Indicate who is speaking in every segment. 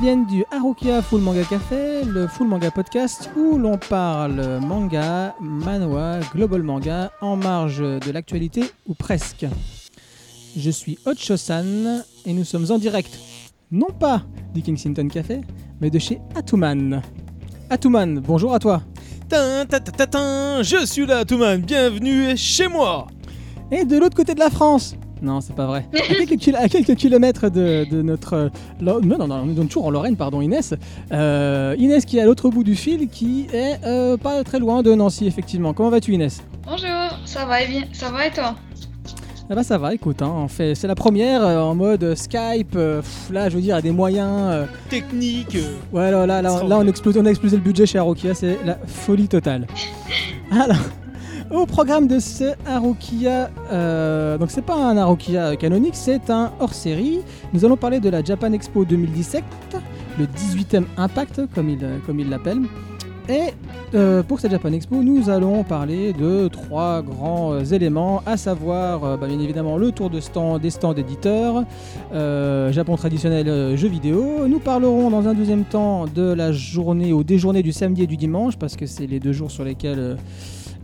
Speaker 1: viennent du Harukia Full Manga Café, le Full Manga Podcast, où l'on parle manga, manhwa, global manga, en marge de l'actualité ou presque. Je suis Ocho-san et nous sommes en direct, non pas du Kensington Café, mais de chez Atuman. Atuman, bonjour à toi.
Speaker 2: Tin, ta, ta, ta, tin, je suis là, Touman, bienvenue chez moi.
Speaker 1: Et de l'autre côté de la France Non, c'est pas vrai. À quelques, kil- à quelques kilomètres de, de notre... euh, Non, non, non, on est toujours en Lorraine, pardon, Inès. Euh, Inès qui est à l'autre bout du fil, qui est euh, pas très loin de Nancy, effectivement. Comment vas-tu, Inès?
Speaker 3: Bonjour, ça va et bien, ça va et toi?
Speaker 1: Ah bah ça va, écoute, hein, on fait, c'est la première euh, en mode Skype. euh, pff, là, je veux dire, à des moyens. euh,
Speaker 2: Technique. euh,
Speaker 1: ouais, là, là, là, on a explosé le budget chez Arokia, c'est la folie totale. Alors, au programme de ce Arokia, euh, donc c'est pas un Arokia canonique, c'est un hors-série. Nous allons parler de la Japan Expo 2017, le 18e Impact, comme il comme il l'appelle. Et euh, pour cette Japan Expo, nous allons parler de trois grands euh, éléments, à savoir bah, bien évidemment le tour de stand des stands éditeurs, euh, Japon traditionnel jeux vidéo. Nous parlerons dans un deuxième temps de la journée ou des journées du samedi et du dimanche, parce que c'est les deux jours sur lesquels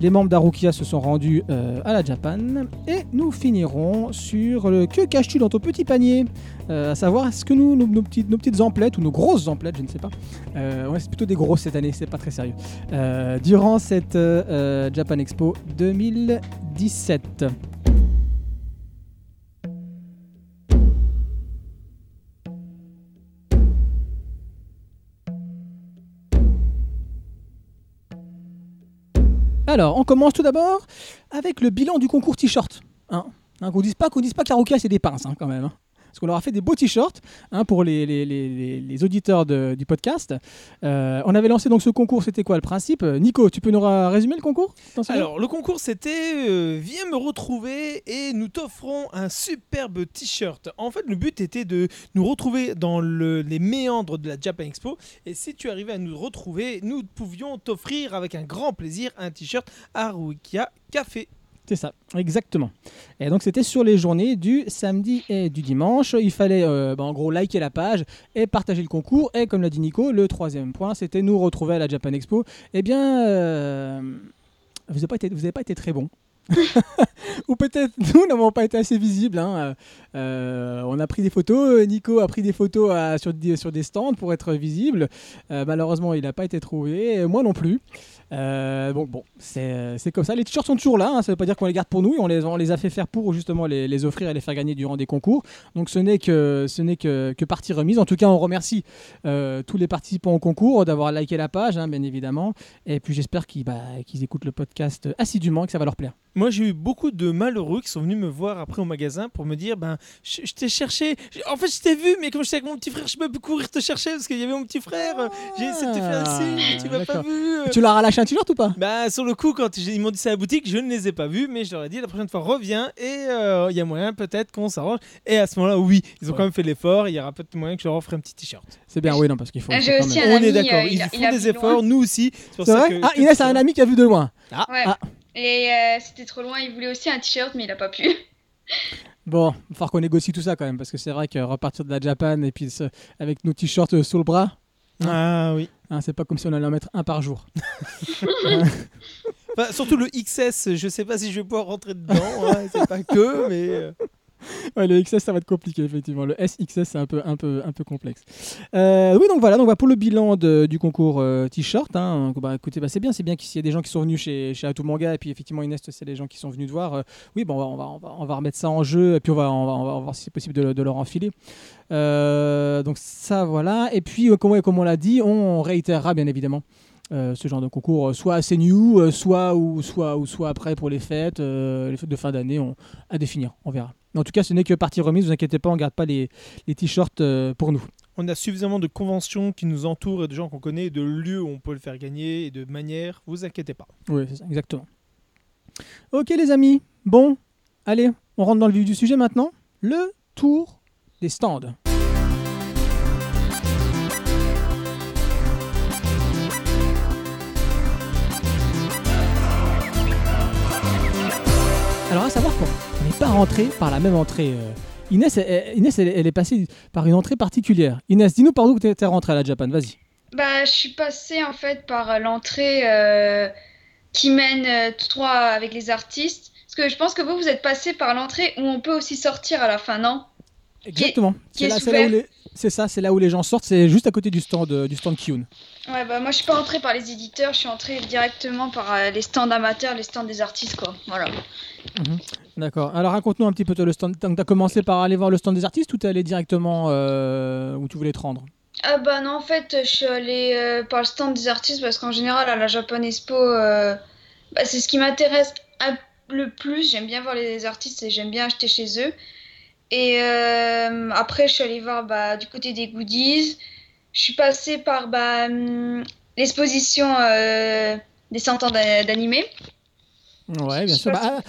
Speaker 1: les membres d'Arukia se sont rendus euh, à la Japan. Et nous finirons sur le que caches-tu dans ton petit panier? Euh, À savoir, est-ce que nous, nos, petites, emplettes ou nos grosses emplettes, je ne sais pas, euh, ouais, c'est plutôt des grosses cette année, c'est pas très sérieux, durant cette Japan Expo 2017. Alors, on commence tout d'abord avec le bilan du concours t-shirt. Hein Hein, qu'on dise pas qu'on dise pas c'est des pinces hein, quand même. Parce qu'on leur a fait des beaux t-shirts hein, pour les, auditeurs du podcast. Euh, on avait lancé donc ce concours, c'était quoi le principe? Euh, Nico, tu peux nous résumer le concours?
Speaker 2: Alors, le concours, c'était euh, Viens me retrouver et nous t'offrons un superbe t-shirt. En fait, le but était de nous retrouver dans le- les méandres de la Japan Expo. Et si tu arrivais à nous retrouver, nous pouvions t'offrir avec un grand plaisir un t-shirt Harukia Café.
Speaker 1: C'est ça, exactement. Et donc c'était sur les journées du samedi et du dimanche. Il fallait euh, bah, en gros liker la page et partager le concours. Et comme l'a dit Nico, le troisième point, c'était nous retrouver à la Japan Expo. Eh bien, euh, vous n'avez pas, été- pas été très bon. Ou peut-être nous n'avons pas été assez visibles. hein. Euh, on a pris des photos, Nico a pris des photos sur, des, stands pour être visible. Malheureusement, il n'a pas été trouvé, moi non plus. Euh, bon, bon, c'est comme ça. Les t-shirts sont toujours là, hein, ça ne veut pas dire qu'on les garde pour nous, on les, on les a fait faire pour justement les, les offrir et les faire gagner durant des concours. Donc ce n'est que, ce que, que partie remise. En tout cas, on remercie euh, tous les participants au concours d'avoir liké la page, hein, bien évidemment. Et puis j'espère qu'ils bah, qu'ils écoutent le podcast assidûment et que ça va leur plaire.
Speaker 2: Moi, j'ai eu beaucoup de malheureux qui sont venus me voir après au magasin pour me dire Ben, je, je t'ai cherché. En fait, je t'ai vu, mais comme j'étais avec mon petit frère, je peux plus courir te chercher parce qu'il y avait mon petit frère. J'ai essayé de te faire un signe, tu m'as pas
Speaker 1: d'accord.
Speaker 2: vu.
Speaker 1: Tu leur as un t-shirt ou pas?
Speaker 2: Bah sur le coup quand ils m'ont dit ça à la boutique je ne les ai pas vus mais je leur ai dit la prochaine fois reviens et euh, il y a moyen peut-être qu'on s'arrange et à ce moment-là oui ils ont
Speaker 1: Ouais.
Speaker 2: quand même fait l'effort il y aura peut-être moyen que je leur offre un petit t-shirt
Speaker 1: C'est bien, oui, non, parce qu'il faut.
Speaker 3: Ah,
Speaker 1: faut
Speaker 3: j'ai
Speaker 1: quand
Speaker 3: aussi
Speaker 1: même-
Speaker 3: un
Speaker 2: on est d'accord
Speaker 3: euh,
Speaker 2: ils
Speaker 3: il
Speaker 2: font des efforts
Speaker 3: loin.
Speaker 2: nous aussi c'est
Speaker 1: vrai
Speaker 2: que
Speaker 1: Ah, Inès a un ami qui a vu de loin.
Speaker 3: Ouais.
Speaker 1: Ah.
Speaker 3: Et euh, c'était trop loin, il voulait aussi un t-shirt, mais il a pas pu.
Speaker 1: Bon, il va falloir qu'on négocie tout ça quand même, parce que c'est vrai que repartir de la Japan et puis ce- avec nos t-shirts euh, sous le bras,
Speaker 2: ah oui
Speaker 1: hein, c'est pas comme si on allait en mettre un par jour.
Speaker 2: Enfin, surtout le XS je sais pas si je vais pouvoir rentrer dedans hein, c'est pas que mais euh,
Speaker 1: Ouais, le XS, ça va être compliqué, effectivement. Le SXS, c'est un peu, un peu, un peu complexe. Euh, oui, donc voilà, donc voilà, pour le bilan de- du concours euh, t-shirt, hein, bah, écoutez, bah, c'est bien, c'est bien qu'il y ait des gens qui sont venus chez, chez Manga, et puis effectivement, Inès, c'est les gens qui sont venus te voir. Euh, oui, bon, on va, on, va, on, va, remettre ça en jeu, et puis on va, on va, on va voir si c'est possible de, de leur enfiler. Donc ça, voilà. Et puis, comme, comme on l'a dit, on réitérera bien évidemment. ce genre de concours, soit assez new, soit ou soit ou soit après pour les fêtes, les fêtes de fin d'année, on, à définir, on verra. Mais en tout cas, ce n'est que partie remise, vous inquiétez pas, on garde pas les, les t-shirts euh, pour nous.
Speaker 2: on a suffisamment de conventions qui nous entourent et de gens qu'on connaît et de lieux où on peut le faire gagner et de manière vous inquiétez pas
Speaker 1: Oui, c'est ça, exactement. Ok les amis, bon, allez, on rentre dans le vif du sujet maintenant. Le tour des stands. Alors à savoir n'est pas rentré par la même entrée euh, Inès, elle, Inès elle, elle est passée par une entrée particulière. Inès, dis-nous par où tu es rentrée à la Japan, vas-y.
Speaker 3: Bah, je suis passée en fait par euh, l'entrée euh, qui mène euh, tout droit avec les artistes. Parce que je pense que vous, vous êtes passé par l'entrée où on peut aussi sortir à la fin, non?
Speaker 1: Exactement. là, là où les- c'est ça, c'est là où les gens sortent, c'est juste à côté du stand, euh, du stand Kyun.
Speaker 3: Ouais, bah moi je suis pas entrée par les éditeurs, je suis entrée directement par euh, les stands amateurs, les stands des artistes, quoi. Voilà.
Speaker 1: D'accord. Alors raconte-nous un petit peu toi, le stand. Tu as commencé par aller voir le stand des artistes ou tu es allé directement euh, où tu voulais te rendre?
Speaker 3: Ah bah non, en fait, je suis allée euh, par le stand des artistes parce qu'en général, à la Japan Expo, bah, c'est ce qui m'intéresse le plus. J'aime bien voir les artistes et j'aime bien acheter chez eux. Et après, je suis allée voir bah, du côté des goodies. Je suis passée par bah, hum, l'exposition euh, des 100 ans d'a- d'animé.
Speaker 1: Ouais, bien sûr. Bah,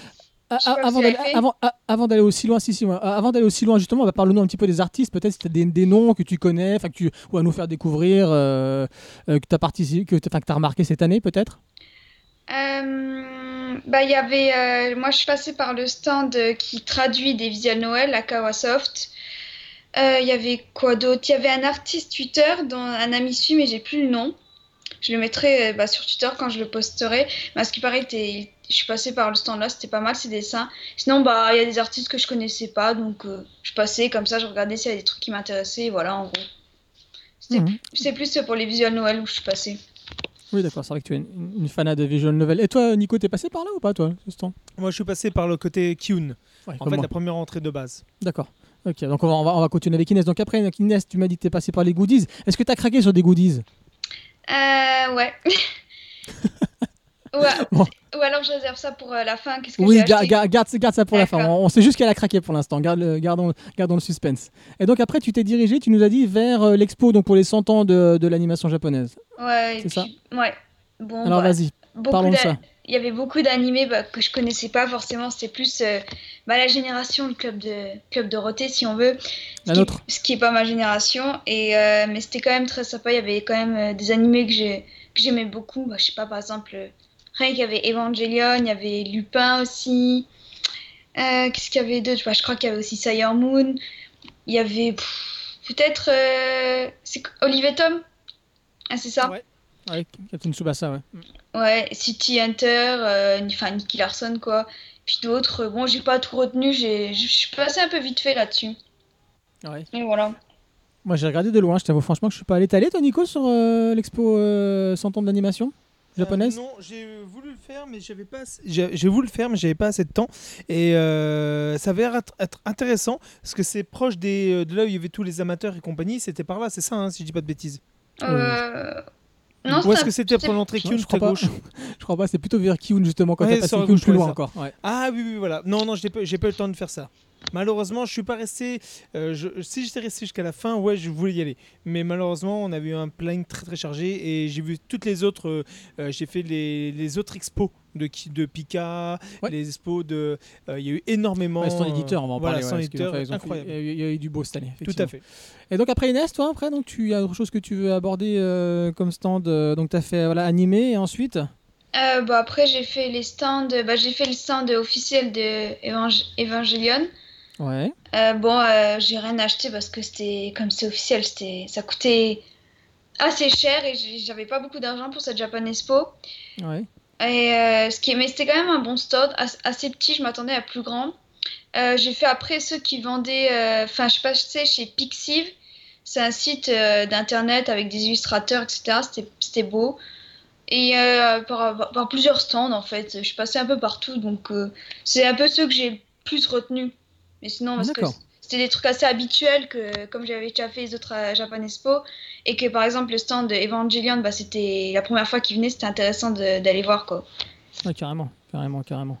Speaker 1: ah, ah, avant d'aller avant, avant aussi loin, si, si, ouais. Avant d'aller aussi loin, justement, bah, parle-nous un petit peu des artistes, peut-être si tu as des, des noms que tu connais, enfin que tu, ou à nous faire découvrir, euh, euh, que tu as participé, que tu as remarqué cette année, peut-être?
Speaker 3: Euh, bah, y avait, euh, moi, je suis passée par le stand qui traduit des visuels Noël, la Kawasoft. Euh, Il y avait quoi d'autre? Il y avait un artiste Twitter dont un ami suit, mais j'ai plus le nom. Je le mettrai euh, bah, sur Twitter quand je le posterai. Mais à ce qui paraît, t'es- je suis passée par le stand là, c'était pas mal ses dessins. Sinon, bah, il y a des artistes que je connaissais pas, donc euh, je passais comme ça, je regardais s'il y avait des trucs qui m'intéressaient, et voilà, en gros. C'était
Speaker 1: Mhm.
Speaker 3: c'est plus pour les visuels Noël où je suis passée.
Speaker 1: Oui, d'accord, c'est vrai que tu es une, une fanat de visual novel. Et toi, Nico, t'es passé par là ou pas, toi, ce stand
Speaker 2: Moi, je suis passé par le côté Kyun.
Speaker 1: Ouais,
Speaker 2: En fait,
Speaker 1: moi.
Speaker 2: la première entrée de base.
Speaker 1: D'accord. Ok, donc on va, on, va, on va continuer avec Inès. Donc après, donc, Inès, tu m'as dit que tu es passé par les goodies. Est-ce que tu as craqué sur des goodies?
Speaker 3: Euh, ouais. ou, a-
Speaker 1: Bon.
Speaker 3: ou alors je réserve ça pour euh, la fin. Qu'est-ce que
Speaker 1: Oui, ga- ga- garde, garde ça pour la fin. On, on sait juste qu'elle a craqué pour l'instant. Garde gardons, gardons le suspense. Et donc après, tu t'es dirigé, tu nous as dit, vers euh, l'expo donc pour les 100 ans de, de l'animation japonaise.
Speaker 3: Ouais,
Speaker 1: C'est ça?
Speaker 3: Ouais. Bon,
Speaker 1: Alors
Speaker 3: bah,
Speaker 1: vas-y, parlons de ça.
Speaker 3: Il y avait beaucoup d'animés bah, que je connaissais pas forcément. C'était plus euh, bah, la génération, le club de club Dorothée, si on veut. Ce qui, ce qui est pas ma génération. Et euh, mais c'était quand même très sympa. Il y avait quand même euh, des animés que j'ai que j'aimais beaucoup. Bah, je sais pas, par exemple, euh, rien qu'il y avait Evangelion, il y avait Lupin aussi. Qu'est-ce qu'il y avait d'autre? Je crois qu'il y avait aussi Sailor Moon. Il y avait peut-être c'est Olivier Tom. Ah, c'est ça?
Speaker 2: Ouais.
Speaker 1: Ouais, Captain Tsubasa, ouais.
Speaker 3: Ouais, City Hunter, euh, enfin Nicky Larson quoi. Puis d'autres, bon j'ai pas tout retenu, j'ai, je suis passée un peu vite fait là-dessus.
Speaker 1: Ouais.
Speaker 3: Et voilà.
Speaker 1: Moi, j'ai regardé de loin. Je t'avoue franchement que je suis pas allé. T'es allé, toi, Nico, sur euh, l'expo euh, 100 ans d'animation japonaise
Speaker 2: Euh, Non, j'ai voulu le faire, mais j'avais pas. assez- J'ai voulu le faire, mais j'avais pas assez de temps. Et euh, ça avait l'air être- intéressant parce que c'est proche des, de là où il y avait tous les amateurs et compagnie. C'était par là, c'est ça, hein, si je dis pas de bêtises.
Speaker 3: Euh... Non,
Speaker 2: Ou est-ce que c'était pour l'entrée Kyun
Speaker 1: je crois pas.
Speaker 2: gauche
Speaker 1: je crois pas. C'est plutôt vers Kyun, justement, quand
Speaker 2: Ouais,
Speaker 1: t'as passé
Speaker 2: gauche,
Speaker 1: plus loin
Speaker 2: ça.
Speaker 1: encore. Ouais.
Speaker 2: Ah oui, oui, voilà. Non, non, j'ai pas, j'ai pas eu le temps de faire ça. Malheureusement, je suis pas resté. euh, je- si j'étais resté jusqu'à la fin, ouais, je voulais y aller. Mais malheureusement, on avait eu un planning très très chargé et j'ai vu toutes les autres. euh, euh, j'ai fait les, les autres expos de, de Pika,
Speaker 1: Ouais.
Speaker 2: les expos de. euh, Il y a eu énormément.
Speaker 1: Ouais, stand éditeur, on va en
Speaker 2: voilà,
Speaker 1: parler. ouais,
Speaker 2: éditeur,
Speaker 1: fait-
Speaker 2: incroyable.
Speaker 1: Il y a eu- y a du beau cette année.
Speaker 2: Tout à fait.
Speaker 1: Et donc après Inès, toi, après, donc tu as autre chose que tu veux aborder euh, comme stand. euh, donc tu as fait voilà, animé et ensuite?
Speaker 3: Euh, bah, après j'ai fait les stands, bah, j'ai fait le stand officiel de Evang- Evangelion.
Speaker 1: Ouais.
Speaker 3: Euh, bon, euh, j'ai rien acheté parce que c'était, comme c'est officiel, c'était, ça coûtait assez cher et j'avais pas beaucoup d'argent pour cette Japan Expo.
Speaker 1: Ouais.
Speaker 3: Et euh, ce qui est, mais c'était quand même un bon stand, as- assez petit, je m'attendais à plus grand. J'ai fait après ceux qui vendaient, enfin je sais pas, je sais, chez Pixiv, c'est un site d'internet avec des illustrateurs, etc. C'était, beau. Et par, par plusieurs stands en fait, je suis passée un peu partout, donc c'est un peu ceux que j'ai plus retenus. Mais sinon, parce que c'était des trucs assez habituels que comme j'avais déjà fait les autres à Japan Expo et que par exemple le stand Evangelion, bah, c'était la première fois qu'il venait, c'était intéressant d'aller voir quoi.
Speaker 1: Ouais, carrément, carrément, carrément.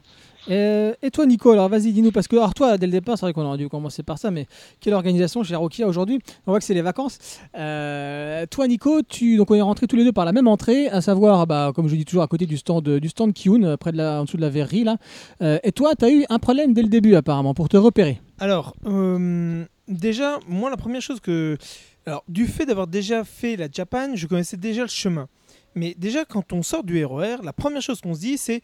Speaker 1: Euh, et toi, Nico, alors vas-y, dis-nous, parce que alors toi, dès le départ, c'est vrai qu'on aurait dû commencer par ça, mais quelle organisation chez Arokia aujourd'hui? On voit que c'est les vacances. Euh, toi, Nico, tu, donc on est rentrés tous les deux par la même entrée, à savoir, bah, comme je dis toujours, à côté du stand, du stand euh, près de la, en dessous de la verrerie là. Euh, et toi, tu as eu un problème dès le début, apparemment, pour te repérer.
Speaker 2: Alors, euh, déjà, moi, la première chose que. Alors, du fait d'avoir déjà fait la Japan, je connaissais déjà le chemin. Mais déjà, quand on sort du RER, la première chose qu'on se dit, c'est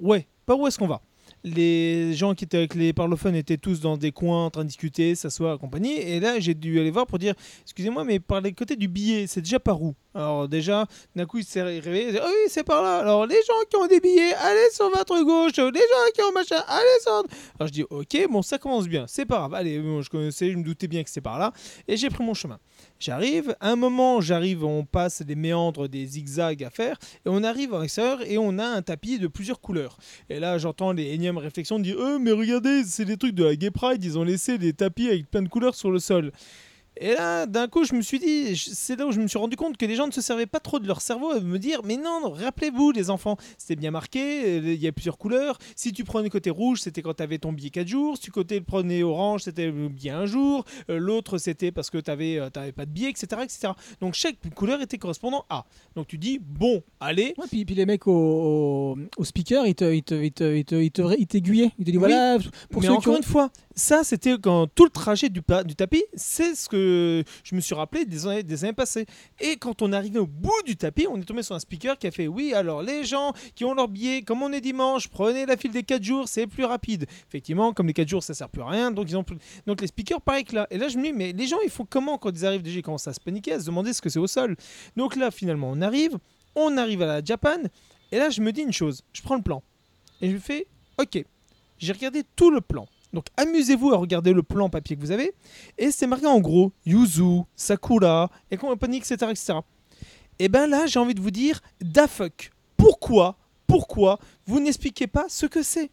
Speaker 2: Ouais, par où est-ce qu'on va? Les gens qui étaient avec les parlophones étaient tous dans des coins en train de discuter, s'asseoir, compagnie. Et là, j'ai dû aller voir pour dire Excusez-moi, mais par les côtés du billet, c'est déjà par où? Alors, déjà, d'un coup, il s'est réveillé. Ah oui, c'est par là. Alors, les gens qui ont des billets, allez sur votre gauche. Les gens qui ont machin, allez sur. Alors, je dis Ok, bon, ça commence bien. C'est pas grave. Allez, bon, je connaissais, je me doutais bien que c'est par là. Et j'ai pris mon chemin. J'arrive, à un moment, j'arrive, on passe des méandres, des zigzags à faire, et on arrive en l'extérieur et on a un tapis de plusieurs couleurs. Et là, j'entends les énièmes réflexions de dire Oh, mais regardez, c'est des trucs de la Gay Pride, ils ont laissé des tapis avec plein de couleurs sur le sol. Et là, d'un coup, je me suis dit, c'est là où je me suis rendu compte que les gens ne se servaient pas trop de leur cerveau à me dire, mais non, rappelez-vous, les enfants, c'était bien marqué, euh, il y a plusieurs couleurs. Si tu prenais côté rouge, c'était quand tu avais ton billet 4 jours. Si tu côté prenais orange, c'était le billet un jour. Euh, L'autre, c'était parce que tu n'avais pas de billet, etc., etc. Donc chaque couleur était correspondant à. Donc tu dis, bon, allez,
Speaker 1: Ouais, puis, puis les mecs au, au, au speaker, ils te, ils te, ils te, ils te, ils te- ils t'aiguillaient. Ils te
Speaker 2: Oui,
Speaker 1: voilà, pour
Speaker 2: mais
Speaker 1: ceux qui
Speaker 2: encore
Speaker 1: ont-
Speaker 2: une fois, ça c'était quand tout le trajet du tapis, c'est ce que je me suis rappelé des années, passées. Et quand on arrivé au bout du tapis, on est tombé sur un speaker qui a fait oui, alors les gens qui ont leur billet, comme on est dimanche, prenez la file des 4 jours, c'est plus rapide. Effectivement, comme les 4 jours ça sert plus à rien, donc donc les speakers pareil que là. Et là je me dis mais les gens ils font comment quand ils arrivent déjà ils commencent à se paniquer, à se demander ce que c'est au sol? Donc là finalement on arrive, on arrive à la Japan et là je me dis une chose, je prends le plan et je fais ok, j'ai regardé tout le plan. Donc amusez-vous à regarder le plan papier que vous avez. Et c'est marqué en gros Yuzu, Sakura et compagnie, etc. etc. Et ben là, j'ai envie de vous dire, da fuck. Pourquoi, pourquoi vous n'expliquez pas ce que c'est?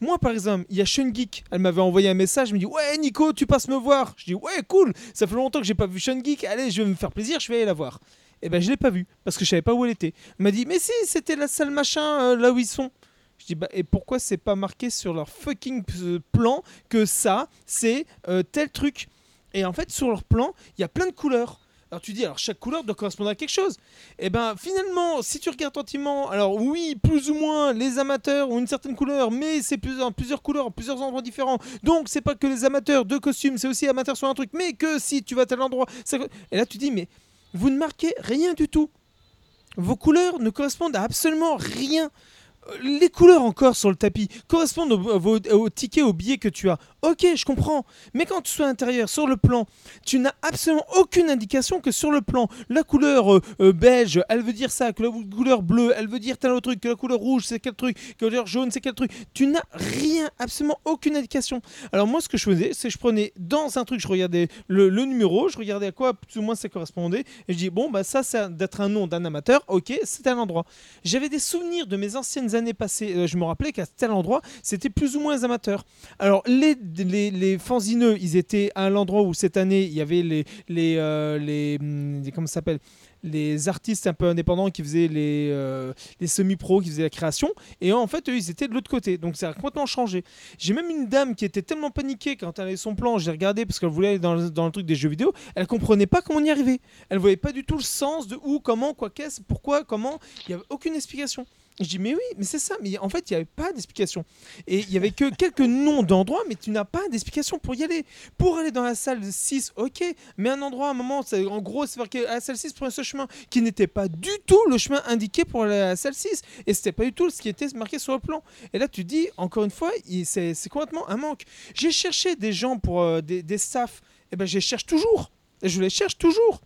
Speaker 2: Moi, par exemple, il y a Sean Geek, elle m'avait envoyé un message, elle me dit Ouais, Nico, tu passes me voir. Je dis Ouais, cool, ça fait longtemps que j'ai pas vu Sean Geek, allez, je vais me faire plaisir, je vais aller la voir. Et ben, je l'ai pas vue, parce que je savais pas où elle était. Elle m'a dit Mais si, c'était la salle machin, euh, là où ils sont. Je dis Bah, et pourquoi c'est pas marqué sur leur fucking euh, plan que ça, c'est euh, tel truc? Et en fait, sur leur plan, il y a plein de couleurs. Alors tu dis, alors chaque couleur doit correspondre à quelque chose. Et ben finalement, si tu regardes attentivement, alors oui, plus ou moins les amateurs ont une certaine couleur, mais c'est plus, en plusieurs couleurs, en plusieurs endroits différents. Donc c'est pas que les amateurs de costumes, c'est aussi amateurs sur un truc, mais que si tu vas à tel endroit. ça- Et là tu dis, mais vous ne marquez rien du tout. Vos couleurs ne correspondent à absolument rien. Les couleurs encore sur le tapis correspondent au, au, au ticket, au billet que tu as. Ok, je comprends. Mais quand tu sois à l'intérieur, sur le plan, tu n'as absolument aucune indication que sur le plan, la couleur euh, euh, beige, elle veut dire ça, que la couleur bleue, elle veut dire tel autre truc, que la couleur rouge, c'est quel truc, que la couleur jaune, c'est quel truc. Tu n'as rien, absolument aucune indication. Alors moi, ce que je faisais, c'est que je prenais dans un truc, je regardais le, numéro, je regardais à quoi plus ou moins ça correspondait, et je dis, bon, bah ça, c'est d'être un nom d'un amateur, ok, c'est un endroit. J'avais des souvenirs de mes anciennes années passées, euh, je me rappelais qu'à tel endroit, c'était plus ou moins amateur. Alors, les, les, les fanzineux, ils étaient à l'endroit où cette année, il y avait les, les, euh, hum, les- comment s'appelle les artistes un peu indépendants qui faisaient les, euh, les semi-pros, qui faisaient la création. Et en fait, eux, ils étaient de l'autre côté. Donc, ça a complètement changé. J'ai même une dame qui était tellement paniquée quand elle avait son plan. J'ai regardé parce qu'elle voulait aller dans le, dans le truc des jeux vidéo. Elle comprenait pas comment on y arrivait. Elle voyait pas du tout le sens de où, comment, quoi, qu'est-ce, pourquoi, comment. Il y avait aucune explication. Je dis, mais oui, mais c'est ça. Mais en fait, il n'y avait pas d'explication. Et il y avait que quelques noms d'endroits, mais tu n'as pas d'explication pour y aller. Pour aller dans la salle 6, ok, mais un endroit, à un moment, en gros, c'est à la salle 6 pour ce chemin qui n'était pas du tout le chemin indiqué pour la salle 6. Et c'était pas du tout ce qui était marqué sur le plan. Et là, tu dis, encore une fois, c'est complètement un manque. J'ai cherché des gens pour euh, des, des staffs, et ben je les cherche toujours. Et je les cherche toujours.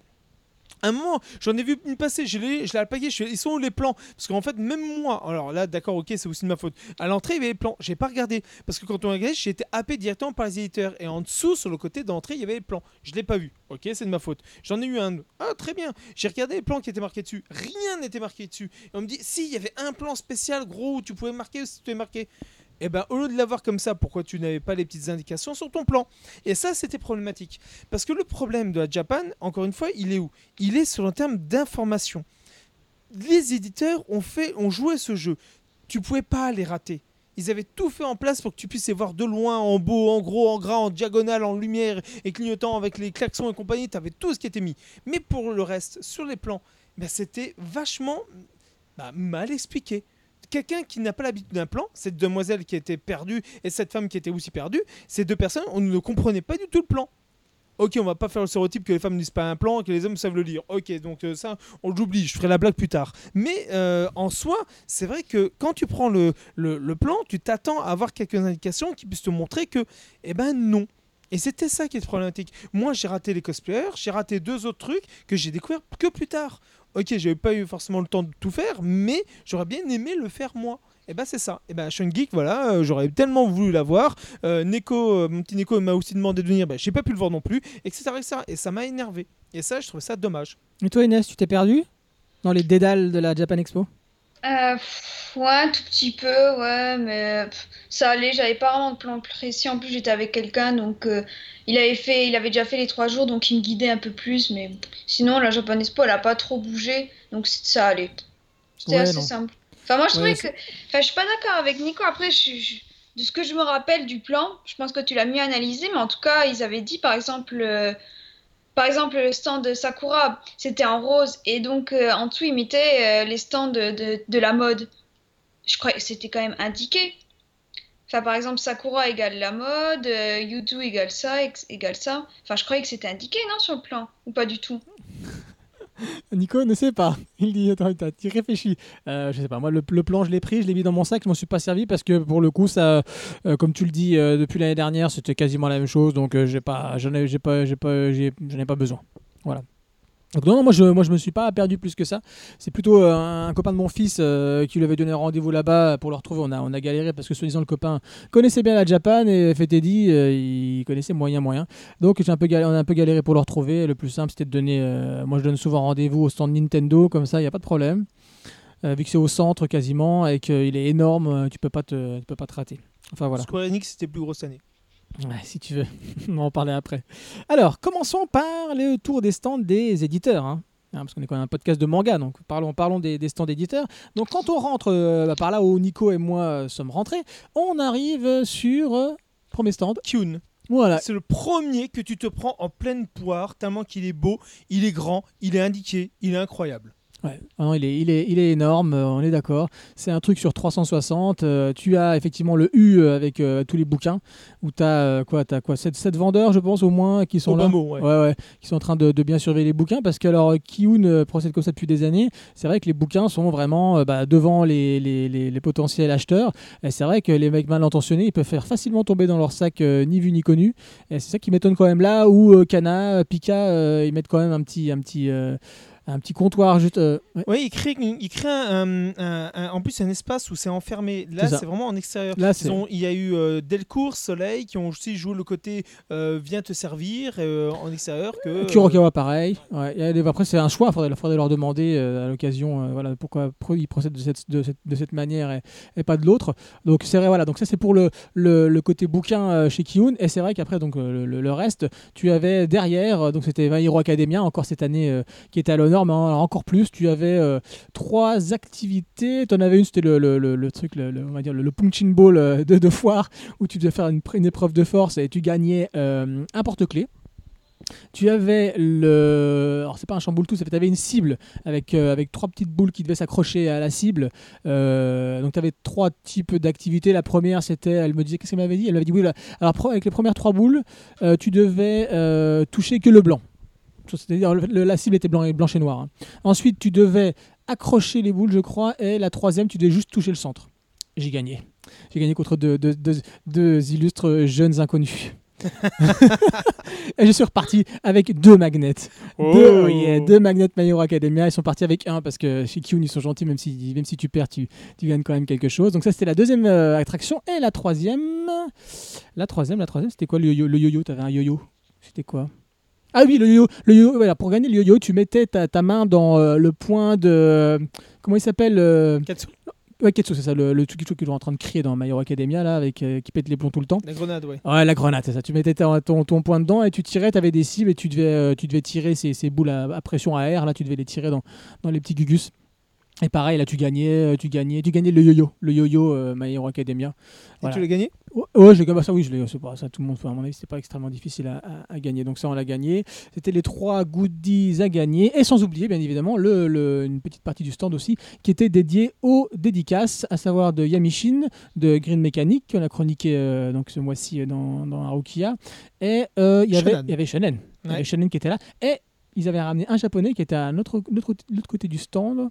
Speaker 2: Un moment, j'en ai vu une passer, je l'ai, je alpagué, je fais, ils sont où les plans? Parce qu'en fait, même moi, alors là, d'accord, ok, c'est aussi de ma faute. À l'entrée, il y avait les plans, j'ai pas regardé. Parce que quand on a regardé, j'ai été happé directement par les éditeurs. Et en dessous, sur le côté d'entrée, il y avait les plans. Je l'ai pas vu, ok, c'est de ma faute. J'en ai eu un. Ah, très bien. J'ai regardé les plans qui étaient marqués dessus. Rien n'était marqué dessus. Et on me dit, si, il y avait un plan spécial, gros, où tu pouvais marquer si tu es marqué. Et ben, au lieu de l'avoir comme ça, pourquoi tu n'avais pas les petites indications sur ton plan? Et ça, c'était problématique. Parce que le problème de la Japan, encore une fois, il est où? Il est sur le terme d'information. Les éditeurs ont fait, ont joué ce jeu. Tu pouvais pas les rater. Ils avaient tout fait en place pour que tu puisses les voir de loin, en beau, en gros, en gras, en diagonale, en lumière et clignotant avec les klaxons et compagnie. Tu avais tout ce qui était mis. Mais pour le reste, sur les plans, ben, c'était vachement bah, mal expliqué. Quelqu'un qui n'a pas l'habitude d'un plan, cette demoiselle qui était perdue et cette femme qui était aussi perdue, ces deux personnes, on ne comprenait pas du tout le plan. Ok, on va pas faire le stéréotype que les femmes ne pas un plan, que les hommes savent le lire. Ok, donc euh, ça, on l'oublie, je ferai la blague plus tard. Mais euh, en soi, c'est vrai que quand tu prends le, le, le plan, tu t'attends à avoir quelques indications qui puissent te montrer que, eh ben non. Et c'était ça qui est problématique. Moi, j'ai raté les cosplayers, j'ai raté deux autres trucs que j'ai découvert que plus tard. Ok, j'avais pas eu forcément le temps de tout faire, mais j'aurais bien aimé le faire moi. Et bah c'est ça. Et bah Sean Geek, voilà, euh, j'aurais tellement voulu la voir. Euh, Neko, euh, mon petit Neko m'a aussi demandé de venir, bah, j'ai pas pu le voir non plus, etc. etc. Et ça m'a énervé. Et ça, je trouvais ça dommage.
Speaker 1: Et toi, Inès, tu t'es perdu dans les dédales de la Japan Expo?
Speaker 3: Euh, pff, ouais, un tout petit peu, ouais, mais pff, ça allait, j'avais pas vraiment de plan précis. En plus, j'étais avec quelqu'un, donc euh, il avait fait, il avait déjà fait les trois jours, donc il me guidait un peu plus. Mais sinon, la Japan Expo, elle a pas trop bougé, donc ça allait. C'était
Speaker 1: Ouais,
Speaker 3: assez
Speaker 1: non.
Speaker 3: simple. Enfin, moi, je
Speaker 1: Ouais,
Speaker 3: trouvais que. Enfin, je suis pas d'accord avec Nico. Après, je, je- de ce que je me rappelle du plan, je pense que tu l'as mieux analysé, mais en tout cas, ils avaient dit, par exemple. euh, Par exemple, le stand de Sakura, c'était en rose, et donc euh, en dessous, ils mettaient euh, les stands de, la mode. Je crois que c'était quand même indiqué. Enfin, par exemple, Sakura égale la mode, euh, égale ça, égale ça. Enfin, je croyais que c'était indiqué, non, sur le plan Ou pas du tout?
Speaker 1: Nico ne sait pas. Il dit Attends, tu réfléchis. Euh, je sais pas. Moi, le, le plan, je l'ai pris, je l'ai mis dans mon sac, je m'en suis pas servi parce que pour le coup, ça, euh, comme tu le dis, euh, depuis l'année dernière, c'était quasiment la même chose. Donc, j'ai pas, j'en ai, j'ai pas, j'ai pas, j'en ai pas besoin. Voilà. Donc non, non, moi je, moi je me suis pas perdu plus que ça. C'est plutôt euh, un, copain de mon fils euh, qui lui avait donné rendez-vous là-bas pour le retrouver. On a, on a galéré parce que soi-disant le copain connaissait bien la Japan et dit, euh, il connaissait moyen moyen. Donc on a un peu galéré pour le retrouver. Le plus simple c'était de donner, euh, moi je donne souvent rendez-vous au stand Nintendo comme ça, il y a pas de problème. Vu que c'est au centre quasiment et qu'il est énorme, tu peux pas te, tu peux pas te rater. Enfin voilà.
Speaker 2: Square Enix, c'était plus grosse année.
Speaker 1: Ouais, si tu veux, on va en parler après. Alors, commençons par le tour des stands des éditeurs. hein. Hein, parce qu'on est quand même un podcast de manga, donc parlons, parlons des, des stands éditeurs. Donc quand on rentre euh, bah, par là où Nico et moi euh, sommes rentrés, on arrive sur euh, premier stand.
Speaker 2: Kyun.
Speaker 1: Voilà,
Speaker 2: C'est le premier que tu te prends en pleine poire, tellement qu'il est beau, il est grand, il est indiqué, il est incroyable.
Speaker 1: Ouais. Non, il, est, il, est, il est énorme, euh, on est d'accord. C'est un truc sur 360. euh, tu as effectivement le U euh, avec euh, tous les bouquins, où tu as quoi, as quoi 7, vendeurs, je pense, au moins, qui sont
Speaker 2: Au
Speaker 1: là.
Speaker 2: bas mot, ouais.
Speaker 1: Ouais, ouais, qui sont en train de, de bien surveiller les bouquins parce que alors Kiyun euh, procède comme ça depuis des années. C'est vrai que les bouquins sont vraiment bah, devant les, les, les- les potentiels acheteurs. Et c'est vrai que les mecs mal intentionnés, ils peuvent faire facilement tomber dans leur sac ni vu ni connu. Et c'est ça qui m'étonne quand même là où Kana, Pika, ils mettent quand même un petit, un petit, un petit comptoir juste. euh, ouais.
Speaker 2: Oui, il crée, il crée un, un- un- en plus un espace où c'est enfermé. Là,
Speaker 1: C'est
Speaker 2: vraiment en extérieur.
Speaker 1: Là,
Speaker 2: Ils ont- il y a eu euh, Delcourt, Soleil, qui ont aussi joué le côté euh, viens te servir euh, en extérieur. Que, euh,
Speaker 1: Kurokawa pareil. Ouais, après c'est un choix, il faudrait, faudrait leur demander à l'occasion voilà, pourquoi ils procèdent de cette, de cette, de cette manière et, et pas de l'autre. Donc c'est vrai, voilà, donc ça c'est pour le, le, le côté bouquin chez Kiyun. Et c'est vrai qu'après donc le, le- reste, tu avais derrière, donc c'était My Hero Academia, encore cette année qui était à l'honneur, mais en- encore plus, tu avais euh, trois activités. Tu en avais une, c'était le, le, truc, on va dire le, punching ball euh, de, de foire, où tu devais faire une, pr- une épreuve de force et tu gagnais euh, un porte-clés. Tu avais le. Alors, c'est pas un chamboule tout, tu avais une cible avec, avec trois petites boules qui devaient s'accrocher à la cible. Donc, tu avais trois types d'activités. La première, c'était. Elle me disait. Qu'est-ce qu'elle m'avait dit? Elle m'avait dit oui, alors, avec les premières trois boules, tu devais toucher que le blanc. C'est-à-dire, la cible était blanc et, blanche et noire. hein. Ensuite, tu devais accrocher les boules, je crois. Et la troisième, tu devais juste toucher le centre. J'ai gagné. J'ai gagné contre deux, deux- deux- deux illustres jeunes inconnus. et je suis reparti avec deux magnets. Deux,
Speaker 2: Oh.
Speaker 1: yeah, deux magnets My Academia. Ils sont partis avec un parce que chez Kyun, ils sont gentils, même si, même si tu perds, tu, tu gagnes quand même quelque chose. Donc, ça, c'était la deuxième euh, attraction. Et la troisième. La troisième, la troisième, c'était quoi le yo-yo Le yo-yo, t'avais un yo-yo? C'était quoi? Ah oui, le yo-yo. Le yo voilà, pour gagner le yo-yo, tu mettais ta, ta main dans euh, le point de. Comment il s'appelle euh,
Speaker 2: Katsu,
Speaker 1: Ouais, Ketsu, c'est ça, le, le truc qu'ils sont en train de crier dans My Hero Academia, là, avec, euh, qui pète les plombs tout le temps.
Speaker 2: la grenade, ouais.
Speaker 1: Ouais, la grenade, c'est ça. Tu mettais ton, ton, ton point dedans et tu tirais, tu avais des cibles et tu devais, euh, tu devais tirer ces, ces boules à, à pression à air. Là, tu devais les tirer dans, dans les petits gugus. Et pareil, là, tu gagnais, euh, tu gagnais, tu gagnais le yo-yo, le yo-yo euh, My Hero Academia.
Speaker 2: Et tu l'as gagné?
Speaker 1: Ouais, Ouais, j'ai gagné ça, oui, je l'ai, c'est pas ça, tout le monde, à mon avis, c'était pas extrêmement difficile à, à- à gagner. Donc ça, on l'a gagné. C'était les trois goodies à gagner. Et sans oublier, bien évidemment, le, le- une petite partie du stand aussi qui était dédiée aux dédicaces, à savoir de Yamishin, de Green Mechanic, qu'on a chroniqué euh, donc ce mois-ci euh, dans, dans Arukia. Et euh, il y avait-
Speaker 2: Shonen.
Speaker 1: il y avait. Shonen qui était là. Et ils avaient ramené un japonais qui était à l'autre côté, du stand.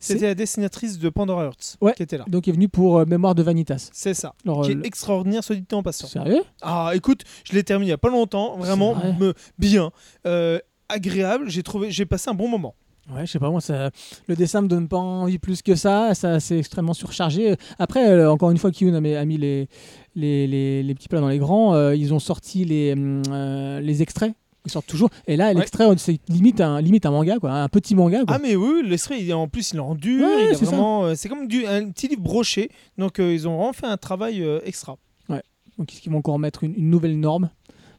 Speaker 2: C'était la dessinatrice de Pandora Hearts
Speaker 1: Ouais.
Speaker 2: qui était là.
Speaker 1: Donc il est venu pour euh, Mémoire de Vanitas.
Speaker 2: C'est ça.
Speaker 1: Alors,
Speaker 2: Qui
Speaker 1: euh,
Speaker 2: est extraordinaire, soit dit en passant.
Speaker 1: Sérieux?
Speaker 2: Ah, écoute, je l'ai terminé il y a pas longtemps, vraiment
Speaker 1: C'est vrai
Speaker 2: me- bien, euh, agréable. J'ai trouvé, j'ai passé un bon moment.
Speaker 1: Ouais, je sais pas, moi, ça, le dessin me donne pas envie plus que ça. ça c'est extrêmement surchargé. Après, euh, encore une fois, Kiyun a mis, a mis les, les, les, les petits plats dans les grands. euh, ils ont sorti les, hum, euh, les extraits. Ils sortent toujours. Et là,
Speaker 2: Ouais.
Speaker 1: l'extrait, c'est limite un, limite un manga, quoi. Un petit manga, quoi.
Speaker 2: Ah mais oui, l'extrait, en plus il est en dur,
Speaker 1: Ouais, c'est
Speaker 2: vraiment, euh, c'est comme du, un petit livre broché. Donc euh, ils ont vraiment fait un travail euh, extra.
Speaker 1: Donc, est-ce qu'ils vont encore mettre une, une nouvelle norme?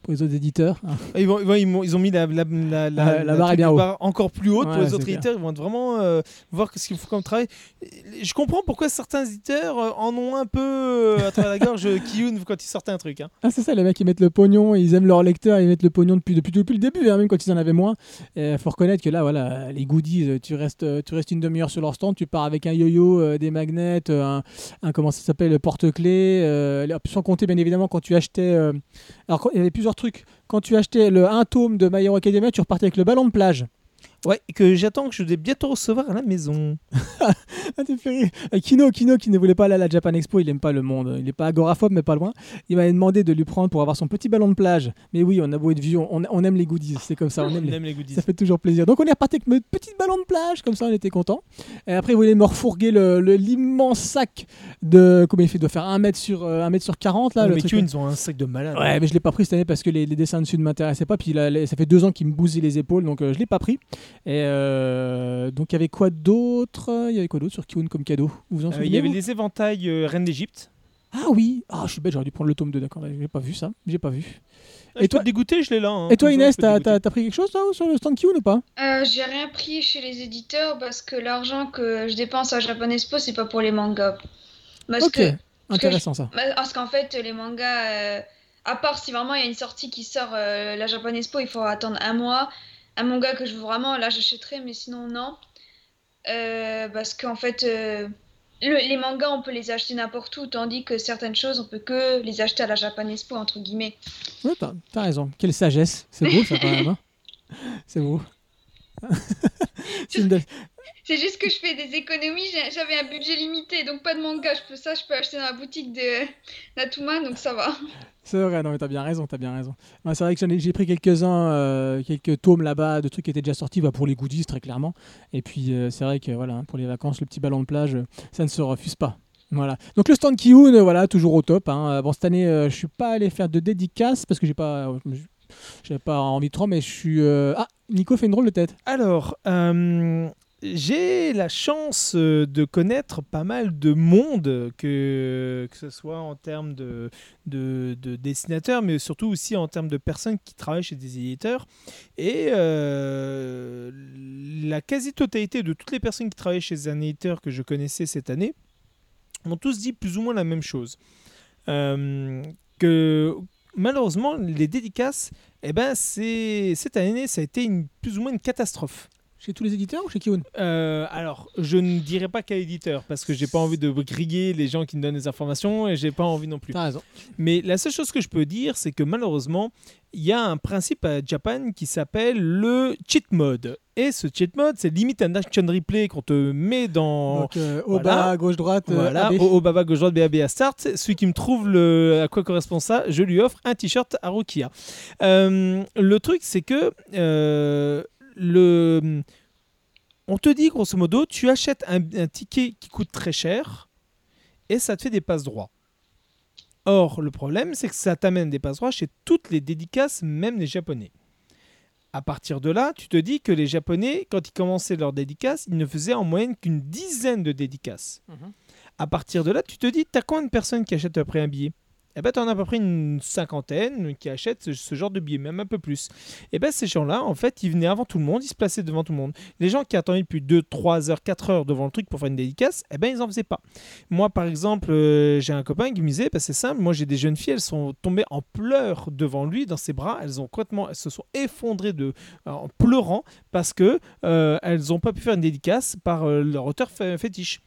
Speaker 1: Pour les autres éditeurs
Speaker 2: Et Ils, vont- ils, vont- ont mis la, la, la,
Speaker 1: La- la barre est
Speaker 2: truc
Speaker 1: bien
Speaker 2: de
Speaker 1: haut.
Speaker 2: barre encore plus haute pour les autres
Speaker 1: clair.
Speaker 2: éditeurs. Ils vont vraiment euh, voir ce qu'il faut comme travail. Je comprends pourquoi certains éditeurs euh, en ont un peu euh, à travers la gorge euh, Kiyun quand ils sortent un truc. hein.
Speaker 1: Ah, c'est ça, les mecs, ils mettent le pognon, ils aiment leur lecteur, ils mettent le pognon depuis, depuis, depuis le début, hein, même quand ils en avaient moins. Il faut reconnaître que là, voilà, les goodies, tu restes, tu restes une demi-heure sur leur stand, tu pars avec un yo-yo, euh, des magnets, un, un- comment ça s'appelle, porte-clés, euh, sans compter bien évidemment quand tu achetais. alors, il y avait plusieurs trucs. Quand tu achetais le un tome de My Hero Academia, tu repartais avec le ballon de plage.
Speaker 2: Ouais, que j'attends que je vais bientôt recevoir à la maison.
Speaker 1: Ah, t'es fait. Euh, Kino, Kino, qui ne voulait pas aller à la Japan Expo, il aime pas le monde. Il n'est pas agoraphobe, mais pas loin. Il m'avait demandé de lui prendre pour avoir son petit ballon de plage. Mais oui, on a beau être vieux, on, on aime les goodies. C'est comme ça, on aime
Speaker 2: On
Speaker 1: les,
Speaker 2: aime les goodies.
Speaker 1: Ça fait toujours plaisir. Donc on est reparti avec notre petit ballon de plage, comme ça on était content. Et après il voulait me refourguer le- le- l'immense sac de combien il fait Il doit faire 1 mètre sur euh, 1 mètre sur 40 là. Le
Speaker 2: mais
Speaker 1: truc.
Speaker 2: Kiyun, ils ont un sac de malade.
Speaker 1: Ouais, mais je l'ai pas pris cette année parce que les, les dessins dessus ne m'intéressaient pas. Puis là, ça fait deux ans qu'il me bousille les épaules, donc euh, je l'ai pas pris. Et euh, donc il y avait quoi d'autre? Il y avait quoi d'autre sur Kiun comme cadeau? Vous vous en
Speaker 2: Euh,
Speaker 1: souvenez
Speaker 2: il y avait les éventails euh, Reine d'Égypte.
Speaker 1: Ah oui, ah je suis bête, j'aurais dû prendre le tome 2, d'accord. J'ai pas vu ça, j'ai pas vu.
Speaker 2: Ah,
Speaker 1: Et toi-
Speaker 2: dégoûter, je l'ai là. hein.
Speaker 1: Et toi Inès, t'as pris quelque chose là sur le stand Kiun ou pas?
Speaker 3: Euh, j'ai rien pris chez les éditeurs parce que l'argent que je dépense à Japan Expo, c'est pas pour les mangas. Parce
Speaker 1: Ok,
Speaker 3: que, parce que
Speaker 1: intéressant ça.
Speaker 3: bah, parce qu'en fait, les mangas, euh, à part si vraiment il y a une sortie qui sort euh, la Japan Expo, il faut attendre un mois. Un manga que je veux vraiment, là j'achèterai, mais sinon non. Euh, parce qu'en fait, euh, le- les mangas, on peut les acheter n'importe où, tandis que certaines choses, on peut que les acheter à la Japan Expo, entre guillemets.
Speaker 1: Ouais, t'as raison. Quelle sagesse. C'est beau ça quand même. hein. C'est beau. C'est une belle-
Speaker 3: C'est juste que je fais des économies, j'avais un budget limité, donc pas de manga, je peux, ça je peux acheter dans la boutique de Natuma, donc ça va.
Speaker 1: C'est vrai, non mais t'as bien raison, t'as bien raison. C'est vrai que j'en ai- j'ai pris quelques-uns, euh, quelques tomes là-bas de trucs qui étaient déjà sortis bah, pour les goodies très clairement. Et puis euh, c'est vrai que voilà, pour les vacances, le petit ballon de plage, ça ne se refuse pas. Voilà. Donc le stand Kiyun, euh, voilà, toujours au top. hein. Bon cette année, euh, je suis pas allé faire de dédicaces parce que j'ai pas, j'avais pas envie de trop, mais je suis. euh, Ah, Nico fait une drôle de tête.
Speaker 2: Alors, euh, j'ai la chance euh, de connaître pas mal de monde, que, que ce soit en termes de, de, de dessinateurs, mais surtout aussi en termes de personnes qui travaillent chez des éditeurs. Et euh, la quasi-totalité de toutes les personnes qui travaillent chez un éditeur que je connaissais cette année m'ont tous dit plus ou moins la même chose. Euh, que malheureusement, les dédicaces, eh ben, cette année, ça a été une, plus ou moins une catastrophe.
Speaker 1: Chez tous les éditeurs ou chez Kiyun
Speaker 2: Euh, alors, je ne dirais pas qu'à éditeur, parce que j'ai pas envie de griller les gens qui me donnent des informations et j'ai pas envie non plus.
Speaker 1: T'as raison.
Speaker 2: Mais la seule chose que je peux dire, c'est que malheureusement, il y a un principe à Japan qui s'appelle le cheat mode. Et ce cheat mode, c'est limite un action replay qu'on te met dans.
Speaker 1: Donc euh, au
Speaker 2: voilà.
Speaker 1: bas, gauche, droite. euh,
Speaker 2: Voilà,
Speaker 1: AB.
Speaker 2: au, gauche droite BAB à start. Celui qui me trouve le, à quoi correspond ça, je lui offre un t-shirt à Rokia. Euh, le truc, c'est que euh, le, on te dit grosso modo, tu achètes un, un ticket qui coûte très cher et ça te fait des passes droits. Or, le problème, c'est que ça t'amène des passes droits chez toutes les dédicaces, même les japonais. À partir de là, tu te dis que les japonais, quand ils commençaient leurs dédicaces, ils ne faisaient en moyenne qu'une dizaine de dédicaces.
Speaker 1: Mhm.
Speaker 2: À partir de là, tu te dis, t'as combien de personnes qui achètent après un billet? Eh ben, tu en as à peu près une cinquantaine qui achètent ce, genre de billets, même un peu plus. Et ben ces gens-là, en fait, ils venaient avant tout le monde, ils se plaçaient devant tout le monde. Les gens qui attendaient depuis 2, 3 heures, 4 heures devant le truc pour faire une dédicace, eh ben ils en faisaient pas. Moi, par exemple, euh, j'ai un copain qui me disait, bah, c'est simple, moi j'ai des jeunes filles, elles sont tombées en pleurs devant lui, dans ses bras, elles ont complètement, elles se sont effondrées de, en pleurant parce que euh, elles n'ont pas pu faire une dédicace par euh, leur auteur fé- fétiche.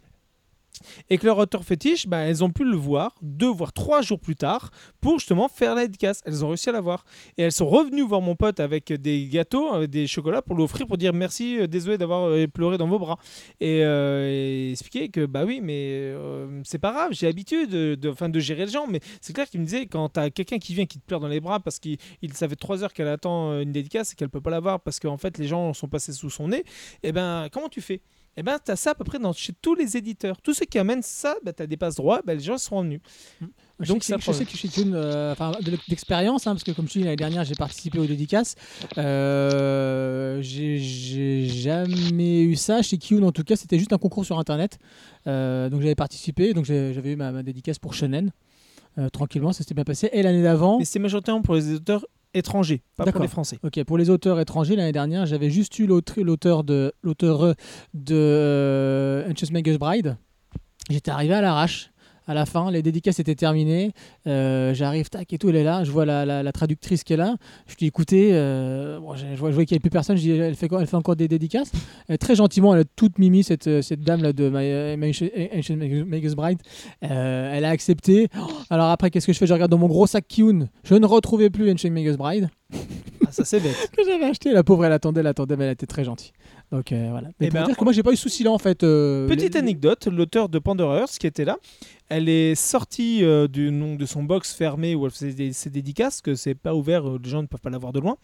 Speaker 2: Et que leur auteur fétiche, bah, elles ont pu le voir deux voire trois jours plus tard pour justement faire la dédicace. Elles ont réussi à la voir. Et elles sont revenues voir mon pote avec des gâteaux, avec des chocolats pour l'offrir pour dire merci, euh, désolé d'avoir euh, pleuré dans vos bras. Et, euh, expliquer que bah oui, mais euh, c'est pas grave, j'ai l'habitude de, gérer les gens. Mais c'est clair qu'il me disait quand t'as quelqu'un qui vient qui te pleure dans les bras parce qu'il il savait trois heures qu'elle attend euh, une dédicace et qu'elle peut pas l'avoir parce qu'en fait les gens sont passés sous son nez, et ben comment tu fais? Eh ben, tu as ça à peu près dans, chez tous les éditeurs. Tous ceux qui amènent ça, ben, tu as des passe droits, ben, les gens sont revenus.
Speaker 1: Je
Speaker 2: Donc,
Speaker 1: sais, que-
Speaker 2: ça,
Speaker 1: je sais que chez Kuhn, euh, enfin, de l'ex- d'expérience, hein, parce que comme je dis l'année dernière, j'ai participé aux dédicaces. Euh, j'ai jamais eu ça chez Kuhn. En tout cas, c'était juste un concours sur Internet. Euh, donc j'avais participé, donc j'avais eu ma, ma dédicace pour Shonen. Euh, tranquillement, ça s'était bien passé. Et l'année d'avant,
Speaker 2: Mais c'est majoritairement pour les éditeurs étrangers, pas pour les Français.
Speaker 1: ok, pour les auteurs étrangers, l'année dernière, j'avais juste eu l'auteur de l'auteur de euh, Anxious Bride. J'étais arrivé à l'arrache. À la fin, les dédicaces étaient terminées. Euh, J'arrive, tac et tout, elle est là. Je vois la, la- traductrice qui est là. Je dis écoutez, euh, je, vois, qu'il n'y a plus personne. Je dis elle fait, encore des dédicaces? Elle, très gentiment, elle a toute mimi, cette, cette dame-là de Magus Bride. Euh, elle a accepté. Oh, alors après, qu'est-ce que je fais? Je regarde dans mon gros sac Kyun. Je ne retrouvais plus Ancient Magus Bride
Speaker 2: Ah, ça, c'est bête.
Speaker 1: que j'avais acheté. La pauvre, elle attendait, elle attendait, mais elle était très gentille. Donc euh, voilà. Mais
Speaker 2: Eh
Speaker 1: pour
Speaker 2: ben,
Speaker 1: dire que moi, j'ai pas eu ce souci-là en fait. euh,
Speaker 2: Petite
Speaker 1: les-
Speaker 2: anecdote, l'auteur de Pandora Earth qui était là, elle est sortie euh, du nom de son box fermé où elle faisait des- ses dédicaces, que c'est pas ouvert, euh, les gens ne peuvent pas la voir de loin.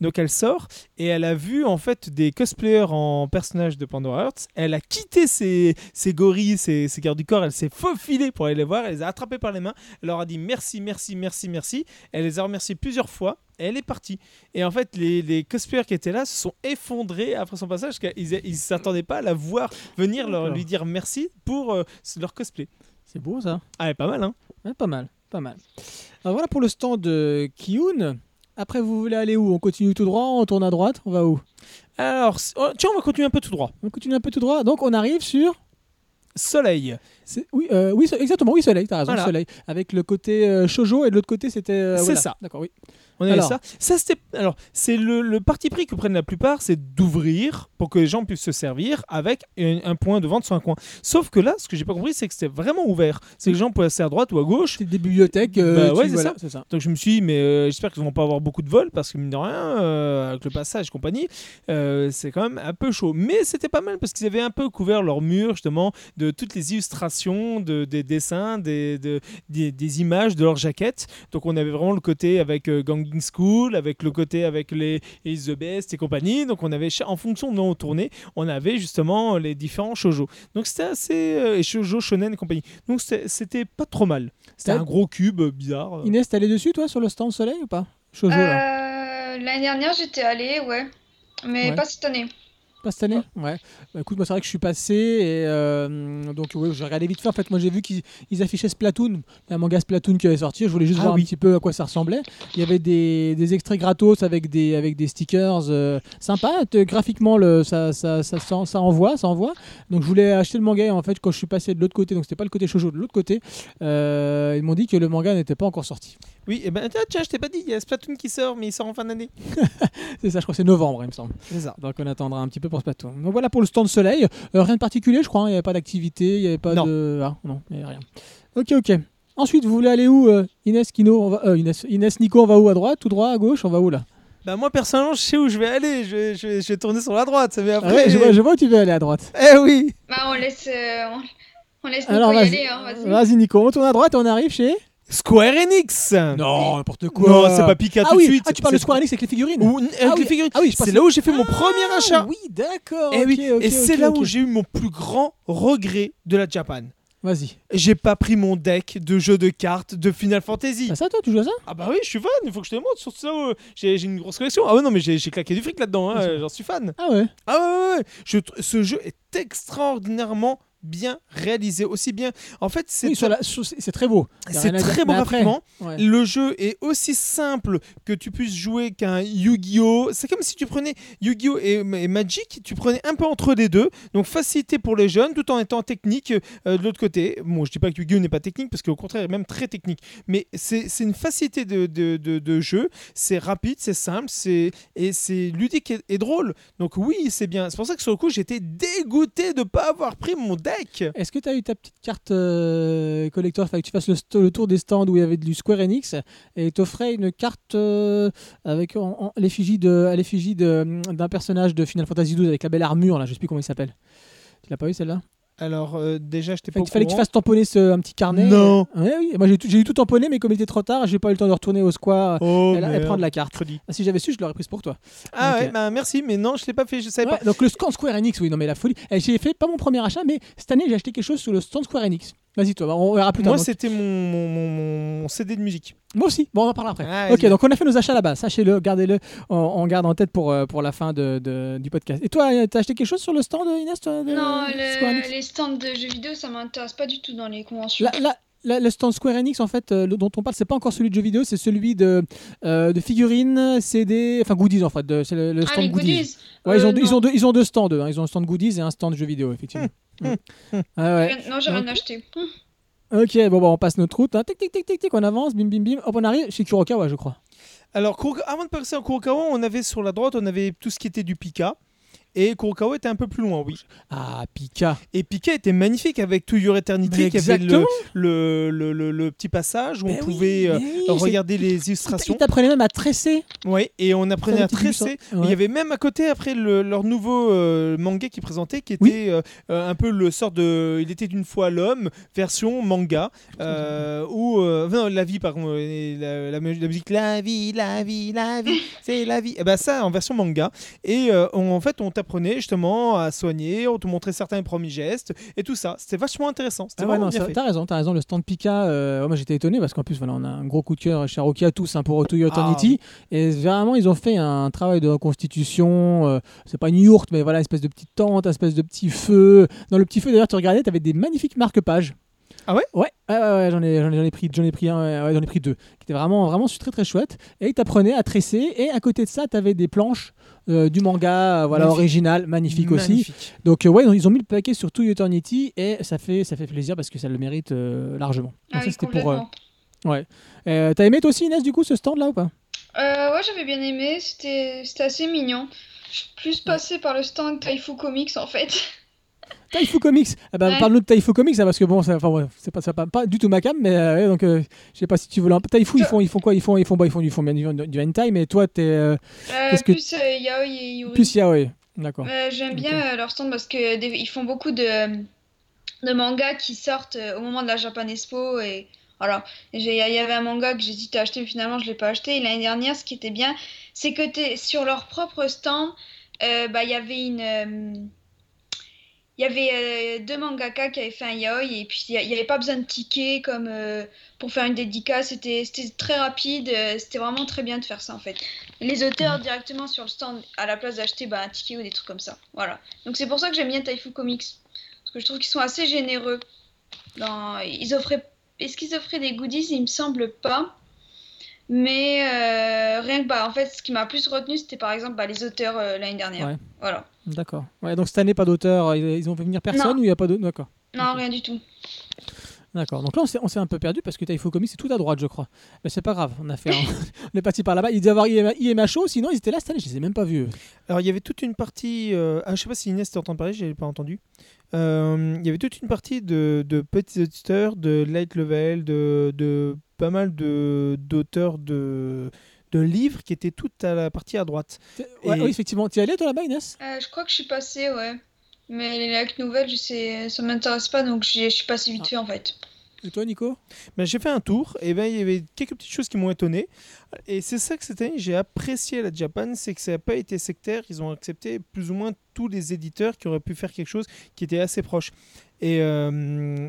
Speaker 2: Donc elle sort et elle a vu en fait des cosplayers en personnages de Pandora Earth. Elle a quitté ses, ses gorilles, ses, ses gardes du corps, elle s'est faufilée pour aller les voir, elle les a attrapés par les mains, elle leur a dit merci, merci, merci, merci. Elle les a remerciés plusieurs fois. Elle est partie. Et en fait, les, les cosplayers qui étaient là se sont effondrés après son passage parce qu'ils ne s'attendaient pas à la voir venir leur, lui dire merci pour euh, leur cosplay.
Speaker 1: C'est beau ça.
Speaker 2: Ah, ouais, pas mal, hein
Speaker 1: Ouais, pas mal, pas mal. Alors voilà pour le stand de Kiyun. Après, vous voulez aller où? On continue tout droit, on tourne à droite, on va où?
Speaker 2: Alors, oh, tiens, on va continuer un peu tout droit.
Speaker 1: On continue un peu tout droit. Donc on arrive sur.
Speaker 2: Soleil.
Speaker 1: Oui, euh, oui, exactement, oui, soleil, t'as raison,
Speaker 2: Voilà.
Speaker 1: soleil. Avec le côté euh, shoujo et de l'autre côté c'était. euh,
Speaker 2: C'est
Speaker 1: voilà.
Speaker 2: ça.
Speaker 1: D'accord, oui.
Speaker 2: On avait
Speaker 1: Alors.
Speaker 2: ça. Ça, c'était. Alors, c'est le, le parti pris que prennent la plupart, c'est d'ouvrir pour que les gens puissent se servir avec un, un point de vente sur un coin. Sauf que là, ce que j'ai pas compris, c'est que c'était vraiment ouvert. C'est que les gens pouvaient passer à droite ou à gauche.
Speaker 1: C'est des bibliothèques. euh,
Speaker 2: Bah ouais, c'est
Speaker 1: voilà,
Speaker 2: ça. Donc je me suis dit, mais j'espère qu'ils vont pas avoir beaucoup de vols parce que mine de rien, avec le passage et compagnie, c'est quand même un peu chaud. Mais c'était pas mal parce qu'ils avaient un peu couvert leur mur justement de toutes les illustrations, de, des dessins, des, de- des, des images de leurs jaquettes. Donc on avait vraiment le côté avec euh, Ganging School, avec le côté avec les, les The Best et compagnie. Donc on avait, en fonction de où on tournait, on avait justement les différents shoujo. Donc c'était assez... euh, et shoujo, shonen et compagnie. Donc c'était pas trop mal. C'était un gros cube euh, bizarre.
Speaker 1: Inès, t'es allé dessus toi sur le stand soleil ou pas? Shoujo là.
Speaker 3: Euh, L'année dernière, j'étais allée, ouais. Mais
Speaker 1: Ouais.
Speaker 3: pas cette année.
Speaker 1: Pas cette année? Ouais. Bah, écoute, moi c'est vrai que je suis passé et euh, donc oui, j'ai regardé vite fait. En fait, moi j'ai vu qu'ils ils affichaient Splatoon, un manga Splatoon qui avait sorti. Je voulais juste
Speaker 2: Ah
Speaker 1: voir
Speaker 2: oui.
Speaker 1: un petit peu à quoi ça ressemblait. Il y avait des, des extraits gratos avec des, avec des stickers euh, sympas. Graphiquement, le, ça, ça, ça, ça envoie, ça envoie. Donc je voulais acheter le manga et en fait, quand je suis passé de l'autre côté, donc c'était pas le côté shoujo, de l'autre côté, euh, ils m'ont dit que le manga n'était pas encore sorti.
Speaker 2: Oui, et ben tiens, tiens, je t'ai pas dit, il y a Splatoon qui sort, mais il sort en fin d'année.
Speaker 1: C'est ça, je crois que c'est novembre, il me semble.
Speaker 2: C'est ça.
Speaker 1: Donc on attendra un petit peu pour Splatoon. Donc voilà pour le stand soleil. Euh, rien de particulier, je crois. hein. Il n'y avait pas d'activité, il n'y avait pas
Speaker 2: Non.
Speaker 1: de. Ah, non, il n'y avait rien. Ok, ok. Ensuite, vous voulez aller où euh, Inès, Kino on va... euh, Inès, Inès, Nico, on va où À droite, tout droit, à gauche On va où là?
Speaker 2: Bah moi personnellement, je sais où je vais aller. Je vais, je vais, je vais tourner sur la droite.
Speaker 1: Ah
Speaker 2: après.
Speaker 1: ouais, je, vois, je vois où tu veux aller à droite.
Speaker 2: Eh oui.
Speaker 3: Bah, on laisse, euh, on, on laisse Nico
Speaker 1: Alors
Speaker 3: y
Speaker 1: vas-y,
Speaker 3: aller, hein, vas-y.
Speaker 1: vas-y Nico, on tourne à droite et on arrive chez.
Speaker 2: Square Enix.
Speaker 1: Non, n'importe quoi.
Speaker 2: Non, c'est pas Pika
Speaker 1: Ah
Speaker 2: tout
Speaker 1: oui,
Speaker 2: de suite.
Speaker 1: ah, tu parles de Square Enix avec les figurines
Speaker 2: Ou avec
Speaker 1: Ah
Speaker 2: les
Speaker 1: oui,
Speaker 2: figurines.
Speaker 1: ah oui,
Speaker 2: c'est là où j'ai fait mon
Speaker 1: Ah,
Speaker 2: premier achat.
Speaker 1: Oui, d'accord.
Speaker 2: Eh oui,
Speaker 1: ok, ok,
Speaker 2: et c'est là où j'ai eu mon plus grand regret de la Japan.
Speaker 1: Vas-y.
Speaker 2: J'ai pas pris mon deck de jeux de cartes de Final Fantasy.
Speaker 1: Ah, ça, toi, tu joues à ça?
Speaker 2: Ah bah oui, je suis fan, il faut que je te le montre. Sur ça, euh, j'ai j'ai une grosse collection. Ah ouais, non, mais j'ai j'ai claqué du fric là-dedans, hein, euh, j'en suis fan.
Speaker 1: Ah ouais.
Speaker 2: Ah ouais, ouais, ouais. Je ce jeu est extraordinairement bien réalisé, aussi bien. En fait, c'est
Speaker 1: Oui, très beau.
Speaker 2: C'est très beau graphiquement.
Speaker 1: ouais.
Speaker 2: Le jeu est aussi simple que tu puisses jouer qu'un Yu-Gi-Oh! C'est comme si tu prenais Yu-Gi-Oh! Et, et Magic, tu prenais un peu entre les deux. Donc facilité pour les jeunes tout en étant technique euh, de l'autre côté. Bon, je dis pas que Yu-Gi-Oh! n'est pas technique parce qu'au contraire, il est même très technique. Mais c'est c'est une facilité de, de, de- de jeu. C'est rapide, c'est simple, c'est et c'est ludique et, et drôle. Donc oui, c'est bien. C'est pour ça que sur le coup, j'étais dégoûté de pas avoir pris mon
Speaker 1: Est-ce que tu as eu ta petite carte euh, collector? Fallait que tu fasses le, tour des stands où il y avait du Square Enix et ils t'offraient une carte euh, avec l'effigie d'un personnage de Final Fantasy XII avec la belle armure, là, je sais plus comment il s'appelle. Tu l'as pas eu celle-là?
Speaker 2: Alors euh, déjà, je t'ai pas
Speaker 1: Il fallait que tu fasses tamponner ce, un petit carnet.
Speaker 2: Non.
Speaker 1: Ouais, oui. Moi j'ai tout, eu tout tamponné, mais comme il était trop tard, j'ai pas eu le temps de retourner au square
Speaker 2: Oh,
Speaker 1: et, prendre la carte. Ah, si j'avais su, je l'aurais prise pour toi.
Speaker 2: Ah
Speaker 1: Ok.
Speaker 2: ouais, bah merci, mais non, je l'ai pas fait, je savais
Speaker 1: Ouais,
Speaker 2: pas.
Speaker 1: donc le stand Square Enix, oui, non mais la folie. Eh, J'ai fait pas mon premier achat, mais cette année j'ai acheté quelque chose sur le stand Square Enix. Vas-y toi, on verra plus tard.
Speaker 2: Moi,
Speaker 1: Donc,
Speaker 2: c'était mon, mon, mon- mon CD de musique.
Speaker 1: Moi aussi. Bon, on en parlera après.
Speaker 2: Ah,
Speaker 1: ok,
Speaker 2: vas-y.
Speaker 1: donc on a fait nos achats là-bas. Sachez-le, gardez-le. On, on garde en tête pour, euh, pour la fin de, de- du podcast. Et toi, euh, t'as acheté quelque chose sur le stand, Inès toi, de
Speaker 3: Non, le- les stands de jeux vidéo, ça m'intéresse pas du tout dans les conventions.
Speaker 1: La- la- la- le stand Square Enix, en fait, euh, dont on parle, c'est pas encore celui de jeux vidéo, c'est celui de, euh, de figurines, CD, enfin goodies en fait. de- C'est le, le
Speaker 3: ah,
Speaker 1: stand
Speaker 3: les
Speaker 1: goodies.
Speaker 3: goodies
Speaker 1: Ouais, ils, ont
Speaker 3: Euh,
Speaker 1: deux, ils, ont deux, ils ont deux stands. hein. Ils ont un stand goodies et un stand jeux vidéo, effectivement. Mm. Ah ouais.
Speaker 3: Rien- Non, j'ai rien acheté.
Speaker 1: Ok, bon, bah, on passe notre route. hein. Tic, tic, tic, tic, tic, on avance, bim, bim, bim. Hop, on arrive chez Kurokawa, je crois.
Speaker 2: Alors, avant de passer à Kurokawa, on avait sur la droite, on avait tout ce qui était du Pika. Et Kurokawa était un peu plus loin, oui.
Speaker 1: Ah, Pika.
Speaker 2: Et Pika était magnifique avec To Your Eternity, qui avait le, le, le, le- le petit passage où on
Speaker 1: oui,
Speaker 2: pouvait euh,
Speaker 1: oui,
Speaker 2: regarder les
Speaker 1: Il
Speaker 2: illustrations.
Speaker 1: t'apprenait même à tresser.
Speaker 2: Oui, et on apprenait à tresser.
Speaker 1: Ouais.
Speaker 2: Il y avait même à côté, après, le- leur nouveau euh, manga qu'ils présentaient, qui était
Speaker 1: Oui.
Speaker 2: euh, un peu le sort de Il était une fois l'homme, version manga, où. non, la vie, pardon, euh, la, la mu- la musique La vie, la vie, la vie, c'est la vie. Et ben ça, en version manga. Et on- en fait, on t'apprenait justement à soigner, on te montrait certains premiers gestes, et tout ça. C'était vachement intéressant. C'était
Speaker 1: Ah ouais,
Speaker 2: vraiment
Speaker 1: non,
Speaker 2: bien
Speaker 1: ça-
Speaker 2: fait.
Speaker 1: t'as raison, t'as raison. Le stand Pika, euh, moi j'étais étonné parce qu'en plus, voilà, on a un gros coup de cœur chez Arokia tous hein, pour To Your
Speaker 2: Ah,
Speaker 1: Eternity. Et vraiment, ils ont fait un travail de reconstitution. euh, c'est pas une yourte, mais voilà, espèce de petite tente, espèce de petit feu. Dans le petit feu, d'ailleurs, tu regardais, t'avais des magnifiques marque-pages.
Speaker 2: Ah ouais?
Speaker 1: Ouais, ouais, ouais, ouais, j'en ai, j'en ai, ai pris, j'en ai pris un, ouais, j'en ai pris deux, qui étaient vraiment, vraiment très très chouettes. Et ils t'apprenaient à tresser. Et à côté de ça, t'avais des planches euh, du manga, euh, voilà,
Speaker 2: Magnifique.
Speaker 1: original, magnifique, aussi. Donc euh, ouais, ils ont- mis le paquet sur To Eternity et ça fait, ça fait plaisir parce que ça le mérite euh, largement. Donc
Speaker 3: Ah
Speaker 1: ça,
Speaker 3: oui,
Speaker 1: c'était pour. euh,
Speaker 3: complètement.
Speaker 1: ouais. Euh, T'as aimé toi aussi Inès du coup ce stand là ou pas?
Speaker 3: Euh, ouais, j'avais bien aimé, c'était c'était assez mignon. Je suis plus passé par le stand Taifu Comics en fait.
Speaker 1: Taifu Comics. Ah bah,
Speaker 3: Ouais.
Speaker 1: Parle-nous de Taifu Comics hein, parce que bon, ça- enfin ouais, c'est pas, ça pas, pas du tout ma cam, mais euh, donc euh, je sais pas si tu veux. Taifu ils font, ils font quoi? Ils font, ils font, bah, ils font, ils font bien du, du hentai, mais toi t'es euh,
Speaker 3: Euh,
Speaker 1: que-
Speaker 3: plus euh, Yaoi et Yuri.
Speaker 1: plus yaoi. D'accord.
Speaker 3: Euh, J'aime bien leur stand parce que des- ils font beaucoup de, de mangas qui sortent au moment de la Japan Expo et. J'ai- Il y avait un manga que j'hésitais à acheter mais finalement je l'ai pas acheté. Et l'année dernière, ce qui était bien, c'est que sur leur propre stand, euh, bah il y avait une il y avait euh, deux mangaka qui avaient fait un yaoi et puis il n'y avait pas besoin de tickets comme euh, pour faire une dédicace. C'était c'était très rapide. euh, C'était vraiment très bien de faire ça en fait. Les auteurs directement sur le stand à la place d'acheter bah, un ticket ou des trucs comme ça. Voilà. Donc c'est pour ça que j'aime bien Taifu Comics. Parce que je trouve qu'ils sont assez généreux. Dans... Ils offraient... Est-ce qu'ils offraient des goodies? Il me semble pas. Mais euh, rien que bah en fait ce qui m'a plus retenu c'était par exemple bah, les auteurs euh, l'année dernière.
Speaker 1: Ouais.
Speaker 3: Voilà.
Speaker 1: D'accord. Ouais, donc cette année pas d'auteur. Ils ils ont fait venir personne
Speaker 3: Non.
Speaker 1: ou il y a pas d'auteur D'accord.
Speaker 3: Non, rien du tout.
Speaker 1: D'accord. Donc là, on s'est, on s'est un peu perdu parce que Taifu Comics, c'est tout à droite, je crois. Mais c'est pas grave. On a fait, un- on est parti par là-bas. Il devait y avoir IMA IMHO, sinon ils étaient là cette année. Je les ai même pas vus.
Speaker 2: Alors, il y avait toute une partie. euh, ah, je sais pas si Inès t'entend parler, je l'ai pas entendu. Euh, il y avait toute une partie de, de petits auditeurs, de light level, de, de pas mal de, d'auteurs de, de livres qui étaient toutes à la partie à droite.
Speaker 1: T'es- ouais,
Speaker 2: Et-
Speaker 1: Oui, effectivement. Tu y allais toi là-bas, Inès?
Speaker 3: Euh, je crois que je suis passée, ouais. Mais les lacs nouvelles, je sais, ça m'intéresse pas, donc je suis passée vite fait en fait.
Speaker 1: Et toi, Nico?
Speaker 2: Ben, j'ai fait un tour et ben, il y avait quelques petites choses qui m'ont étonné. Et c'est ça que cette année j'ai apprécié la Japan, c'est que ça n'a pas été sectaire. Ils ont accepté plus ou moins tous les éditeurs qui auraient pu faire quelque chose qui était assez proche. Et euh,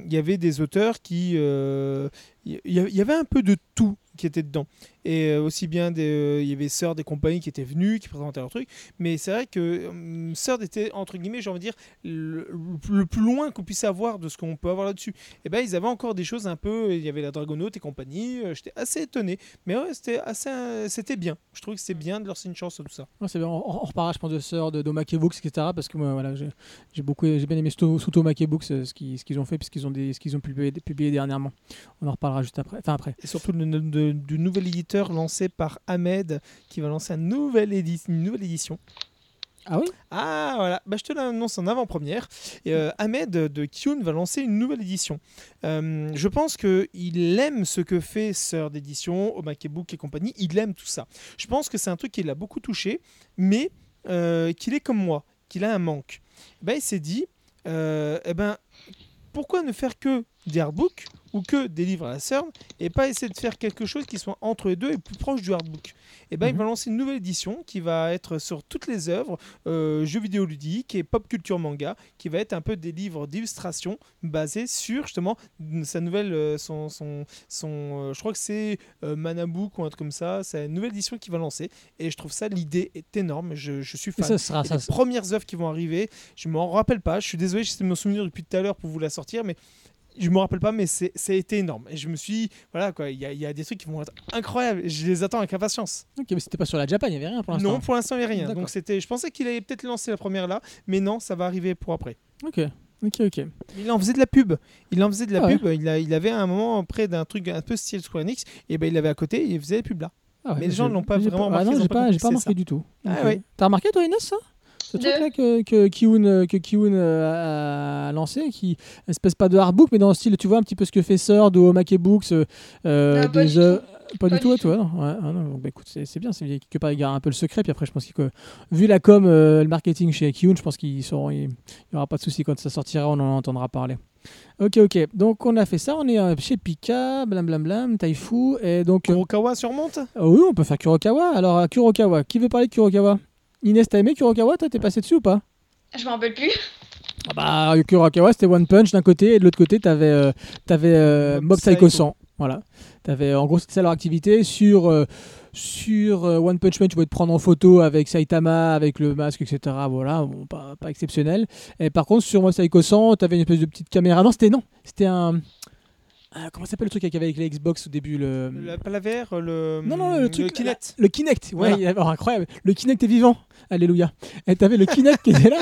Speaker 2: il y avait des auteurs qui. euh, Il y, il y avait un peu de tout qui était dedans. Et euh, aussi bien des, euh, il y avait Sœur des compagnies qui étaient venus, qui présentaient leur truc. Mais c'est vrai que hum, Sœur était entre guillemets, j'ai envie de dire, le, le plus loin qu'on puisse avoir de ce qu'on peut avoir là-dessus. Et ben ils avaient encore des choses un peu, il y avait la Dragonaut et compagnie. euh, J'étais assez étonné, mais ouais, c'était assez, c'était bien. Je trouve que c'était bien de leur laisser une chance tout ça.
Speaker 1: Ouais, c'est bien. On, on reparlera, je pense, de sœurs, de Domake Books, etc. Parce que moi, voilà, j'ai beaucoup, j'ai bien aimé Suto- Sutomake Books, ce qu'ils ce qu'ils ont fait, puisqu'ils ont, des- ce qu'ils ont publié, publié dernièrement. On en reparlera juste après. Enfin, après.
Speaker 2: Et surtout du nouvel éditeur lancé par Ahmed, qui va lancer un nouvel édi- une nouvelle édition.
Speaker 1: Ah oui?
Speaker 2: Ah voilà, bah, je te l'annonce en avant-première. Euh, Ahmed de Kyun va lancer une nouvelle édition. Euh, je pense qu'il aime ce que fait Sœur d'édition, Omakebook et compagnie. Il aime tout ça. Je pense que c'est un truc qui l'a beaucoup touché, mais euh, qu'il est comme moi, qu'il a un manque. Ben, il s'est dit, eh ben, pourquoi ne faire que des artbooks ou que des livres à la CERN et pas essayer de faire quelque chose qui soit entre les deux et plus proche du hardbook et ben il
Speaker 1: Mhm.
Speaker 2: va lancer une nouvelle édition qui va être sur toutes les œuvres euh, jeux vidéo ludiques et pop culture manga qui va être un peu des livres d'illustration basés sur justement sa nouvelle euh, son, son, son euh, je crois que c'est Manabook ou un truc comme ça c'est une nouvelle édition qui va lancer et je trouve ça l'idée est énorme je, je suis
Speaker 1: Et
Speaker 2: fan
Speaker 1: ça sera
Speaker 2: et
Speaker 1: ça.
Speaker 2: les premières œuvres qui vont arriver, je m'en rappelle pas. Je suis désolé, j'essaie de me souvenir depuis tout à l'heure pour vous la sortir, mais je me rappelle pas. Mais c'est, ça a été énorme. Et je me suis, dit, voilà quoi, il y, a- il y a des trucs qui vont être incroyables. Je les attends avec impatience.
Speaker 1: Ok, mais c'était pas sur la Japan, il y avait rien pour l'instant.
Speaker 2: Non, pour l'instant il n'y a rien.
Speaker 1: D'accord.
Speaker 2: Donc c'était, je pensais qu'il allait peut-être lancer la première là, mais non, ça va arriver pour après.
Speaker 1: Ok, ok, ok.
Speaker 2: Il en faisait de la pub. Il en faisait de la
Speaker 1: Ah ouais.
Speaker 2: pub. Il, a, il avait à un moment près d'un truc un peu style Square Enix, et ben il avait à côté, il faisait des pubs là.
Speaker 1: Ah ouais,
Speaker 2: Mais les gens
Speaker 1: j'ai-
Speaker 2: l'ont pas vraiment
Speaker 1: Ah
Speaker 2: remarqué,
Speaker 1: non,
Speaker 2: ils ont
Speaker 1: j'ai
Speaker 2: pas
Speaker 1: pas, j'ai pas remarqué
Speaker 2: ça.
Speaker 1: du tout.
Speaker 2: Ah ouais.
Speaker 1: T'as remarqué toi Inès ça? Ce
Speaker 3: De-
Speaker 1: truc là que, que Kiun, euh, que Kiun, euh, a lancé, qui espèce pas de hardbook, mais dans le style, tu vois un petit peu ce que fait Sœur de Omake Books, euh,
Speaker 3: Non, pas
Speaker 1: des
Speaker 3: du
Speaker 1: œuvres-
Speaker 3: tout.
Speaker 1: Pas,
Speaker 3: Pas
Speaker 1: du tout,
Speaker 3: du
Speaker 1: ouais, toi, non. Ouais, ah non, donc, bah, écoute, c'est bien, c'est quelque part, il garde un peu le secret. Puis après, je pense que vu la com, euh, le marketing chez Kiun, je pense qu'il sauront, il n'y aura pas de souci quand ça sortira, on en entendra parler. Ok, ok. Donc on a fait ça, on est euh, chez Pika, blam blam blam, Taifu, et donc. euh,
Speaker 2: Kurokawa surmonte?
Speaker 1: Ah oui, on peut faire Kurokawa. Alors, Kurokawa, qui veut parler de Kurokawa? Inès, t'as aimé Kurokawa Toi, t'es passé dessus ou pas?
Speaker 3: Je m'en rappelle plus.
Speaker 1: ah bah, Kurokawa, c'était One Punch d'un côté, et de l'autre côté, t'avais euh, t'avais, euh,
Speaker 2: Mob
Speaker 1: Psycho. 100. Voilà. T'avais, en gros, c'était ça leur activité. Sur, euh, sur euh, One Punch Man, tu pouvais te prendre en photo avec Saitama, avec le masque, etc. Voilà, bon, pas, pas exceptionnel. Et par contre, sur Mob Psycho 100, t'avais une espèce de petite caméra. Non, c'était non, c'était un. Ah, comment s'appelle le truc qu'il y avait avec les Xbox au début le...
Speaker 2: La, pas la VR, le.
Speaker 1: Non, non, le truc.
Speaker 2: Kinect.
Speaker 1: Le Kinect, ouais,
Speaker 2: Voilà.
Speaker 1: il avait- oh, incroyable. Le Kinect est vivant. Alléluia. Et t'avais le Kinect qui était là.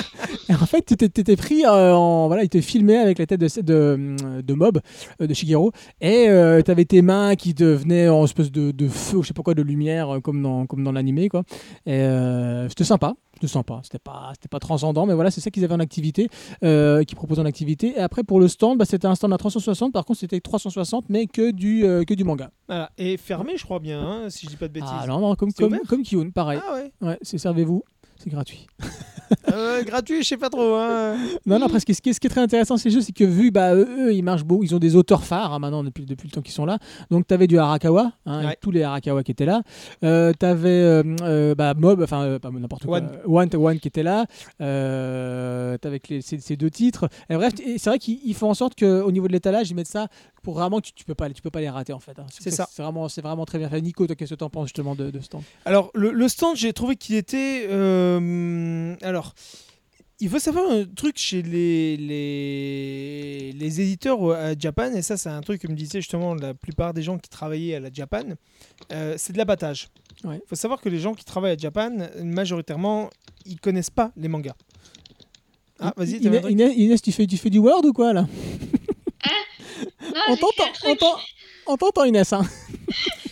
Speaker 1: Et en fait, tu t'étais- pris euh, en. Voilà, il te filmait avec la tête de, de, de Mob, euh, de Shigeru. Et euh, t'avais tes mains qui devenaient en espèce de, de feu, je sais pas quoi, de lumière, euh, comme dans, comme dans l'animé, quoi. Et euh, c'était sympa. C'était sympa. C'était pas, c'était pas transcendant, mais voilà, c'est ça qu'ils avaient en activité, euh, qu'ils proposaient en activité. Et après, pour le stand, bah, c'était un stand à 360. Par contre, c'était 360, mais que du, euh, que du manga.
Speaker 2: Voilà. Et fermé, je crois bien, hein, si je dis pas de bêtises.
Speaker 1: Ah non, non, comme, comme,
Speaker 2: ouvert
Speaker 1: comme Kiyun, pareil.
Speaker 2: Ah ouais.
Speaker 1: Ouais, c'est servez-vous, c'est gratuit.
Speaker 2: Euh, gratuit, je sais pas trop. Hein.
Speaker 1: Non, non, après, ce qui, ce qui est, ce qui est très intéressant, ces jeux, c'est que vu, bah, eux, ils marchent beau, ils ont des auteurs phares hein, maintenant depuis, depuis le temps qu'ils sont là. Donc, tu avais du Arakawa, hein,
Speaker 2: Ouais.
Speaker 1: tous les Arakawa qui étaient là. Euh, tu avais bah, Mob, enfin, euh, pas n'importe quoi.
Speaker 2: One.
Speaker 1: euh, One, qui était là. Euh, tu avec les, ces, ces deux titres. Et bref, c'est vrai qu'ils ils font en sorte qu'au niveau de l'étalage, ils mettent ça pour vraiment que tu, tu peux pas, tu peux pas les rater en fait. hein.
Speaker 2: C'est ça.
Speaker 1: C'est vraiment, vraiment très bien fait. Nico, toi, qu'est-ce que tu en penses justement de, de ce stand
Speaker 2: Alors, le, le stand, j'ai trouvé qu'il était. Euh, alors. Il faut savoir un truc chez les, les, les éditeurs au- à Japan, et ça c'est un truc que me disait justement la plupart des gens qui travaillaient à la Japan, euh, c'est de l'abattage. Il
Speaker 1: Ouais.
Speaker 2: faut savoir que les gens qui travaillent à Japan, majoritairement, ils connaissent pas les mangas. Ah, vas-y,
Speaker 1: Inès, Inès, Inès, tu fais, tu fais du Word ou quoi là?
Speaker 3: Non,
Speaker 1: On t'entend, on Inès. Hein.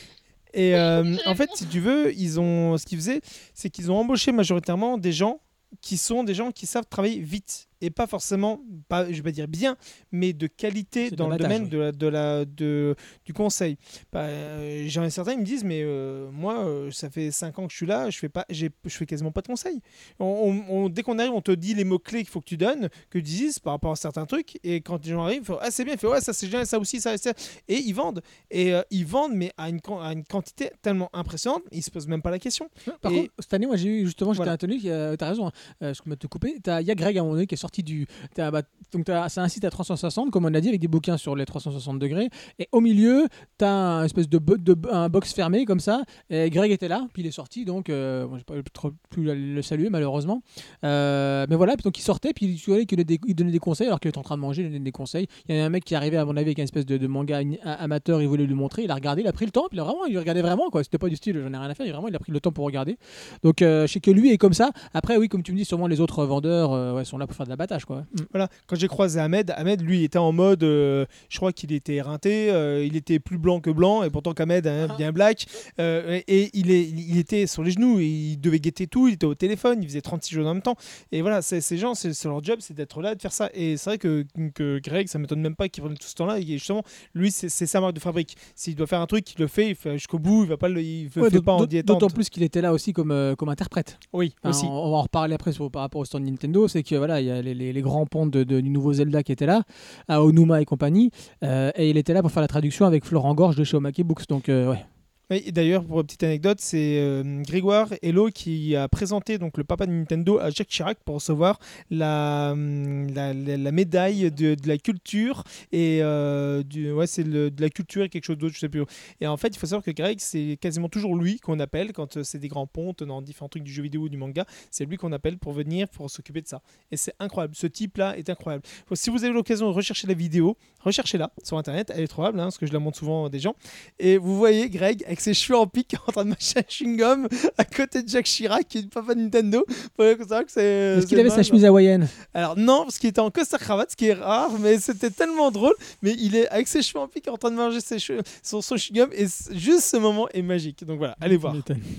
Speaker 2: Et euh, en fait, si tu veux, ils ont, ce qu'ils faisaient, c'est qu'ils ont embauché majoritairement des gens qui sont des gens qui savent travailler vite et pas forcément, pas, je vais pas dire bien, mais de qualité dans le domaine
Speaker 1: oui.
Speaker 2: de la, de la, de, du conseil. Bah, euh, J'en ai certains, ils me disent, mais euh, moi, euh, ça fait 5 ans que je suis là, je fais, pas, j'ai- je fais quasiment pas de conseils. On, on- on- dès qu'on arrive, on te dit les mots-clés qu'il faut que tu donnes, que tu dises par rapport à certains trucs, et quand les gens arrivent, ils font, ah c'est bien, ils font, ouais, ça c'est bien, ça aussi, ça, ça. Et ils vendent. Et euh, ils vendent, mais à une, à une quantité tellement impressionnante, ils se posent même pas la question.
Speaker 1: Par
Speaker 2: Et-
Speaker 1: contre, cette année, moi j'ai eu justement, j'étais
Speaker 2: Voilà.
Speaker 1: étonné, tu as raison, hein, je peux te couper. Il y a Greg à un moment donné qui est sorti du. bah, donc c'est un site à 360, comme on a dit, avec des bouquins sur les 360 degrés. Et au milieu, tu as un espèce de, bo- de- un box fermé comme ça. Et Greg était là, puis il est sorti, donc euh, moi, j'ai pas trop pu le saluer malheureusement. Euh, mais voilà, donc il sortait, puis tu voyais qu'il donnait des- conseils alors qu'il était en train de manger, il donnait des conseils. Il y a un mec qui arrivait à mon avis avec une espèce de, manga amateur, il voulait lui montrer, il a regardé, il a pris le temps, il a vraiment, il regardait vraiment quoi. C'était pas du style, j'en ai rien à faire, il, vraiment, il a pris le temps pour regarder. Donc euh, je sais que lui est comme ça. Après oui, comme tu me dis, sûrement les autres vendeurs euh, sont là pour faire de l'abattage quoi. Mm.
Speaker 2: Voilà, quand j'ai croisé Ahmed, Ahmed lui était en mode, euh, je crois qu'il était éreinté, euh, il était plus blanc que blanc, et pourtant qu'Ahmed hein, bien black, euh, et il, est, il était sur les genoux, il devait guetter tout, il était au téléphone, il faisait 36 choses en même temps, et voilà, c'est- ces gens, c'est leur job, c'est d'être là, de faire ça, et c'est vrai que, que Greg, ça m'étonne même pas qu'il prenne tout ce temps-là, et justement, lui, c'est sa marque de fabrique, s'il doit faire un truc, il le fait, il fait jusqu'au bout, il va pas le, il
Speaker 1: Ouais,
Speaker 2: fait pas en.
Speaker 1: D'autant plus qu'il était là aussi comme, comme interprète.
Speaker 2: Oui,
Speaker 1: Enfin,
Speaker 2: aussi.
Speaker 1: On, on va en reparler après sur- par rapport au stand Nintendo. C'est que voilà, il y a les, les- grands pontes de, de- du nouveau Zelda qui étaient là, à Onuma et compagnie, euh, et il était là pour faire la traduction avec Florent Gorge de chez Omake Books. Donc euh, ouais.
Speaker 2: Oui, d'ailleurs, pour une petite anecdote, c'est euh, Grégoire Hello qui a présenté donc le papa de Nintendo à Jacques Chirac pour recevoir la, hum, la, médaille de, la culture et euh, du, ouais, c'est de la culture et quelque chose d'autre, je sais plus. Et en fait, il faut savoir que Greg, c'est quasiment toujours lui qu'on appelle quand euh, c'est des grands pontes dans différents trucs du jeu vidéo ou du manga. C'est lui qu'on appelle pour venir pour s'occuper de ça. Et c'est incroyable. Ce type-là est incroyable. Si vous avez l'occasion de rechercher la vidéo, recherchez-la sur internet. Elle est trouvable, hein, parce que je la montre souvent à des gens. Et vous voyez Greg avec ses cheveux en pique en train de mâcher un chewing-gum à côté de Jacques Chirac qui est le papa de Nintendo. Que c'est.
Speaker 1: Est-ce qu'il avait sa chemise hawaïenne?
Speaker 2: Alors non, parce qu'il était en costard cravate, ce qui est rare, mais c'était tellement drôle. Mais il est avec ses cheveux en pique en train de manger ses cheveux, son, son chewing-gum et juste ce moment est magique. Donc voilà, allez voir.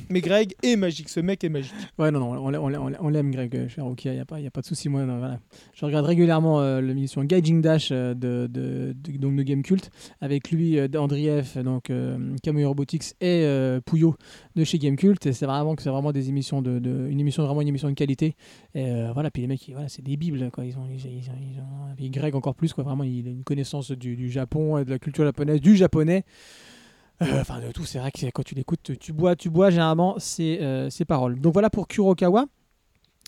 Speaker 2: Mais Greg est magique, ce mec est magique.
Speaker 1: Ouais, non, non, on, l'a- on l'a- on l'a- on l'aime, Greg, euh, cher Rocky, il n'y a, pas- y a pas de souci. Moi, non, voilà. Je regarde régulièrement euh, l'émission Gaijing Dash euh, de, de, de- donc de Game Cult avec lui, euh, Andrief, donc euh, Kamui Et euh, Pouillot de chez Game Cult. Et c'est vraiment que c'est vraiment des émissions de, une émission vraiment une émission de qualité. Et euh, voilà, puis les mecs, voilà, c'est des bibles quoi. Ils ont, ils, ils ils ont- et encore plus quoi. Vraiment, il a une connaissance du, du Japon de la culture japonaise, du japonais. Euh, Enfin, de tout, c'est vrai que quand tu l'écoutes, tu- tu bois, tu bois généralement ces, euh, ces paroles. Donc voilà pour Kurokawa.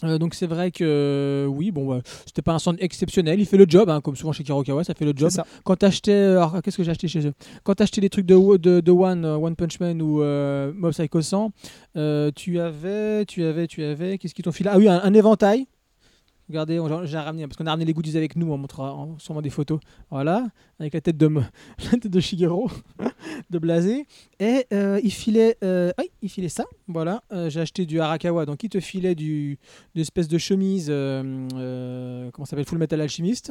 Speaker 1: Euh, donc c'est vrai que euh, oui, bon, bah, c'était pas un centre exceptionnel. Il fait le job, hein, comme souvent chez Kurokawa, ça fait le job. Quand t'achetais, alors qu'est-ce que j'ai acheté chez eux? Quand t'achetais des trucs de, de, de One, euh, One Punch Man ou euh, Mob Psycho 100, euh, tu avais, tu avais, tu avais, qu'est-ce qu'ils t'ont filé? Ah oui, un, un éventail. Regardez, on- j'ai ramené parce qu'on a ramené les goodies avec nous, on montrera en- sûrement des photos. Voilà, avec la tête de, me- la tête de Shigeru, de Blasé. Et euh, il filait, euh, oui, il filait ça. Voilà, Euh, j'ai acheté du Arakawa, donc il te filait du, une espèce de chemise, comment ça s'appelle, Full Metal Alchemist.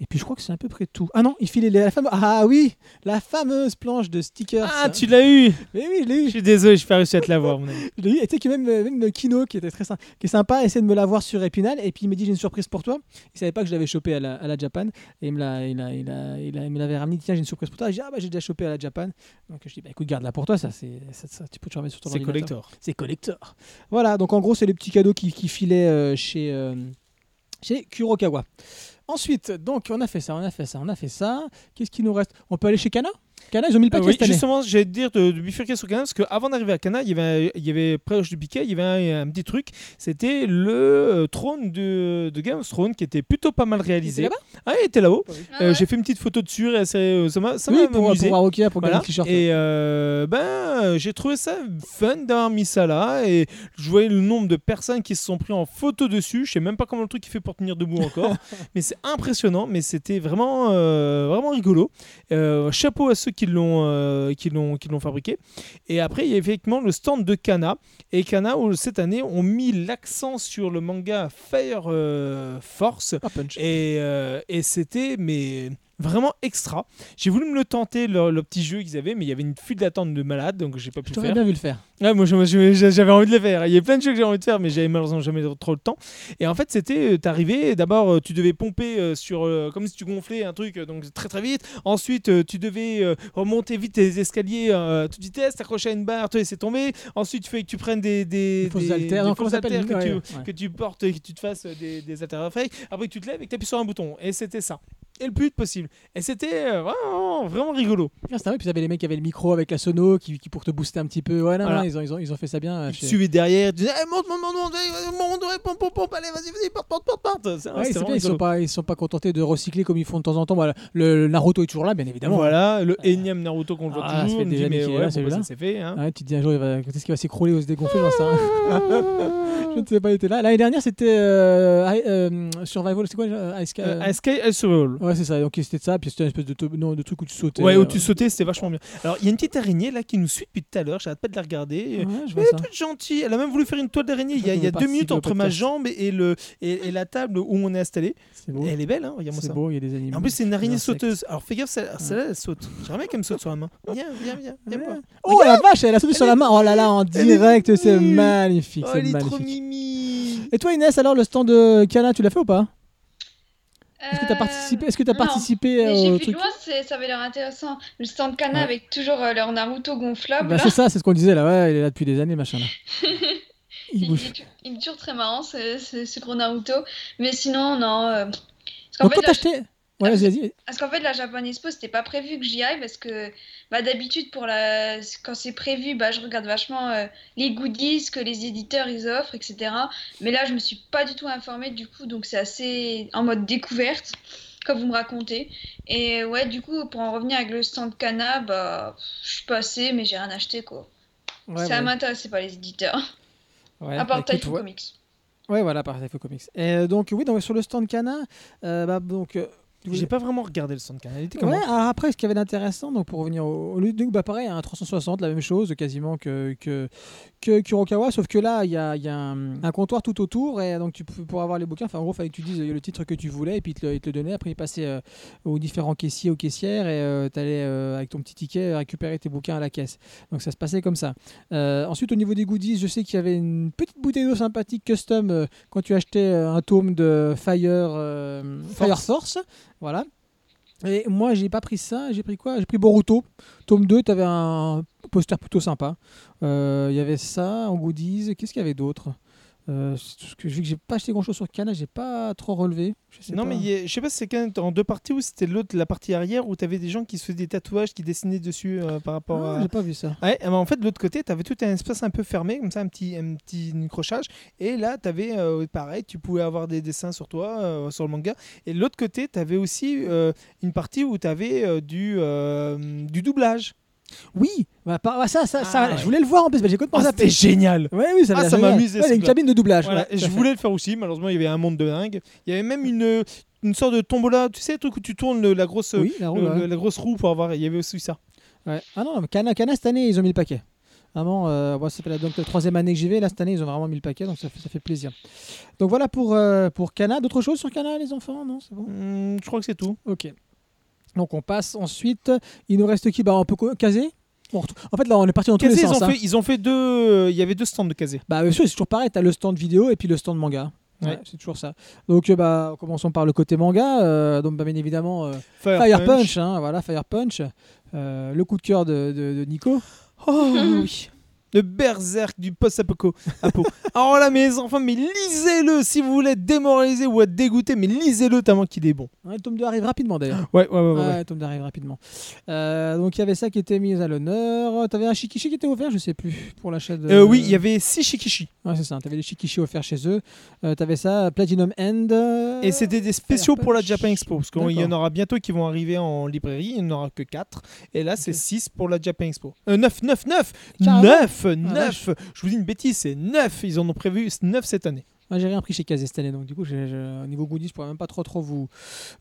Speaker 1: Et puis je crois que c'est à peu près tout. Ah non, il filait la fameuse, ah oui, la fameuse planche de stickers.
Speaker 2: Ah, tu l'as eu
Speaker 1: Mais oui, je l'ai
Speaker 2: Je
Speaker 1: eu.
Speaker 2: suis désolé, je n'ai pas réussi à te l'avoir.
Speaker 1: Je l'ai eu. Et tu sais que même, même Kino, qui était très sympa, qui est sympa, essaie de me l'avoir sur Epinal. Et puis il m'a dit une surprise pour toi. Il savait pas que je l'avais chopé à la, à la Japan. Et il me l'a- il a- il a- il a- il me l'avait ramené. Tiens, j'ai une surprise pour toi. J'ai dit ah bah j'ai déjà chopé à la Japan. Donc je dis bah écoute, garde-la pour toi. Ça, c'est, ça, ça, tu peux te remettre sur ton
Speaker 2: C'est collector.
Speaker 1: C'est collector. Voilà, donc en gros, c'est les petits cadeaux qui, qui filaient euh, chez, euh, chez Kurokawa. Ensuite, donc on a fait ça, on a fait ça, on a fait ça. Qu'est-ce qui nous reste? On peut aller chez Kana? Kana, ils ont mis le
Speaker 2: Euh,
Speaker 1: paquet
Speaker 2: oui,
Speaker 1: cette année.
Speaker 2: justement, j'allais te dire de, de bifurquer sur Cana parce qu'avant d'arriver à Cana, il y avait, il y avait proche du piquet, il y avait un, un petit truc. C'était le euh, trône de, de Game of Thrones qui était plutôt pas mal réalisé.
Speaker 1: Il était
Speaker 2: Ah, il était là-haut.
Speaker 3: Ah
Speaker 2: Euh,
Speaker 3: ouais.
Speaker 2: J'ai fait une petite photo dessus et euh, ça m'a ça
Speaker 1: Oui, pour,
Speaker 2: amusé.
Speaker 1: pour Arokia, pour gagner
Speaker 2: Voilà.
Speaker 1: le t-shirt.
Speaker 2: Et euh, ben, euh, j'ai trouvé ça fun d'avoir mis ça là. Et je voyais le nombre de personnes qui se sont pris en photo dessus. Je sais même pas comment le truc il fait pour tenir debout encore. mais c'est impressionnant. Mais c'était vraiment, euh, vraiment rigolo. Euh, chapeau à ceux qui l'ont, euh, qui l'ont, qui l'ont fabriqué. Et après, il y a effectivement le stand de Kana. Et Kana, où, cette année, ont mis l'accent sur le manga Fire euh, Force.
Speaker 1: Ah, punch.
Speaker 2: Et, euh, et c'était mais vraiment extra. J'ai voulu me le tenter, le, le petit jeu qu'ils avaient, mais il y avait une file d'attente de malade, donc j'ai pas pu
Speaker 1: Je
Speaker 2: faire.
Speaker 1: bien vu le faire.
Speaker 2: Ouais, moi j'avais envie de le faire. Il y a plein de jeux que j'ai envie de faire, mais j'avais malheureusement jamais trop le temps. Et en fait, c'était, euh, t'arrivais, d'abord euh, tu devais pomper euh, sur, comme si tu gonflais un truc, donc très très vite. Ensuite, tu devais remonter vite tes escaliers à toute vitesse, t'accrocher à une barre, te laisser tomber. Ensuite, il fallait que tu prennes des, des,
Speaker 1: Des fausses haltères.
Speaker 2: des fausses que,
Speaker 1: Ouais,
Speaker 2: tu,
Speaker 1: ouais.
Speaker 2: que tu portes et que tu te fasses des, des haltères. Après tu te lèves et que tu appuies sur un bouton. Et c'était ça. Et le plus vite possible. Et c'était euh, vraiment, vraiment rigolo.
Speaker 1: Ah, c'était vrai, puis vous avez les mecs qui avaient le micro avec la sono qui, qui pour te booster un petit peu. Ouais, non,
Speaker 2: Voilà.
Speaker 1: non, ils, ont, ils, ont, ils ont fait ça bien. euh,
Speaker 2: Tu
Speaker 1: chez-
Speaker 2: suivais derrière, tu disais, Eh, monte, monte, monte, monte, monte, monte, monte, pompe, pompe, pompe, allez, vas-y, vas-y, porte, porte, porte, porte.
Speaker 1: Ouais, ils sont pas ils sont pas contentés de recycler comme ils font de temps en temps. Voilà, le, le Naruto est toujours là, bien évidemment.
Speaker 2: Voilà, le énième Naruto qu'on voit
Speaker 1: Ah, ça
Speaker 2: toujours.
Speaker 1: fait
Speaker 2: dit,
Speaker 1: années
Speaker 2: mais ouais, ça s'est fait. Hein.
Speaker 1: Tu te dis un jour, va... quand est-ce qu'il va s'écrouler ou se dégonfler j'en sais rien. Je ne sais pas, il était là. L'année dernière, c'était euh, euh, Survival, c'est quoi
Speaker 2: Euh, Survival.
Speaker 1: Ouais, c'est ça. Donc c'était ça, puis c'était une espèce de, non, de truc où tu sautais.
Speaker 2: Ouais,
Speaker 1: euh,
Speaker 2: où tu sautais, c'était vachement bien. Alors, il y a une petite araignée là qui nous suit depuis tout à l'heure, j'arrête pas de la regarder.
Speaker 1: Ouais, je vois
Speaker 2: Elle est
Speaker 1: ça.
Speaker 2: toute gentille, elle a même voulu faire une toile d'araignée il y a, il y a
Speaker 1: Je
Speaker 2: deux minutes entre ma jambe et, le, et, et la table où on est installé.
Speaker 1: C'est beau.
Speaker 2: Elle est belle, hein, regarde-moi
Speaker 1: C'est
Speaker 2: ça.
Speaker 1: beau, il y a des animaux.
Speaker 2: En plus, c'est une araignée sauteuse. Alors, fais gaffe, celle- celle-là, elle saute. J'aimerais qu'elle me saute sur la main. Viens, viens, viens, viens
Speaker 1: Ouais. Oh la vache, elle a sauté sur la main. Oh là là, en
Speaker 2: est
Speaker 1: direct, c'est magnifique.
Speaker 2: Oh,
Speaker 1: c'est
Speaker 2: elle est trop
Speaker 1: magnifique.
Speaker 2: mimi.
Speaker 1: Et toi Inès, alors le stand de Cana, tu l'as fait ou pas? Est-ce que tu as
Speaker 3: Euh,
Speaker 1: participé, est-ce que t'as
Speaker 3: non.
Speaker 1: participé euh, au truc
Speaker 3: loin, ça avait l'air intéressant. Le stand Kana
Speaker 1: Ouais.
Speaker 3: avec toujours euh, leur Naruto gonflable.
Speaker 1: Bah. C'est ça, c'est ce qu'on disait là. Ouais, il est là depuis des années, machin là. Il
Speaker 3: il, est, il est toujours très marrant ce, ce- ce gros Naruto. Mais sinon, non. euh, Parce
Speaker 1: Donc
Speaker 3: fait,
Speaker 1: quand t'as acheté. Ouais, vas-y, vas-y.
Speaker 3: Parce qu'en fait, la Japan Expo, c'était pas prévu que j'y aille parce que bah, d'habitude, pour la... quand c'est prévu, bah, je regarde vachement euh, les goodies que les éditeurs ils offrent, etc. Mais là, je me suis pas du tout informée du coup, donc c'est assez en mode découverte, comme vous me racontez. Et ouais, du coup, pour en revenir avec le stand Kana, bah, je suis passée, mais j'ai rien acheté quoi.
Speaker 1: Ouais,
Speaker 3: ça
Speaker 1: ouais.
Speaker 3: m'intéressait pas les éditeurs,
Speaker 1: Ouais,
Speaker 3: à part Typhoon. Comics.
Speaker 1: Ouais, voilà, par Typho Comics. Et euh, donc, oui, donc, sur le stand Cana, euh, bah, donc. euh,
Speaker 2: J'ai pas vraiment regardé le comment
Speaker 1: Ouais, alors après, ce qu'il y avait d'intéressant, donc pour revenir au, au Ludovic, bah pareil, un 360, la même chose, quasiment que, que, que Kurokawa, sauf que là, il y a, y a un, un comptoir tout autour, et donc tu peux pour avoir les bouquins, enfin en gros, il fallait que tu dises le titre que tu voulais, et puis il te, le- il te le donnait, après il passait euh, aux différents caissiers, aux caissières, et tu allais avec ton petit ticket récupérer tes bouquins à la caisse. Donc ça se passait comme ça. Euh, ensuite, au niveau des goodies, je sais qu'il y avait une petite bouteille d'eau sympathique custom euh, quand tu achetais euh, un tome de Fire, euh, Fire Force. Voilà. Et moi, j'ai pas pris ça. J'ai pris quoi? J'ai pris Boruto. Tome 2, tu avais un poster plutôt sympa. Euh, Il y avait ça en goodies. Qu'est-ce qu'il y avait d'autre? Euh, que, Vu que j'ai pas acheté grand chose sur Cana, j'ai pas trop relevé. Je sais
Speaker 2: Non,
Speaker 1: pas.
Speaker 2: mais a- je sais pas si c'est quand même en deux parties ou c'était l'autre, la partie arrière où t'avais des gens qui se faisaient des tatouages, qui dessinaient dessus euh, par rapport
Speaker 1: Ah,
Speaker 2: à.
Speaker 1: j'ai pas vu ça.
Speaker 2: Ouais, eh ben, en fait, de l'autre côté, tu avais tout un espace un peu fermé, comme ça, un petit, un petit crochage. Et là, tu avais, pareil, tu pouvais avoir des dessins sur toi, euh, sur le manga. Et de l'autre côté, tu avais aussi euh, une partie où tu avais du, euh, du doublage.
Speaker 1: Oui, bah, par- ah, ça, ça, ça,
Speaker 2: Ah, ouais.
Speaker 1: je voulais le voir en plus. bah, j'ai complètement
Speaker 2: Ah,
Speaker 1: zappé.
Speaker 2: c'était génial!
Speaker 1: Ouais, oui, ça,
Speaker 2: Ah, ça m'a
Speaker 1: génial.
Speaker 2: amusé,
Speaker 1: Ouais,
Speaker 2: ce
Speaker 1: une cabine de doublage.
Speaker 2: Voilà,
Speaker 1: ouais,
Speaker 2: et
Speaker 1: tout
Speaker 2: je
Speaker 1: à fait.
Speaker 2: voulais le faire aussi, malheureusement, il y avait un monde de dingue. Il y avait même une, une sorte de tombola, tu sais, le truc où tu tournes le- la grosse,
Speaker 1: Oui, la roue,
Speaker 2: le-
Speaker 1: ouais.
Speaker 2: le- la grosse roue pour avoir. Il y avait aussi ça.
Speaker 1: Ouais. Ah non, mais Cana, Cana, cette année, ils ont mis le paquet. Vraiment, euh, moi, ça fait la, donc, la troisième année que j'y vais. Là, cette année, ils ont vraiment mis le paquet, donc ça fait, ça fait plaisir. Donc voilà pour, euh, pour Cana. D'autres choses sur Cana, les enfants? Non, c'est bon?
Speaker 2: Hum, je crois que c'est tout.
Speaker 1: Ok. Donc on passe ensuite. Il nous reste qui? Bah, on peut caser En fait, là, on est parti dans tous les
Speaker 2: Kazé, ils,
Speaker 1: sens.
Speaker 2: ont
Speaker 1: hein.
Speaker 2: fait, ils ont fait deux. Il y avait deux stands de Kazé.
Speaker 1: Bah, bien sûr, c'est toujours pareil. Tu as le stand vidéo et puis le stand manga. Ouais,
Speaker 2: Ouais.
Speaker 1: c'est toujours ça. Donc, euh, bah, commençons par le côté manga. Euh, donc, bah, bien évidemment, euh, Fire, Punch. hein, voilà, Fire Punch. Euh, le coup de cœur de, de- de Nico.
Speaker 2: Oh oui. Le berserk du post-apo. Apo. Alors là, mes enfants, mais lisez-le si vous voulez être démoralisé ou être dégoûté, mais lisez-le tellement qu'il est bon.
Speaker 1: Ouais, le tome 2 arrive rapidement d'ailleurs.
Speaker 2: Ouais, ouais, ouais. ouais,
Speaker 1: Ouais, le tome 2 arrive rapidement. Euh, donc, il y avait ça qui était mis à l'honneur. Tu avais un Shikishi qui était offert, je sais plus, pour l'achat de.
Speaker 2: Euh, oui, il y avait six Shikishi.
Speaker 1: Ouais, c'est ça. Tu avais des Shikishi offerts chez eux. Euh, tu avais ça, Platinum End.
Speaker 2: Et c'était des spéciaux pour la. Japan Expo. Parce qu'il y en aura bientôt qui vont arriver en librairie. Il n'y en aura que 4. Et là, c'est
Speaker 1: Ok.
Speaker 2: 6 pour la Japan Expo. Euh, 9, 9, 9
Speaker 1: Carrément
Speaker 2: 9
Speaker 1: Ah,
Speaker 2: 9 Je vous dis une bêtise, c'est 9 Ils en ont prévu 9 cette année.
Speaker 1: Moi, j'ai rien pris chez Kazé cette année, donc du coup, j'ai- j'ai- au niveau goodies, je pourrais même pas trop, trop vous,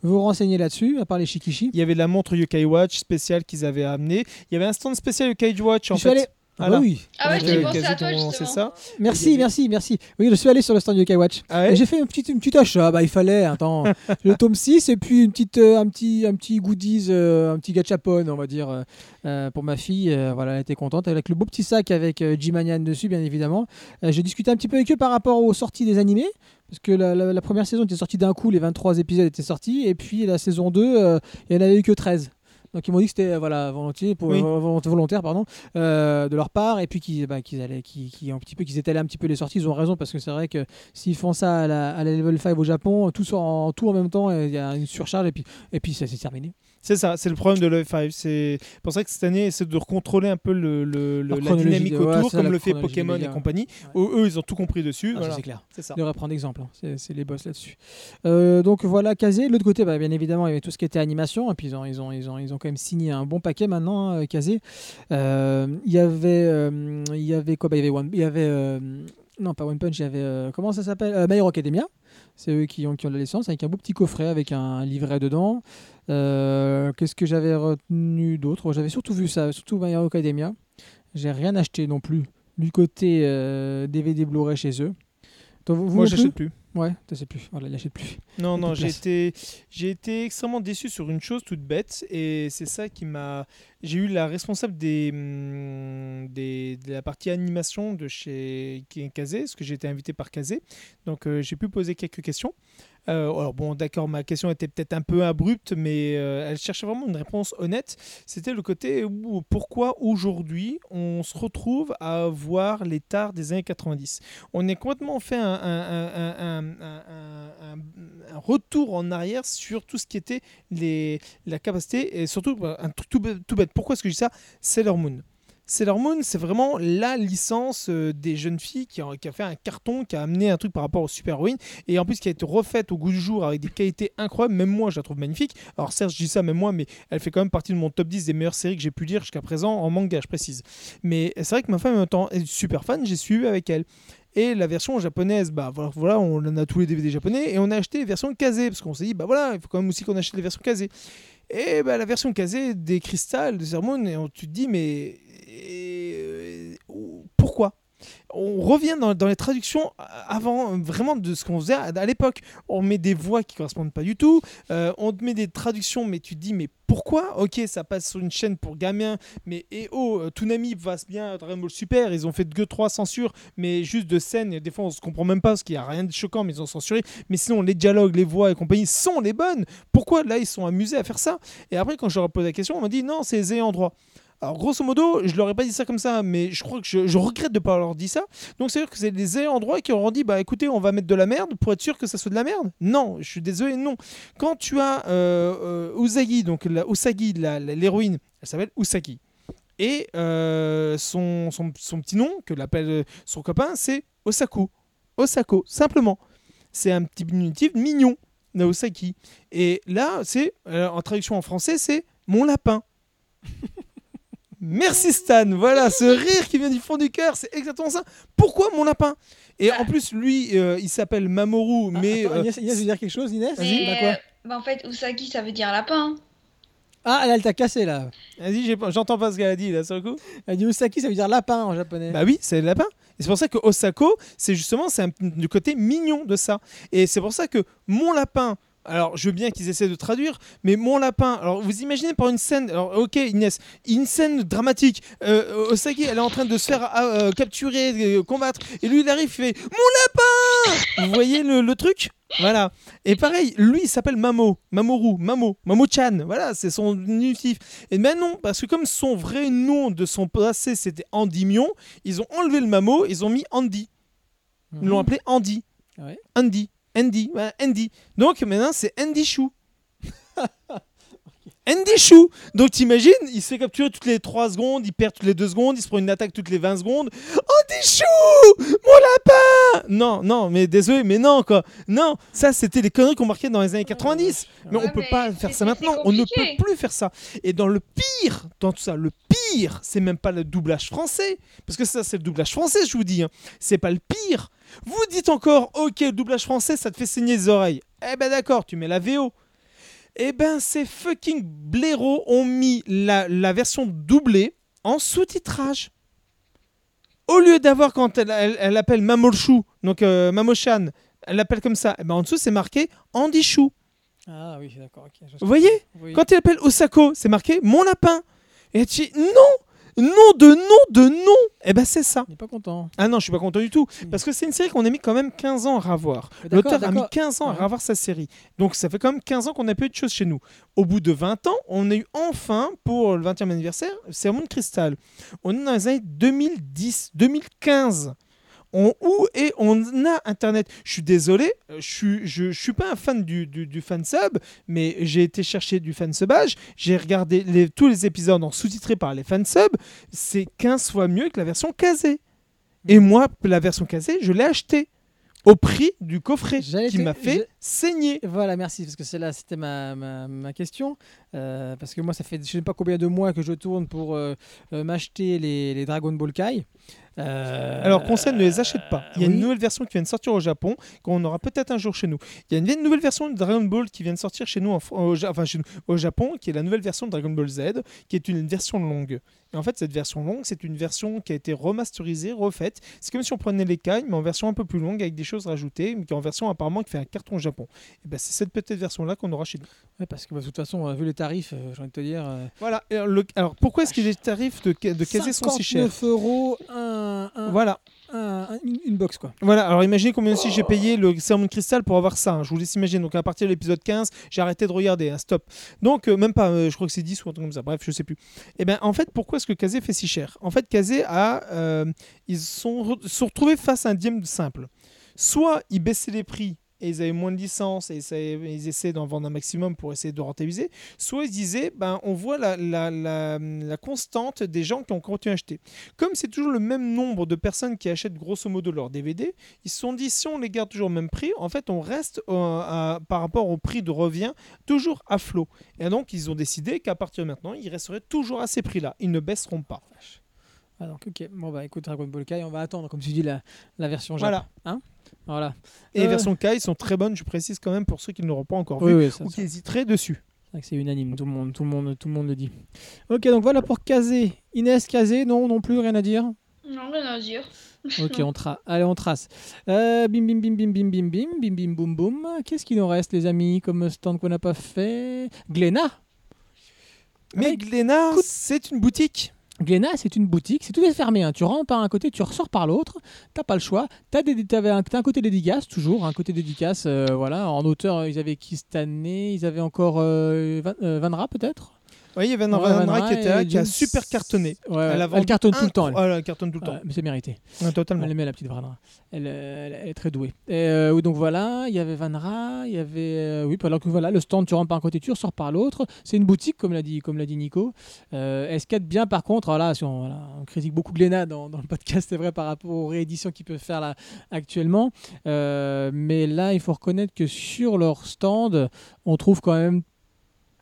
Speaker 1: vous renseigner là-dessus, à part les Shikishi.
Speaker 2: Il y avait la montre Yokai Watch spéciale qu'ils avaient amenée. Il y avait un stand spécial Yokai Watch en
Speaker 1: Je suis
Speaker 2: fait.
Speaker 1: allé- Ah
Speaker 2: Voilà.
Speaker 1: bah oui.
Speaker 3: Ah ouais,
Speaker 2: Donc,
Speaker 3: j'ai
Speaker 2: euh,
Speaker 3: pensé à toi justement.
Speaker 2: C'est ça.
Speaker 1: Merci, merci, merci. Oui, je suis allé sur le stand Yokai Watch.
Speaker 2: Ah
Speaker 1: Et J'ai fait un petit, une petite achat, bah il fallait, attends, le tome 6 et puis une petite, euh, un, petit, un petit goodies, euh, un petit gachapon, on va dire, euh, pour ma fille. Euh, voilà, elle était contente avec le beau petit sac avec euh, G-Manian dessus, bien évidemment. Euh, J'ai discuté un petit peu avec eux par rapport aux sorties des animés, parce que la, la- la première saison était sortie d'un coup, les 23 épisodes étaient sortis, et puis la saison 2, euh, il n'y en avait eu que 13. Donc ils m'ont dit que c'était euh, voilà volontiers, pour,
Speaker 2: Oui.
Speaker 1: euh, volont- volontaire pardon, euh, de leur part, et puis qu'ils bah, qu'ils allaient, qu'ils, qu'ils- un petit peu, qu'ils étalaient un petit peu les sorties. Ils ont raison parce que c'est vrai que s'ils font ça à la, à la level 5 au Japon, tout sort en tout en même temps, il y a une surcharge et puis et puis ça c'est terminé.
Speaker 2: C'est ça, c'est le problème de l'E5. C'est pour ça que cette année, c'est de recontrôler un peu le, le- le-
Speaker 1: La
Speaker 2: dynamique
Speaker 1: ouais,
Speaker 2: autour, comme le fait Pokémon et compagnie.
Speaker 1: Ouais.
Speaker 2: Eux, ils ont tout compris dessus.
Speaker 1: Ah,
Speaker 2: voilà.
Speaker 1: c'est clair.
Speaker 2: C'est ça.
Speaker 1: Je devrais prendre exemple, hein. c'est, les boss là-dessus. Euh, donc voilà, Kazé. De l'autre côté, bah, bien évidemment, il y avait tout ce qui était animation. Et puis ils ont, ils ont, ils ont, ils ont quand même signé un bon paquet maintenant, hein, Kazé. Euh, il y avait, euh, il y avait quoi? Bah, Il y avait One, il y avait, euh, non pas One Punch, il y avait euh, comment ça s'appelle? Euh, My Hero Academia. C'est eux qui ont, qui ont la licence avec un beau petit coffret avec un livret dedans. Euh, qu'est-ce que j'avais retenu d'autre? J'avais surtout vu ça, surtout My Hero Academia. J'ai rien acheté non plus du côté euh, DVD Blu-ray chez eux. Toi, vous, vous
Speaker 2: Moi, j'achète plus.
Speaker 1: Ouais, tu sais plus. Voilà, il achète plus.
Speaker 2: Non, non, j'ai été, j'ai été extrêmement déçu sur une chose toute bête et c'est ça qui m'a. J'ai eu la responsable des, hum, des, de la partie animation de chez Kazé, parce que j'ai été invité par Kazé, donc euh, j'ai pu poser quelques questions. Euh, alors bon, d'accord, ma question était peut-être un peu abrupte, mais euh, elle cherchait vraiment une réponse honnête. C'était le côté pourquoi aujourd'hui on se retrouve à voir les des années 90. On est complètement fait un, retour en arrière sur tout ce qui était les, la capacité et surtout bah, un truc tout, bête- tout bête. Pourquoi est-ce que je dis ça? Sailor Moon. Sailor Moon, c'est vraiment la licence euh, des jeunes filles qui a, fait un carton, qui a amené un truc par rapport aux super-héroïnes, et en plus qui a été refaite au goût du jour avec des qualités incroyables. Même moi, je la trouve magnifique. Alors certes, je dis ça, même moi, mais elle fait quand même partie de mon top 10 des meilleures séries que j'ai pu lire jusqu'à présent en manga, je précise. Mais c'est vrai que ma femme, est super fan, j'ai suivi avec elle. Et la version japonaise, bah voilà, on en a tous les DVD japonais et on a acheté les versions casées parce qu'on s'est dit, bah voilà, il faut quand même aussi qu'on achète les versions casées. Et bah, la version casée des cristals de Sermon, et on, tu te dis, mais euh, pourquoi? On revient dans, les traductions avant vraiment de ce qu'on faisait à, à l'époque. On met des voix qui correspondent pas du tout. euh, on te met des traductions, mais tu te dis mais pourquoi? Ok, ça passe sur une chaîne pour gamins, mais et oh, euh, Toonami passe bien, Dragon Ball Super, ils ont fait que trois censures, mais juste de scènes. Des fois, on se comprend même pas parce qu'il y a rien de choquant, mais ils ont censuré. Mais sinon, les dialogues, les voix et compagnie sont les bonnes. Pourquoi là ils sont amusés à faire ça? Et après, quand je leur ai posé la question, on m'a dit non, c'est les ayants droit. Alors, grosso modo, je leur ai pas dit ça comme ça, mais je crois que je, regrette de pas leur dire ça. Donc, c'est-à-dire que c'est les ayants droit qui auront dit bah écoutez, on va mettre de la merde pour être sûr que ça soit de la merde. Non, je suis désolé, non. Quand tu as euh, euh, Usagi, donc la Usagi, l'héroïne, elle s'appelle Usagi. Et euh, son, son, petit nom, que l'appelle euh, son copain, c'est Osako. Osako, simplement. C'est un petit diminutif mignon, la Osaki. Et là, c'est, en traduction en français, c'est mon lapin. Merci Stan, voilà ce rire qui vient du fond du cœur, c'est exactement ça. Pourquoi mon lapin? Et en plus, lui, euh, il s'appelle Mamoru, mais
Speaker 1: Attends,
Speaker 2: euh,
Speaker 1: Inès, Inès veut dire quelque chose, Inès
Speaker 3: Mais,
Speaker 1: Bah quoi?
Speaker 3: euh, bah, en fait, Usagi, ça veut dire lapin.
Speaker 1: Ah, elle, elle t'a cassé là.
Speaker 2: vas-y, j'entends pas ce qu'elle a dit là sur le coup.
Speaker 1: Elle dit Usaki, ça veut dire lapin en japonais.
Speaker 2: Bah oui, c'est le lapin. Et c'est pour ça que Osako, c'est justement c'est du côté mignon de ça. Et c'est pour ça que mon lapin. Alors, je veux bien qu'ils essaient de traduire, mais mon lapin. Alors, vous imaginez par une scène. Alors, ok, Inès, une scène dramatique. Euh, Osaki, elle est en train de se faire euh, capturer, euh, combattre. Et lui, il arrive, il fait Mon lapin Vous voyez le, le truc? Voilà. Et pareil, lui, il s'appelle Mamo. Mamoru. Mamo. Mamo-chan. Voilà, c'est son diminutif. Et ben non, parce que comme son vrai nom de son passé, c'était Andy Mion, ils ont enlevé le Mamo, ils ont mis Andy. Ils l'ont appelé Andy.
Speaker 1: Ouais?
Speaker 2: Andy. Andy. Andy. Donc maintenant, c'est Andy Chou. Andy Chou Donc t'imagines, il se fait capturer toutes les 3 secondes, il perd toutes les 2 secondes, il se prend une attaque toutes les 20 secondes. Andy Chou Mon lapin Non, non, mais désolé, mais non quoi. Non, ça c'était les conneries qu'on marquait dans les années 90. Mais on
Speaker 3: Ouais,
Speaker 2: peut
Speaker 3: mais
Speaker 2: pas faire ça maintenant, on ne peut plus faire ça. Et dans le pire, dans tout ça, le pire, c'est même pas le doublage français, parce que ça c'est le doublage français, je vous dis. hein. C'est pas le pire. Vous dites encore, ok, le doublage français, ça te fait saigner les oreilles. Eh ben d'accord, tu mets la VO. Eh ben ces fucking blaireaux ont mis la, la version doublée en sous-titrage. Au lieu d'avoir quand elle, elle, elle appelle Mamoshu, donc euh, Mamoshan, elle l'appelle comme ça, eh ben en dessous c'est marqué Andy Chou.
Speaker 1: Ah oui, d'accord. ok, je
Speaker 2: Vous voyez
Speaker 1: Oui.
Speaker 2: Quand il appelle Osako, c'est marqué mon lapin. Et tu dis non, Nom de nom de nom Eh ben c'est ça.
Speaker 1: Il n'est pas content.
Speaker 2: Ah non, je suis pas content du tout.
Speaker 1: Mm.
Speaker 2: Parce que c'est une série qu'on a mis quand même 15 ans à
Speaker 1: d'accord,
Speaker 2: L'auteur a mis
Speaker 1: d'accord.
Speaker 2: 15 ans à revoir sa série. Donc ça fait quand même 15 ans qu'on n'a pas eu de choses chez nous. Au bout de 20 ans, on a eu enfin, pour le 20e anniversaire, Sermon de Cristal. On est dans les années 2010, 2015. On, où et on a Internet. Je suis désolé, euh, je suis, je, je suis pas un fan du, du, du fansub, mais j'ai été chercher du fansubage. J'ai regardé les- tous les épisodes en sous-titré par les fansubs. C'est 15 fois mieux que la version casée. Et moi, la version casée, je l'ai achetée au prix du coffret qui m'a fait
Speaker 1: je-
Speaker 2: saigner.
Speaker 1: Voilà, merci, parce que c'est là, c'était ma, ma, ma question. Euh, parce que moi, ça fait je sais pas combien de mois que je tourne pour euh, m'acheter les, les Dragon Ball Kai. Euh,
Speaker 2: Alors, conseil, ne les achète pas. Il y a
Speaker 1: oui.
Speaker 2: une nouvelle version qui vient de sortir au Japon, qu'on aura peut-être un jour chez nous. Il y a une nouvelle version de Dragon Ball qui vient de sortir chez nous, en au, enfin, chez nous, au Japon, qui est la nouvelle version de Dragon Ball Z, qui est une, une version longue. Et en fait, cette version longue, c'est une version qui a été remasterisée, refaite. C'est comme si on prenait les Kai, mais en version un peu plus longue, avec des choses rajoutées, mais qui est en version apparemment qui fait un carton au Japon. Et ben, c'est cette petite version-là qu'on aura chez nous.
Speaker 1: Ouais, parce que bah, de toute façon, euh, vu les tarifs, euh, j'ai envie de te dire. euh,
Speaker 2: Voilà. Alors, le- alors, pourquoi est-ce que les tarifs de, de Kazé sont si chers?
Speaker 1: 59 euros, un, un-
Speaker 2: Voilà.
Speaker 1: un- un- une, une box quoi.
Speaker 2: Voilà, alors imaginez combien aussi j'ai payé le Sermon de Cristal pour avoir ça. hein. Je vous laisse imaginer. Donc à partir de l'épisode 15, j'ai arrêté de regarder. hein, stop. Donc euh, même pas, euh, je crois que c'est 10 ou un truc comme ça. Bref, je sais plus. Et bien en fait, pourquoi est-ce que Kazé fait si cher? En fait, Kazé a. euh, ils sont, re- sont retrouvés face à un dilemme simple. Soit ils baissaient les prix et ils avaient moins de licences et ils essaient d'en vendre un maximum pour essayer de rentabiliser. Soit ils disaient, ben, on voit la, constante des gens qui ont continué à acheter. Comme c'est toujours le même nombre de personnes qui achètent grosso modo leur DVD, ils se sont dit si on les garde toujours au même prix, en fait on reste euh, par rapport au prix de revient toujours à flot. Et donc ils ont décidé qu'à partir de maintenant, ils resteraient toujours à ces prix-là. Ils ne baisseront pas.
Speaker 1: Ah, donc, ok, bon bah écoute, Dragon Ball Kai, on va attendre, comme tu dis, la, la version Japon.
Speaker 2: Voilà.
Speaker 1: Voilà.
Speaker 2: Et les
Speaker 1: Euh.
Speaker 2: versions Kai sont très bonnes, je précise quand même pour ceux qui ne l'auront pas encore
Speaker 1: Oui,
Speaker 2: vu
Speaker 1: oui, ça,
Speaker 2: ou
Speaker 1: ça-
Speaker 2: qui hésiteraient dessus.
Speaker 1: c'est vrai que c'est unanime, tout le, monde, tout, le monde, tout le monde le dit. Ok, donc voilà pour Kazé. Inès, Kazé, non, non plus, rien à dire?
Speaker 3: Non, rien à dire.
Speaker 1: Ok, on trace. Allez, on trace. Euh, bim, bim, bim, bim, bim, bim, bim, bim, bim, boum, boum. Qu'est-ce qu'il nous reste, les amis, comme stand qu'on n'a pas fait? Glénat?
Speaker 2: Mais Glénat, c'est une boutique.
Speaker 1: Glénat, c'est une boutique, c'est tout est fermé. hein. Tu rentres par un côté, tu ressors par l'autre. T'as pas le choix. T'as des, t'avais un, t'as un côté dédicace, toujours, un côté dédicace. euh, voilà, en auteur, ils avaient qui cette année? Ils avaient encore euh, euh, peut-être?
Speaker 2: Oui, il y avait un
Speaker 1: Ouais,
Speaker 2: Vanra
Speaker 1: Vanra
Speaker 2: qui était là, qui a super cartonné. Elle, a
Speaker 1: elle, cartonne tout le temps. Elle.
Speaker 2: elle cartonne tout le temps.
Speaker 1: Mais c'est mérité.
Speaker 2: Totalement.
Speaker 1: Elle aimait la petite Vanra. Elle, est très douée. Et, euh, donc voilà, il y avait Vanra, il y avait. euh, oui, alors que voilà, le stand, tu rentres par un côté, tu ressors par l'autre. C'est une boutique, comme l'a dit, comme l'a dit Nico. Euh, cadre bien, par contre, voilà, si on, critique beaucoup Glénat dans, le podcast, c'est vrai, par rapport aux rééditions qu'ils peuvent faire là, actuellement. Mais là, il faut reconnaître que sur leur stand, on trouve quand même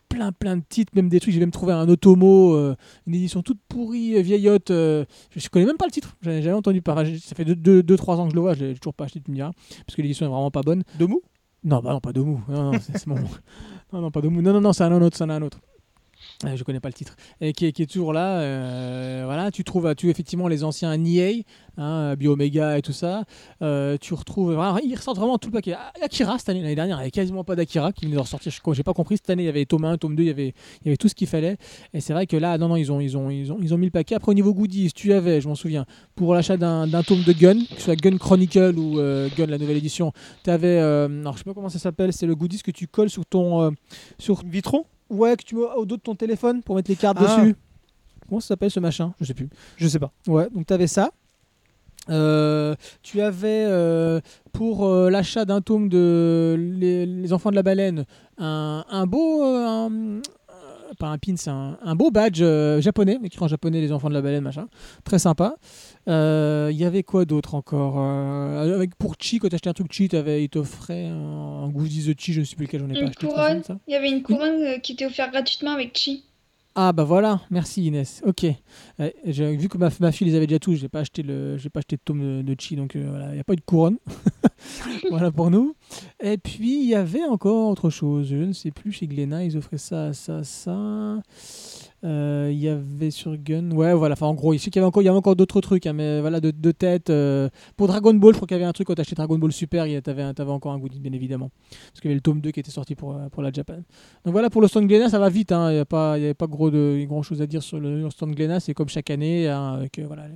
Speaker 1: plein plein de titres, même des trucs. J'ai même trouvé un Otomo, euh, une édition toute pourrie, euh, vieillotte. euh, je, je connais même pas le titre. J'en ai jamais entendu parler. Ça fait 2-3 ans que je le vois. Je l'ai toujours pas acheté, tu me diras. Parce que l'édition est vraiment pas bonne.
Speaker 2: De mou
Speaker 1: Non, bah non, pas Domu. Non, non, c'est c'est mon. Non, non, pas Domu. Non, non, non, c'est un autre, c'est un autre. Euh, je connais pas le titre. Et qui est, toujours là. euh, voilà, tu trouves, tu effectivement les anciens NEA, hein, Biomega et tout ça. Euh, tu retrouves. Ils ressortent vraiment tout le paquet. Ah, Akira cette année, l'année dernière, il n'y avait quasiment pas d'Akira qui venait de ressortir. Je J'ai pas compris cette année. Il y avait tome 1, tome 2, il y avait, tout ce qu'il fallait. Et c'est vrai que là, non, non, ils ont, ils ont, ils ont, ils ont mis le paquet. Après, au niveau goodies, tu avais, je m'en souviens, pour l'achat d'un tome de Gun, que ce soit Gun Chronicle ou euh, Gun la nouvelle édition, tu avais, alors je sais pas comment ça s'appelle, c'est le goodies que tu colles sur ton, sur
Speaker 2: Vitro
Speaker 1: Ouais, que tu mets au dos de ton téléphone pour mettre les cartes
Speaker 2: Ah.
Speaker 1: dessus. Comment ça s'appelle ce machin? Je sais plus.
Speaker 2: Je sais pas.
Speaker 1: Ouais, donc tu avais ça. Euh, tu avais euh, pour euh, l'achat d'un tome de les, Les Enfants de la Baleine un, un beau. euh, un- euh, pas un pin, c'est un, un beau badge euh, japonais, écrit en japonais Les Enfants de la Baleine, machin. Très sympa. Euh, Il y avait quoi d'autre encore Euh, avec, Pour Chi, quand tu achetais un truc Chi, t'avais- il t'offrait un, un goodies de Chi, je ne sais plus lequel, j'en ai pas acheté.
Speaker 3: couronne. Il y avait une couronne euh, qui était offerte gratuitement avec Chi.
Speaker 1: Ah bah voilà, merci Inès. Ok. J'ai vu que ma, fille les avait déjà tous, j'ai pas acheté le, j'ai pas acheté de tome de, de chi, donc euh, voilà, il n'y a pas eu de couronne. voilà pour nous. Et puis il y avait encore autre chose, je ne sais plus chez Glénat, ils offraient ça, ça, ça. Euh, Il y avait sur Gun. Ouais, voilà. Enfin, en gros, il y avait encore, il y avait encore d'autres trucs, hein, mais voilà, de, de tête. euh, Pour Dragon Ball, je crois qu'il y avait un truc quand t'achetais Dragon Ball Super, il t'avais encore un goodie, bien évidemment. Parce qu'il y avait le tome 2 qui était sorti pour, euh, pour la Japan. Donc voilà, pour le stand Glénat, ça va vite. hein, Il n'y a pas, il y avait pas gros de, grand chose à dire sur le, le stand Glénat. C'est comme chaque année. hein, avec, voilà,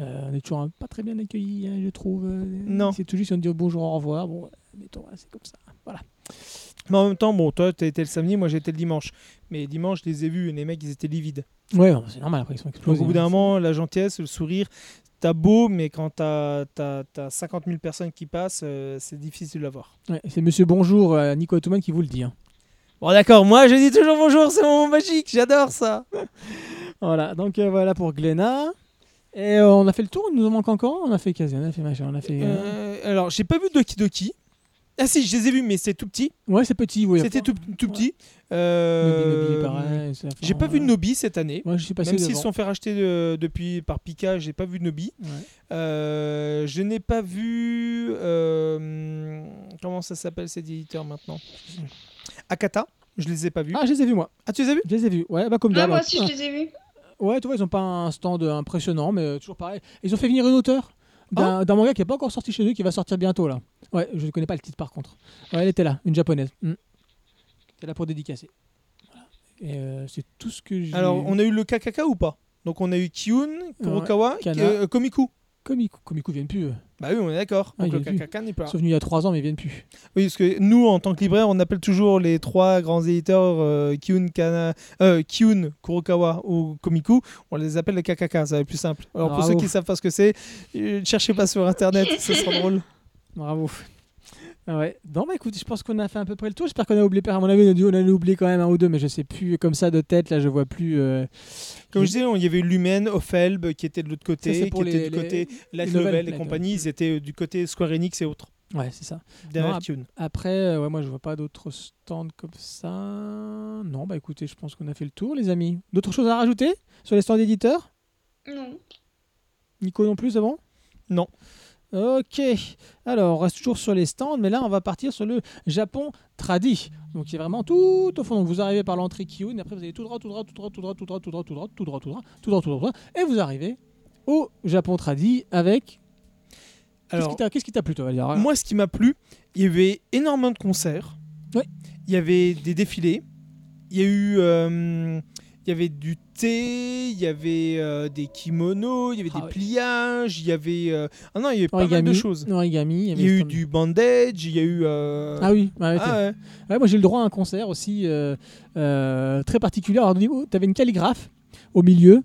Speaker 1: euh, on est toujours hein, pas très bien accueillis, hein, je trouve.
Speaker 2: Non.
Speaker 1: C'est tout juste, on dit bonjour, au revoir. Bon, voilà, c'est comme ça. Voilà.
Speaker 2: Mais en même temps, bon, toi, t'as été le samedi, moi j'étais le dimanche. Mais dimanche, je les ai vus et les mecs, ils étaient livides.
Speaker 1: Ouais, c'est normal, après ils sont
Speaker 2: Donc,
Speaker 1: explosés.
Speaker 2: au bout d'un
Speaker 1: hein.
Speaker 2: moment, la gentillesse, le sourire, t'as beau, mais quand t'as as, 50 000 personnes qui passent, euh, c'est difficile à voir.
Speaker 1: Ouais, c'est Monsieur Bonjour, euh, Nico Ottoman qui vous le dit. hein.
Speaker 2: Bon, d'accord, moi je dis toujours bonjour, c'est mon moment magique, j'adore ça.
Speaker 1: Voilà, donc euh, voilà pour Glénat. Et euh, on a fait le tour, il nous en manque encore. On a fait quasi, on a fait machin, on a fait.
Speaker 2: alors, j'ai pas vu Doki Doki. Ah si, je les ai vus, mais c'était tout petit.
Speaker 1: Ouais, c'est petit, oui.
Speaker 2: C'était tout, tout
Speaker 1: Ouais.
Speaker 2: petit. Euh,
Speaker 1: pareil. c'est-
Speaker 2: J'ai pas vu de
Speaker 1: ouais.
Speaker 2: Nobi cette année.
Speaker 1: Moi, je suis passé
Speaker 2: Même s'ils se sont fait racheter de- depuis par Pika, j'ai pas vu de Nobi.
Speaker 1: Ouais.
Speaker 2: Euh, je n'ai pas vu. euh, comment ça s'appelle cet éditeur maintenant? Akata. Je les ai pas vus.
Speaker 1: Ah, je les ai vus, moi.
Speaker 2: Ah, tu les as vus?
Speaker 1: Je les ai vus. Ouais, bah comme
Speaker 3: Ah,
Speaker 1: d'hab.
Speaker 3: moi
Speaker 1: hein.
Speaker 3: aussi, je les ai vus.
Speaker 1: Ouais, tu vois, ils ont pas un stand euh, impressionnant, mais euh, toujours pareil. Ils ont fait venir une auteur d'un
Speaker 2: Oh.
Speaker 1: d'un manga qui n'est pas encore sorti chez eux, qui va sortir bientôt là. Ouais, je ne connais pas le titre par contre. Ouais, elle était là, une japonaise. Mm. Qui était là pour dédicacer. Voilà. Et euh, c'est tout ce que j'ai.
Speaker 2: Alors, on a eu le KKK ou pas? Donc, on a eu Kyun, Kurokawa,
Speaker 1: Kana.
Speaker 2: euh, Komiku.
Speaker 1: Komiku, Komiku viennent plus.
Speaker 2: Bah oui, on est d'accord.
Speaker 1: Ah,
Speaker 2: Donc, le n'est pas
Speaker 1: Ils
Speaker 2: là.
Speaker 1: sont venus il y a 3 ans, mais ils viennent plus.
Speaker 2: Oui, parce que nous, en tant que libraire, on appelle toujours les trois grands éditeurs euh, Kyun, Kana, euh, Kyun, Kurokawa ou Komiku. On les appelle les KKK, ça va être plus simple. Alors, pour ceux qui savent pas ce que c'est, euh, ne cherchez pas sur internet, ce sera drôle.
Speaker 1: Bravo. Ah ouais. Non, bah écoute, je pense qu'on a fait à peu près le tour. J'espère qu'on a oublié, à mon avis, on a oublié quand même un ou deux, mais je sais plus comme ça de tête. Là, je vois plus. euh,
Speaker 2: Comme
Speaker 1: je-
Speaker 2: disais, il y avait Lumen, Ophelb qui était de l'autre
Speaker 1: Ça,
Speaker 2: côté,
Speaker 1: c'est
Speaker 2: qui
Speaker 1: pour
Speaker 2: était
Speaker 1: les-
Speaker 2: du
Speaker 1: les-
Speaker 2: côté Light
Speaker 1: les
Speaker 2: Level et compagnie. Ils étaient euh, du côté Square Enix et autres.
Speaker 1: Ouais, c'est ça.
Speaker 2: Derrière
Speaker 1: Non. Après, euh, ouais, moi, je vois pas d'autres stands comme ça. Non, bah écoutez, je pense qu'on a fait le tour, les amis. D'autres choses à rajouter sur les stands éditeurs
Speaker 3: Non.
Speaker 1: Nico non plus, c'est bon?
Speaker 2: Non.
Speaker 1: Ok. Alors, on reste toujours sur les stands, mais là, on va partir sur le Japon tradi. Donc, c'est vraiment tout au fond. Donc, vous arrivez par l'entrée Kyun, et après, vous allez tout droit, tout droit, tout droit, tout droit, tout droit, tout droit, tout droit, tout droit, tout droit, tout droit, tout droit, tout droit, et vous arrivez au Japon tradi avec. Qu'est-ce
Speaker 2: Alors,
Speaker 1: qui t'a- qu'est-ce qui t'a plu, toi, Valérie
Speaker 2: moi, ce qui m'a plu, il y avait énormément de concerts.
Speaker 1: Ouais.
Speaker 2: Il y avait des défilés. Il y a eu. Il y avait du thé, il y avait euh, des kimonos, il y avait
Speaker 1: Ah
Speaker 2: des
Speaker 1: ouais.
Speaker 2: pliages, il y avait. euh, Ah non, il y avait pas mal de choses.
Speaker 1: origami,
Speaker 2: Il y a eu du bandage, il y a eu. euh,
Speaker 1: Ah oui, ouais,
Speaker 2: ah ouais.
Speaker 1: Moi j'ai eu le droit à un concert aussi très particulier. Alors, tu avais une calligraphe au milieu,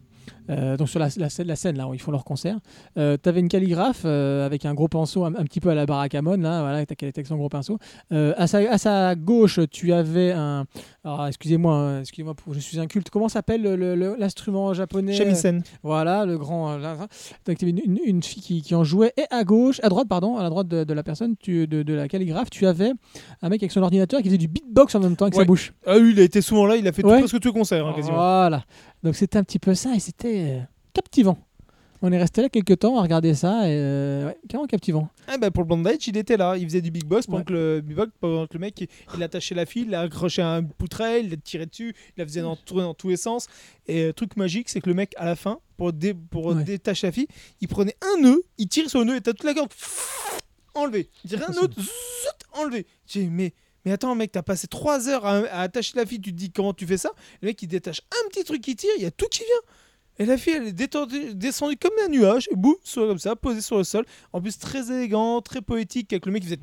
Speaker 1: euh, donc sur la, la scène, la scène là où ils font leur concert. Euh, tu avais une calligraphe euh, avec un gros pinceau, un, un petit peu à la Barakamon, là, voilà, avec avec son gros pinceau. Euh, à, sa, à sa gauche, tu avais un. Alors, excusez-moi, hein, excusez-moi, pour- je suis inculte. Comment s'appelle le- le- le- l'instrument japonais?
Speaker 2: Shamisen.
Speaker 1: voilà, le grand. Donc, tu avais une, une- une fille qui, qui en jouait. Et à gauche, à droite, pardon, à la droite de, de la personne, tu, de, de la calligraphe, tu avais un mec avec son ordinateur qui faisait du beatbox en même temps avec
Speaker 2: Ouais.
Speaker 1: sa bouche.
Speaker 2: Ah oui, il a été souvent là, il a fait tout- presque tous les concerts, hein, quasiment.
Speaker 1: Voilà. Donc, c'était un petit peu ça et c'était euh, captivant. On est resté là quelques temps à regarder ça et euh, ouais, carrément captivant.
Speaker 2: Ah bah pour le bandage, il était là, il faisait du big boss pendant
Speaker 1: Ouais.
Speaker 2: que le big boss, pendant que le mec il, il attachait la file, il a accroché un poutrelle, il l'a tiré dessus, il la faisait dans, tourner dans tous les sens. Et euh, truc magique, c'est que le mec à la fin, pour, dé- pour
Speaker 1: Ouais.
Speaker 2: détacher la fille, il prenait un nœud, il tire sur le nœud et t'as toute la corde enlevé. Il dirait un autre, zut, enlevé. J'ai mais mais attends mec, t'as passé 3 heures à, attacher la fille, tu te dis comment tu fais ça? Le mec il détache un petit truc qui tire, il y a tout qui vient. Et la fille, elle est détendue- descendue comme un nuage, et boum, comme ça, posée sur le sol. En plus, très élégant, très poétique, avec le mec qui faisait.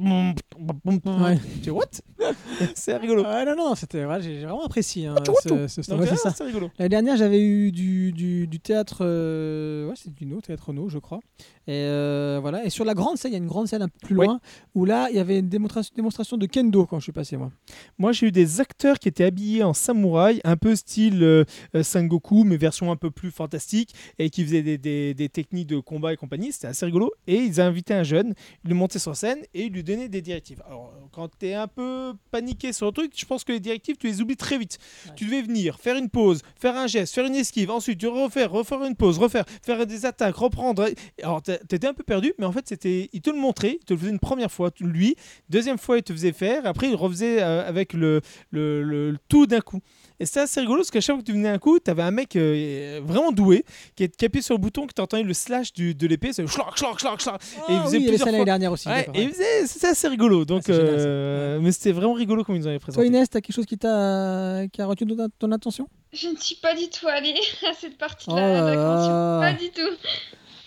Speaker 1: Ouais.
Speaker 2: Tu what? C'est rigolo.
Speaker 1: Ouais, non, non, c'était, ouais, j'ai vraiment apprécié hein,
Speaker 2: Ah,
Speaker 1: ce, ce stand.
Speaker 2: Donc,
Speaker 1: Ouais, c'est
Speaker 2: ah,
Speaker 1: ça.
Speaker 2: rigolo.
Speaker 1: L'année dernière, j'avais eu du, du, du théâtre. euh, ouais, c'est du No, théâtre No, je crois. Et euh, voilà. Et sur la grande scène, il y a une grande scène un peu plus loin où là, il y avait une démonstration, démonstration de kendo quand je suis passé, moi.
Speaker 2: Moi, j'ai eu des acteurs qui étaient habillés en samouraï, un peu style euh, euh, Sengoku, mais version un peu plus fantastique et qui faisait des, des- des techniques de combat et compagnie. C'était assez rigolo. Et ils invitaient un jeune, ils le montaient sur scène et ils lui donnaient des directives. Alors, quand tu es un peu paniqué sur le truc, je pense que les directives, tu les oublies très vite.
Speaker 1: Ouais.
Speaker 2: Tu devais venir, faire une pause, faire un geste, faire une esquive, ensuite tu refaire, refaire une pause, refaire, faire des attaques, reprendre. Alors, t'étais un peu perdu, mais en fait, c'était, il te le montrait, il te le faisait une première fois, lui, deuxième fois, il te faisait faire, après, il refaisait euh, avec le, le, le- le tout d'un coup. Et c'était assez rigolo parce qu'à chaque fois que tu venais un coup, tu avais un mec euh, vraiment doué qui, qui appuyait sur le bouton, qui t'entendait le slash du- de l'épée, c'est.
Speaker 1: Ah,
Speaker 2: Et il faisait
Speaker 1: oui, il y avait
Speaker 2: plusieurs
Speaker 1: ça l'année
Speaker 2: fois.
Speaker 1: dernière aussi.
Speaker 2: Ouais, et il faisait- c'était assez rigolo. Donc,
Speaker 1: ça.
Speaker 2: euh, mais c'était vraiment rigolo comme ils nous avaient
Speaker 1: Toi
Speaker 2: présenté.
Speaker 1: Inès, t'as quelque chose qui t'a qui a retenu ton, ton attention?
Speaker 3: Je ne suis pas du tout allée à cette partie de
Speaker 1: Oh
Speaker 3: la,
Speaker 1: là là.
Speaker 3: Pas du tout.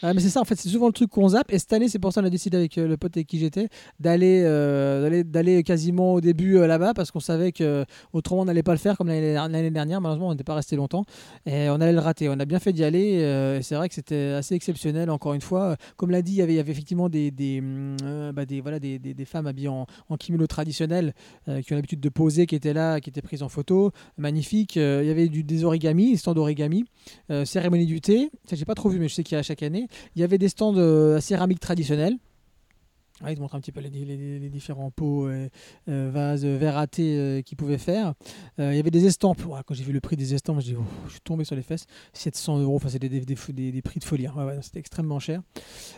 Speaker 1: Ah, mais c'est ça, en fait, c'est souvent le truc qu'on zappe. Et cette année, c'est pour ça qu'on a décidé avec euh, le pote avec qui j'étais d'aller euh, d'aller- quasiment au début euh, là-bas parce qu'on savait que autrement on n'allait pas le faire comme l'année dernière. Malheureusement, on n'était pas resté longtemps et on allait le rater. On a bien fait d'y aller. c'est vrai que c'était assez exceptionnel. Encore une fois, comme l'a dit, il y avait, y avait effectivement des des, euh, bah, voilà des, des- femmes habillées en, kimono traditionnel qui ont l'habitude de poser, qui étaient là, qui étaient prises en photo, magnifique. Il y avait des origamis, des stands d'origami, cérémonie du thé. Ça, j'ai pas trop vu, mais je sais qu'il y a chaque année. Il y avait des stands euh, céramique traditionnels. Ah, ils te montrent un petit peu les, différents pots, euh, euh, vases, verres à thé euh, qu'ils pouvaient faire. Il y avait des estampes. Quand j'ai vu le prix des estampes, je, dis, je suis tombé sur les fesses. 700 euros, enfin, c'est des, prix de folie. hein. C'était extrêmement cher.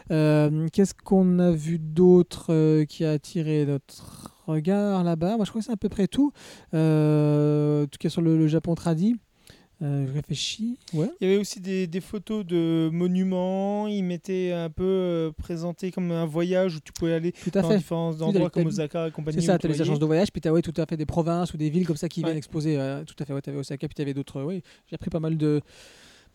Speaker 1: Qu'est-ce qu'on a vu d'autre qui a attiré notre regard là-bas? Moi, je crois que c'est à peu près tout. En tout cas, sur le, le Japon tradi. Euh, je réfléchis. Ouais.
Speaker 2: Il y avait aussi des, des photos de monuments. Ils mettaient un peu euh, présenté comme un voyage où tu pouvais aller
Speaker 1: Tout à
Speaker 2: dans
Speaker 1: fait.
Speaker 2: différents
Speaker 1: t'as-
Speaker 2: endroits comme Osaka et compagnie.
Speaker 1: C'est ça, tu as les agences de voyage, puis tu as ouais, tout à fait des provinces ou des villes comme ça qui viennent
Speaker 2: Ouais.
Speaker 1: exposer. euh, tout à fait, ouais, tu avais Osaka, puis tu avais d'autres. Oui, j'ai pris pas mal de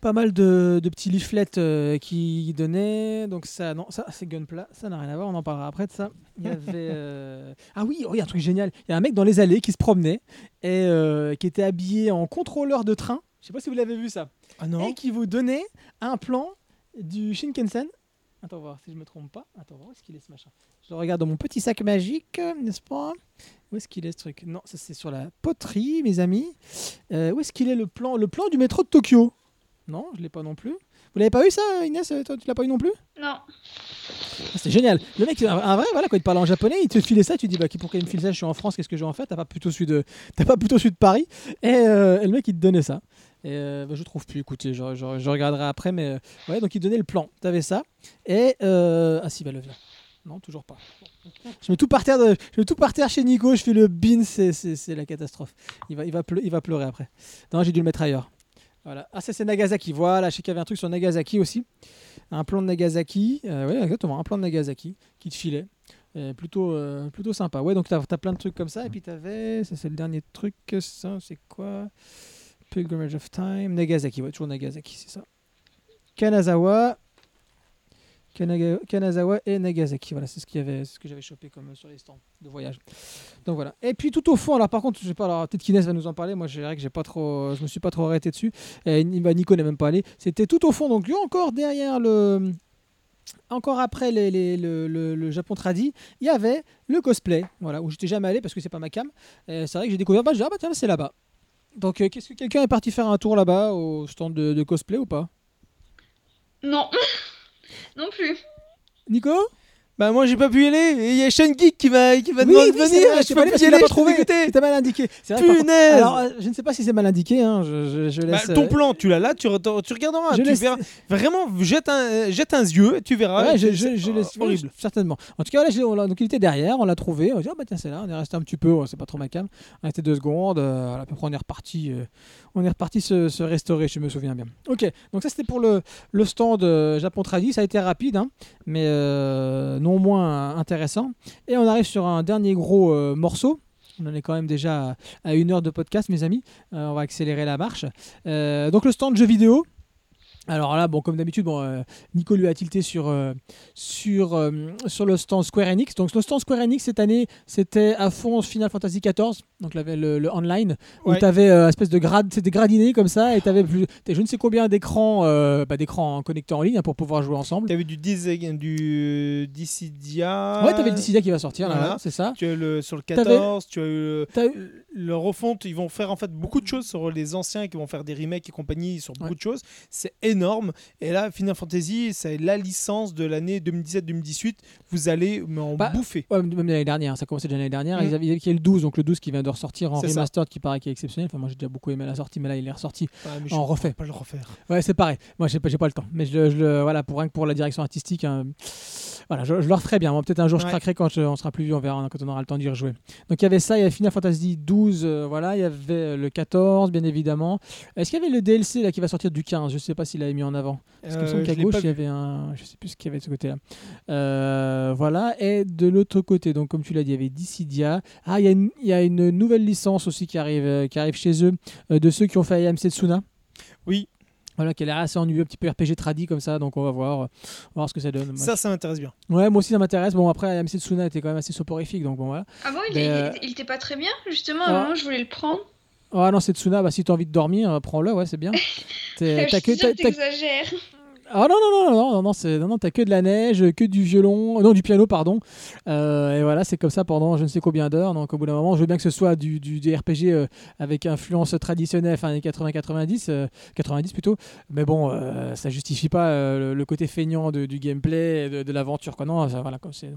Speaker 1: pas mal de, de petits leaflets euh, qui donnaient. Donc ça, non, ça c'est Gunpla, ça n'a rien à voir, on en parlera après de ça. Il y avait... Ah oui, oh, il y a un truc génial. Il y a un mec dans les allées qui se promenait et qui était habillé en contrôleur de train. Je sais pas si vous l'avez vu ça.
Speaker 2: Ah non
Speaker 1: Et qui vous donnait un plan du Shinkansen. Attends, voir si je me trompe pas. Attends, voir où est-ce qu'il est ce machin. Je le regarde dans mon petit sac magique, n'est-ce pas? Où est-ce qu'il est ce truc? Non, ça c'est sur la poterie, mes amis. Euh, où est-ce qu'il est le plan Le plan du métro de Tokyo? Non, je l'ai pas non plus. Vous l'avez pas eu ça, Inès? Toi, tu l'as pas eu non plus?
Speaker 3: Non.
Speaker 1: Ah, C'était génial. Le mec, un vrai, voilà, quand il te parle en japonais, il te filait ça. Tu dis, bah, pourquoi il me file ça Je suis en France, qu'est-ce que je vais en faire? T'as pas plutôt su de, t'as pas plutôt su de Paris et, euh, et le mec, il te donnait ça. Euh, bah, je trouve plus. Écoutez, je, je- regarderai après, mais euh, ouais, donc il donnait le plan. T'avais ça et euh, ah si, bah le vient. Non, toujours pas. Je mets tout par terre, de- je mets tout par terre chez Nico. Je fais le bin, c'est, la catastrophe. Il va, il va, pleu- il va pleurer après. Non, j'ai dû le mettre ailleurs. Voilà. Ah, ça c'est Nagasaki. Voilà, je sais qu'il y avait un truc sur Nagasaki aussi. Un plan de Nagasaki. Ouais, exactement, un plan de Nagasaki qui te filait. Plutôt, plutôt sympa. Ouais, donc t'as as plein de trucs comme ça. Et puis t'avais, ça c'est le dernier truc. Ça, c'est quoi? Pilgrimage of Time. Nagasaki, toujours Nagasaki, c'est ça. Kanazawa. Kanazawa et Nagasaki. Voilà, c'est ce que j'avais chopé comme euh, sur les stands de voyage. Donc voilà. Et puis tout au fond, alors par contre, je sais pas, alors peut-être qu'Inès va nous en parler. Moi, je dirais que j'ai pas trop, je me suis pas trop arrêté dessus. Bah, Nico n'est même pas allé. C'était tout au fond, donc encore derrière le, encore après les- les- le, le- le Japon tradi, il y avait le cosplay. Voilà, où j'étais jamais allé parce que c'est pas ma cam. C'est vrai que j'ai découvert, bah, j'ai dit, ah bah tiens, c'est là-bas. Donc, euh, qu'est-ce que quelqu'un est parti faire un tour là-bas au stand de, de cosplay ou pas?
Speaker 3: Non. non plus.
Speaker 1: Nico?
Speaker 2: Bah moi j'ai pas pu y aller. Il y a Sean Geek qui va, qui va
Speaker 1: Oui,
Speaker 2: demander
Speaker 1: oui,
Speaker 2: de venir.
Speaker 1: vrai,
Speaker 2: je peux
Speaker 1: pas allé
Speaker 2: pas y aller. je
Speaker 1: trouvé. T'as mal indiqué. C'est vrai, par contre-
Speaker 2: Punaise.
Speaker 1: Alors, euh, je ne sais pas si c'est mal indiqué. Hein. Je, je- je
Speaker 2: Bah,
Speaker 1: laisse.
Speaker 2: ton
Speaker 1: euh,
Speaker 2: plan, tu l'as là, tu, tu regarderas,
Speaker 1: je
Speaker 2: tu
Speaker 1: laisse-
Speaker 2: verras. Vraiment, jette un, euh, jette un yeux, tu verras.
Speaker 1: Ouais, je, je- je laisse
Speaker 2: oh,
Speaker 1: horrible, certainement. En tout cas, là, on donc il était derrière, on l'a trouvé. On a dit, ah bah tiens, c'est là. On est resté un petit peu, oh, c'est pas trop ma cam. On est resté deux secondes. euh, on est reparti. euh, on est reparti se, se restaurer, je me souviens bien. Ok, donc ça, c'était pour le, le stand Japon Tradi. Ça a été rapide, hein, mais non moins intéressant. Et on arrive sur un dernier gros euh, morceau. On en est quand même déjà à, une heure de podcast, mes amis. Euh, on va accélérer la marche. Euh, donc, le stand jeux vidéo. Alors là, bon, comme d'habitude, bon, euh, Nico lui a tilté sur, euh, sur, euh, sur le stand Square Enix. Donc le stand Square Enix cette année, c'était à fond Final Fantasy XIV. donc le, le online, où tu avais une espèce de grade, c'était gradiné comme ça, et tu avais plus, je ne sais combien d'écrans bah, d'écrans connectés en ligne hein, pour pouvoir jouer ensemble.
Speaker 2: T'avais du, Diz- du Dissidia.
Speaker 1: Ouais, t'avais le Dissidia qui va sortir, là,
Speaker 2: Voilà.
Speaker 1: c'est ça.
Speaker 2: Tu as eu le, sur le
Speaker 1: T'avais-
Speaker 2: 14, tu as eu le,
Speaker 1: T'as eu-
Speaker 2: le refonte. Ils vont faire en fait beaucoup de choses sur les anciens qui vont faire des remakes et compagnie sur beaucoup
Speaker 1: Ouais.
Speaker 2: de choses. C'est énorme. Et là, Final Fantasy, c'est la licence de l'année 2017-2018. Vous allez en
Speaker 1: Bah,
Speaker 2: bouffer.
Speaker 1: Ouais, même l'année dernière, ça a commencé déjà l'année dernière.
Speaker 2: Mm.
Speaker 1: Ils avaient, il y a le 12, donc le 12 qui vient de ressortir en
Speaker 2: ça.
Speaker 1: remastered qui paraît qui est exceptionnel. Enfin, moi j'ai déjà beaucoup aimé la sortie, mais là il est ressorti.
Speaker 2: Ouais,
Speaker 1: en
Speaker 2: je
Speaker 1: refait.
Speaker 2: pas le refaire.
Speaker 1: Ouais, c'est pareil. Moi j'ai pas, pas le temps. Mais je, je voilà, pour rien que pour la direction artistique, hein, voilà, je, je le referai bien. Moi, peut-être un jour je craquerai quand je- on sera plus vieux, on verra quand on aura le temps d'y rejouer. Donc il y avait ça, il y avait Final Fantasy 12, euh, voilà, il y avait euh, le 14, bien évidemment. Est-ce qu'il y avait le DLC là qui va sortir du 15 Je sais pas s'il avait mis en avant. Parce
Speaker 2: Euh,
Speaker 1: qu'à gauche, il y avait un. Je sais plus ce qu'il y avait de ce côté-là. Euh, voilà. Et de l'autre côté, donc comme tu l'as dit, il y avait Dissidia. Ah, il y, a une- il y a une nouvelle licence aussi qui arrive, qui arrive chez eux, de ceux qui ont fait I Am Setsuna.
Speaker 2: Oui,
Speaker 1: Voilà, qui a l'air assez ennuyeux, un petit peu RPG tradi comme ça, donc on va voir, euh, on va voir ce que ça donne.
Speaker 2: Ça, ça m'intéresse bien.
Speaker 1: Ouais, moi aussi ça m'intéresse. Bon, après, I Am Setsuna était quand même assez soporifique, donc bon, voilà.
Speaker 3: Ah bon, il,
Speaker 1: Mais,
Speaker 3: il-
Speaker 1: euh,
Speaker 3: il était pas très bien Justement, à
Speaker 1: Ah.
Speaker 3: un moment, je voulais le prendre.
Speaker 1: Ah non, Setsuna, bah, si t'as envie de dormir, euh, prends-le, ouais, c'est bien.
Speaker 3: T'exagères.
Speaker 1: Ah non, non, non, non, non, non, non, t'as que de la neige, que du violon, non, du piano, pardon. Euh, et voilà, c'est comme ça pendant je ne sais combien d'heures. Donc au bout d'un moment, je veux bien que ce soit du, du, du RPG euh, avec influence traditionnelle, enfin années 80-90, euh, 90 plutôt. Mais bon, euh, ça justifie pas euh, le, côté feignant du gameplay, de, l'aventure. Quoi. Non, voilà, comme c'est...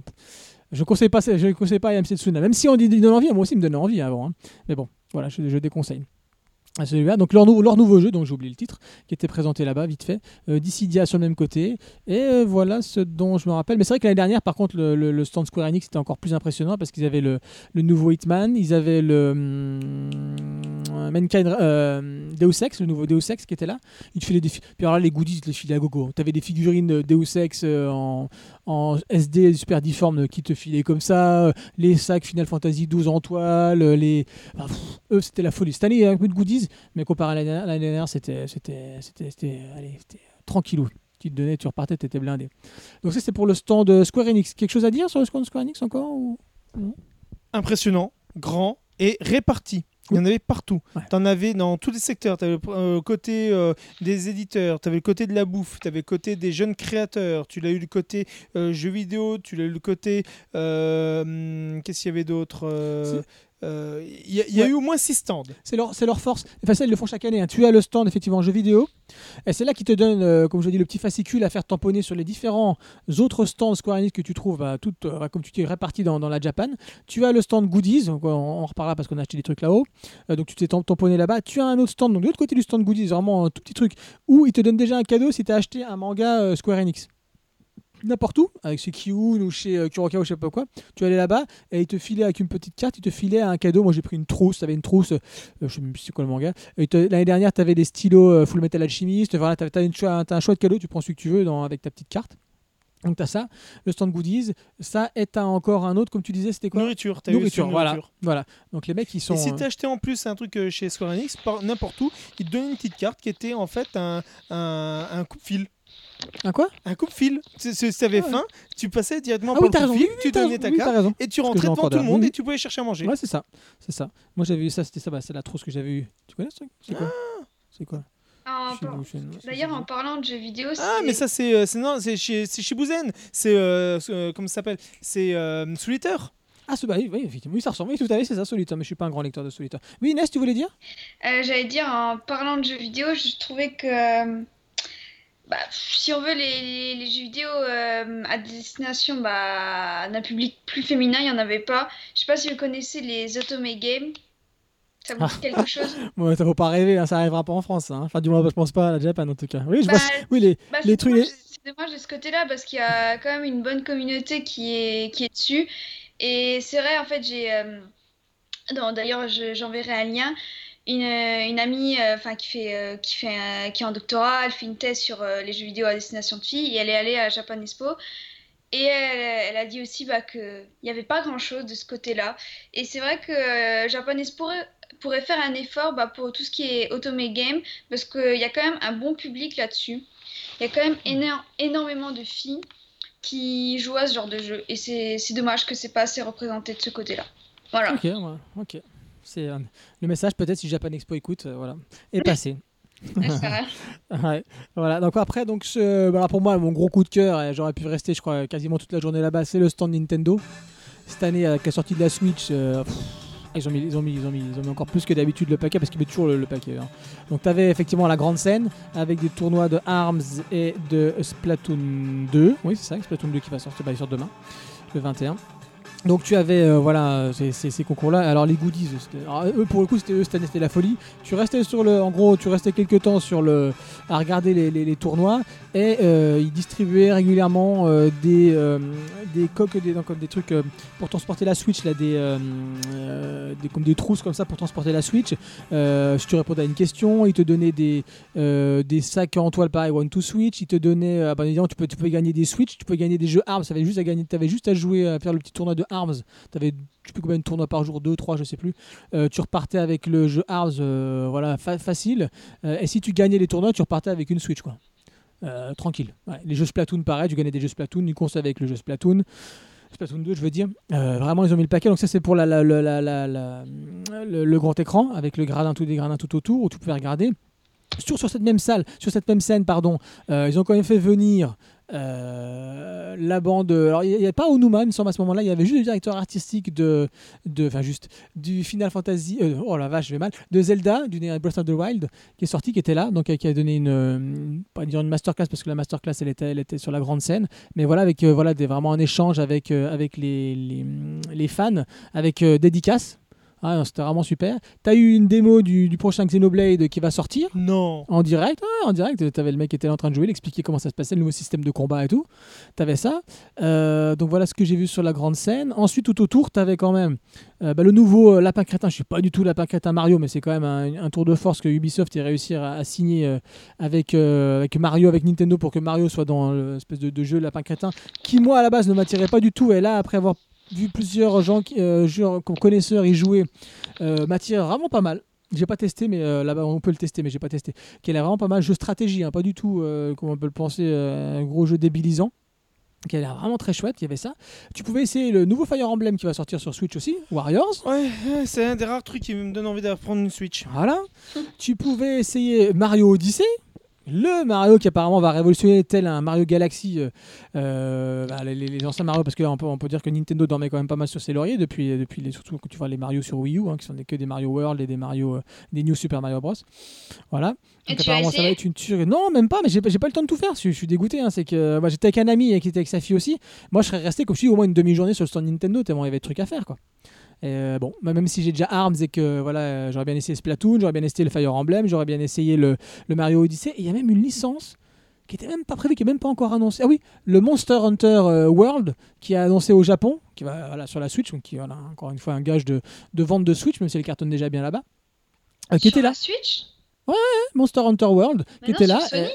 Speaker 1: Je conseille pas, je conseille pas Tsuna. Même si on dit donne envie, moi aussi il me donne envie avant. hein. Mais bon, voilà, je déconseille. Celui-là. Donc leur, nou- leur nouveau jeu, donc j'ai oublié le titre, qui était présenté là-bas vite fait. Euh, Dissidia sur le même côté. Et euh, voilà ce dont je me rappelle. Mais c'est vrai que l'année dernière, par contre, le, stand Square Enix était encore plus impressionnant parce qu'ils avaient le, le nouveau Hitman, ils avaient le hum, Mankind euh, Deus Ex, le nouveau Deus Ex qui était là. Ils te filaient des fi- Puis alors les goodies, les filaient à gogo. Tu avais des figurines de Deus Ex euh, en, en SD super difforme qui te filaient comme ça. euh, Les sacs Final Fantasy 12 en toile. euh, Les... eux, c'était la folie. Cette année, il y a un peu de goodies, mais comparé à l'année dernière, c'était, tranquillou. Tu te donnais, tu repartais, tu étais blindé. Donc ça, c'est pour le stand Square Enix. Quelque chose à dire sur le stand Square Enix encore ou...
Speaker 2: Impressionnant, grand et réparti. Il y en avait partout.
Speaker 1: Ouais.
Speaker 2: Tu en avais dans tous les secteurs. Tu avais le euh, côté euh, des éditeurs, tu avais le côté de la bouffe, tu avais le côté des jeunes créateurs, tu l'as eu le côté euh, jeux vidéo, tu l'as eu le côté. hum, Qu'est-ce qu'il y avait d'autre Euh, euh, Il y, a- il y a
Speaker 1: Ouais.
Speaker 2: eu au moins 6 stands.
Speaker 1: C'est leur, force. Enfin, ça, ils le font chaque année. hein. Tu as le stand, effectivement, jeux vidéo. Et c'est là qui te donne, euh, comme je dis, le petit fascicule à faire tamponner sur les différents autres stands Square Enix que tu trouves, bah, toutes, euh, comme tu dis, répartis dans, dans la Japan. Tu as le stand Goodies. Donc, on, on en reparlera parce qu'on a acheté des trucs là-haut. Euh, donc, tu t'es tam- tamponné là-bas. Tu as un autre stand, donc de l'autre côté du stand Goodies, vraiment un tout petit truc, où ils te donnent déjà un cadeau si tu as acheté un manga Square Enix. N'importe où, avec chez Kiyun ou chez euh, Kurokawa ou je sais pas quoi, tu allais là-bas et ils te filaient avec une petite carte, ils te filaient un cadeau. Moi j'ai pris une trousse, tu avais une trousse, euh, je sais même plus c'est quoi le manga. L'année dernière, tu avais des stylos euh, Full Metal Alchemist, voilà, tu as, un choix de cadeau, tu prends celui que tu veux dans, avec ta petite carte. Donc tu as ça, le stand goodies, ça et t'as encore un autre, comme tu disais, c'était quoi?
Speaker 2: Nourriture, tu as eu
Speaker 1: Nourriture,
Speaker 2: aussi
Speaker 1: voilà.
Speaker 2: nourriture.
Speaker 1: voilà. Donc les mecs ils sont.
Speaker 2: Et si tu acheté en plus un truc chez Square Enix, n'importe où, ils te donnaient une petite carte qui était en fait un, un, un coupe-fil.
Speaker 1: Un quoi?
Speaker 2: Un coupe-fil. Si si tu avais
Speaker 1: Ah
Speaker 2: faim, tu passais directement
Speaker 1: Ah
Speaker 2: par
Speaker 1: oui,
Speaker 2: le coupe-fil, tu donnais ta carte et tu rentrais devant tout le monde
Speaker 1: Oui,
Speaker 2: et tu pouvais chercher à manger.
Speaker 1: Ouais, c'est ça, c'est ça. Moi j'avais vu ça, c'était ça, bah, c'est la trousse que j'avais eue. Tu connais ce truc C'est quoi? C'est quoi? Sais
Speaker 3: D'ailleurs, en parlant de jeux vidéo,
Speaker 2: Ah, mais ça, c'est euh, c'est- non, c'est chez, c'est chez Bouzen. C'est. euh, euh, comment ça s'appelle? C'est Solitaire.
Speaker 1: Ah, ce, bah, oui, oui, effectivement, oui, ça ressemble. Oui, tout à fait, c'est ça, Solitaire, mais je suis pas un grand lecteur de Solitaire. Oui, Inès, tu voulais dire?
Speaker 3: Euh, J'allais dire, en parlant de jeux vidéo, je trouvais que bah, si on veut les, les- les jeux vidéo euh, à destination bah, d'un public plus féminin, il n'y en avait pas. Je sais pas si vous connaissez les Otome Games. Ça vous dit quelque chose?
Speaker 1: Ouais, ça faut pas rêver, hein, ça arrivera pas en France. hein. Enfin, du moins, je pense pas à la Japan en tout cas. Oui, je
Speaker 3: Bah,
Speaker 1: vois. Oui, les,
Speaker 3: Bah,
Speaker 1: Les trucs-
Speaker 3: c'est dommage de ce côté-là parce qu'il y a quand même une bonne communauté qui est, qui est dessus. Et c'est vrai, en fait, j'ai. euh, non, D'ailleurs, je- j'enverrai un lien. Une, euh, une amie euh, enfin qui, fait, euh, qui, fait qui est en doctorat, elle fait une thèse sur les jeux vidéo à destination de filles et elle est allée à Japan Expo. Et elle, elle a dit aussi bah, qu'il n'y avait pas grand-chose de ce côté-là. Et c'est vrai que Japan Expo pourrait, pourrait faire un effort bah, pour tout ce qui est Otome Game parce qu'il y a quand même un bon public là-dessus. Il y a quand même éno- énormément de filles qui jouent à ce genre de jeu. Et c'est c'est dommage que c'est pas assez représenté de ce côté-là. Voilà.
Speaker 1: Ok, ouais, ok. C'est euh, le message peut-être si Japan Expo écoute, euh, voilà, est passé.
Speaker 3: Ouais,
Speaker 1: voilà. Donc après, donc voilà, pour moi, mon gros coup de cœur, et j'aurais pu rester, je crois, quasiment toute la journée là-bas, c'est le stand Nintendo. Cette année, avec la sortie de la Switch, euh, pff, ils, ont mis, ils, ont mis, ils, ont mis, ils ont mis encore plus que d'habitude le paquet parce qu'ils mettent toujours le, le paquet. hein. Donc tu avais effectivement la grande scène avec des tournois de ARMS et de Splatoon 2. Oui, c'est ça, Splatoon 2 qui va sortir, bah, il sort demain, le 21. Donc tu avais euh, voilà ces, ces- ces concours-là. Alors les goodies, eux pour le coup c'était eux c'était la folie. Tu restais sur le, en gros tu restais quelques temps sur le, à regarder les, tournois et euh, ils distribuaient régulièrement euh, des, euh, des coques, des, trucs euh, pour transporter la Switch des, euh, euh, comme des trousses comme ça pour transporter la Switch. Euh, si tu répondais à une question, ils te donnaient des, euh, des sacs en toile pareil One to Switch. Ils te donnaient, euh, bah, tu peux, tu peux gagner des Switch, tu peux gagner des jeux Arms. Tu avais juste à gagner, avais juste à jouer à faire le petit tournoi de Arms. T'avais tu peux combien de tournois par jour 2, 3, je sais plus. Euh, tu repartais avec le jeu Arms, euh, voilà, fa- facile. Euh, et si tu gagnais les tournois, tu repartais avec une Switch, quoi. Tranquille. Les jeux Splatoon, pareil, tu gagnais des jeux Splatoon, une course avec le jeu Splatoon. Splatoon 2, je veux dire. Vraiment, ils ont mis le paquet. Donc, ça, c'est pour le, grand écran avec le gradin, tous des gradins tout autour où tu pouvais regarder. Sur, cette même salle, sur cette même scène, pardon, ils ont quand même fait venir euh, la bande. Alors, il n'y avait pas Onuma, il me semble, à ce moment-là. Il y avait juste le directeur artistique de. de enfin, juste. Du Final Fantasy. euh, oh la vache, je vais mal. De Zelda, du Breath of the Wild, qui est sorti, qui était là. Donc, euh, qui a donné une. pas dire une masterclass, parce que la masterclass, elle était, elle était sur la grande scène. Mais voilà, avec voilà, des, vraiment un échange avec, avec les, les, les fans, avec euh, dédicace. Ah, c'était vraiment super. Tu as eu une démo du, du prochain Xenoblade qui va sortir.
Speaker 2: Non.
Speaker 1: En direct, ouais, en direct, t'avais le mec qui était là en train de jouer, il expliquait comment ça se passait, le nouveau système de combat et tout. T'avais ça. Euh, donc voilà ce que j'ai vu sur la grande scène. Ensuite, tout autour, t'avais quand même euh, bah, le nouveau euh, Lapin Crétin. Je suis pas du tout Lapin Crétin Mario, mais c'est quand même un, un tour de force que Ubisoft ait réussi à, à signer avec, avec Mario, avec Nintendo, pour que Mario soit dans l'espèce de, de jeu Lapin Crétin, qui moi à la base ne m'attirait pas du tout. Et là, après avoir vu plusieurs gens, qui, euh, connaisseurs y jouer, euh, m'attire vraiment pas mal. J'ai pas testé, mais euh, là-bas on peut le tester, mais j'ai pas testé. Qui a vraiment pas mal jeu stratégie, hein, pas du tout euh, comme on peut le penser, euh, un gros jeu débilisant. Qui a l'air vraiment très chouette, il y avait ça. Tu pouvais essayer le nouveau Fire Emblem qui va sortir sur Switch aussi, Warriors.
Speaker 2: Ouais, ouais, c'est un des rares trucs qui me donne envie de prendre une Switch.
Speaker 1: Voilà. tu pouvais essayer Mario Odyssey. Le Mario qui apparemment va révolutionner tel un Mario Galaxy, euh, euh, bah, les, les anciens Mario, parce que là, on peut, on peut dire que Nintendo dormait quand même pas mal sur ses lauriers depuis, depuis les, surtout quand tu vois les Mario sur Wii U, hein, qui sont des- que des Mario World et des Mario, euh, des New Super Mario Bros. Voilà.
Speaker 3: Et
Speaker 1: Donc apparemment ça va être une tuerie. Non, même pas, mais j'ai pas le temps de tout faire. Je, je suis dégoûté. hein, c'est que j'étais avec un ami et qui était avec sa fille aussi. Moi, je serais resté comme je suis au moins une demi-journée sur le stand Nintendo tellement il y avait de trucs à faire quoi. Et euh, bon, bah, même si j'ai déjà Arms et que voilà, j'aurais bien essayé Splatoon, j'aurais bien essayé le Fire Emblem, j'aurais bien essayé le, le Mario Odyssey. Et il y a même une licence qui était même pas prévue, qui est même pas encore annoncée. Ah oui, le Monster Hunter euh, World qui a annoncé au Japon, qui va voilà, sur la Switch, donc qui voilà, encore une fois un gage de, de vente de Switch, même si elle cartonne déjà bien là-bas. Euh, qui
Speaker 3: Sur
Speaker 1: était là,
Speaker 3: la Switch?
Speaker 1: Monster Hunter World, qui
Speaker 3: non,
Speaker 1: était là.
Speaker 3: Sony?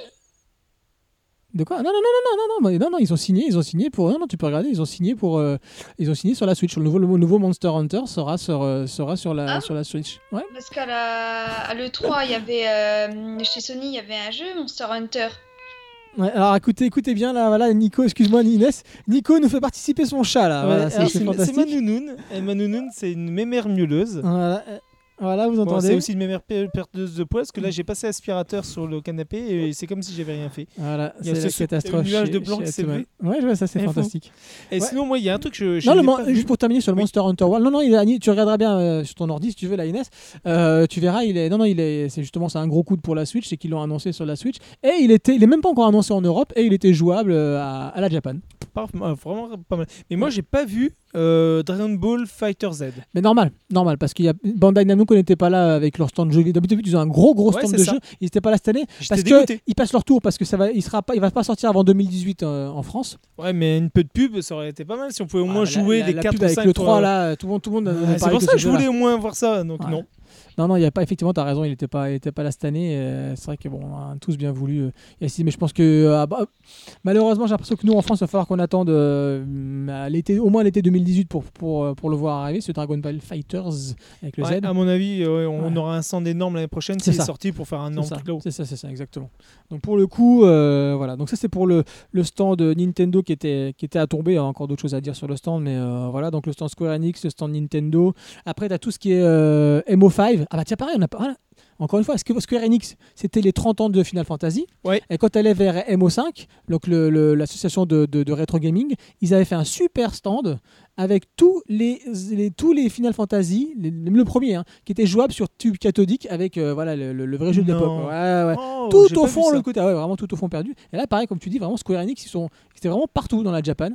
Speaker 1: De quoi? Non, non, non, non, non, non, non, non, non, ils ont signé, ils ont signé pour. Non, non, tu peux regarder, ils ont signé pour. euh, ils ont signé sur la Switch. Le nouveau, le nouveau Monster Hunter sera sur, euh, sera sur la,
Speaker 3: Ah.
Speaker 1: sur la Switch. Ouais.
Speaker 3: Parce qu'à la... à l'E3, il y avait. euh, Chez Sony, il y avait un jeu, Monster Hunter.
Speaker 1: Ouais, alors écoutez, écoutez bien là, voilà, Nico, excuse-moi Inès, Nico nous fait participer son chat là,
Speaker 2: Ouais,
Speaker 1: voilà,
Speaker 2: alors,
Speaker 1: c'est c'est
Speaker 2: c'est c'est. Manounoun. Et Manounoun, c'est une mémère miauleuse.
Speaker 1: Voilà, euh, voilà, vous
Speaker 2: Bon,
Speaker 1: entendez
Speaker 2: c'est aussi une mémère pe- perdeuse de poids parce que là j'ai passé aspirateur sur le canapé et c'est comme si j'avais rien fait.
Speaker 1: Voilà, c'est
Speaker 2: ce
Speaker 1: la catastrophe.
Speaker 2: nuage de blanc qui s'est.
Speaker 1: Ouais, je vois, ça c'est fantastique.
Speaker 2: Et
Speaker 1: Ouais.
Speaker 2: sinon moi il y a un truc que je,
Speaker 1: Non, le
Speaker 2: pas
Speaker 1: juste pour terminer sur le
Speaker 2: Oui.
Speaker 1: Monster Hunter World. Non, non, il est- tu regarderas bien euh, sur ton ordi si tu veux, la Inès. Euh, tu verras, il est. Non, non, il est. C'est justement, c'est un gros coup de pour la Switch, c'est qu'ils l'ont annoncé sur la Switch. Et il était, il est même pas encore annoncé en Europe et il était jouable euh, à, à la Japan.
Speaker 2: Vraiment pas mal. Mais moi j'ai pas vu euh, Dragon Ball Fighter Z.
Speaker 1: Mais normal, normal, parce qu'il y a Bandai Namco n'était pas là avec leur stand de jeu. D'habitude, ils ont un gros, gros stand de
Speaker 2: ça.
Speaker 1: jeu. Ils n'étaient pas là cette année parce
Speaker 2: dégoûté.
Speaker 1: qu'ils passent leur tour parce que ça va, il sera pas, il va pas sortir avant 2018 euh, en France.
Speaker 2: Ouais mais une peu de pub ça aurait été pas mal si on pouvait au moins jouer
Speaker 1: la-
Speaker 2: les
Speaker 1: la
Speaker 2: 4
Speaker 1: pub
Speaker 2: ou
Speaker 1: avec
Speaker 2: 5
Speaker 1: le 3 là, tout le monde, tout le monde. Euh,
Speaker 2: c'est pour
Speaker 1: que
Speaker 2: ça que je voulais au moins voir ça donc
Speaker 1: Ouais.
Speaker 2: non.
Speaker 1: Non, non, il y a pas. Effectivement, tu as raison. Il n'était pas, il était pas là cette année. Euh, c'est vrai que bon, on a tous bien voulu. Euh, mais je pense que euh, ah, bah, malheureusement, j'ai l'impression que nous en France, il va falloir qu'on attende l'été, au moins l'été 2018 pour, pour, pour le voir arriver. Ce Dragon Ball Fighters avec le Z.
Speaker 2: À mon avis, on aura un stand énorme l'année prochaine.
Speaker 1: C'est
Speaker 2: sorti pour faire un an plus
Speaker 1: C'est ça, c'est ça, exactement. Donc pour le coup, voilà. Donc ça, c'est pour le, le stand Nintendo qui était, qui était à tomber. Hein, encore d'autres choses à dire sur le stand, mais voilà. Donc le stand Square Enix, le stand Nintendo. Après, tu as tout ce qui est MO5 euh, ah bah tiens, pareil, on a pas. Encore une fois, est-ce Square Enix, c'était les 30 ans de Final Fantasy
Speaker 2: ouais.
Speaker 1: Et quand elle est vers MO5, donc l'association de, de, rétro gaming, ils avaient fait un super stand avec tous les, tous les Final Fantasy, le premier, hein, qui était jouable sur tube cathodique avec euh, voilà, le, vrai jeu de l'époque. Tout au fond, le côté, ah ouais, vraiment tout au fond perdu. Et là, pareil, comme tu dis, vraiment Square Enix, ils sont, c'était vraiment partout dans la Japan.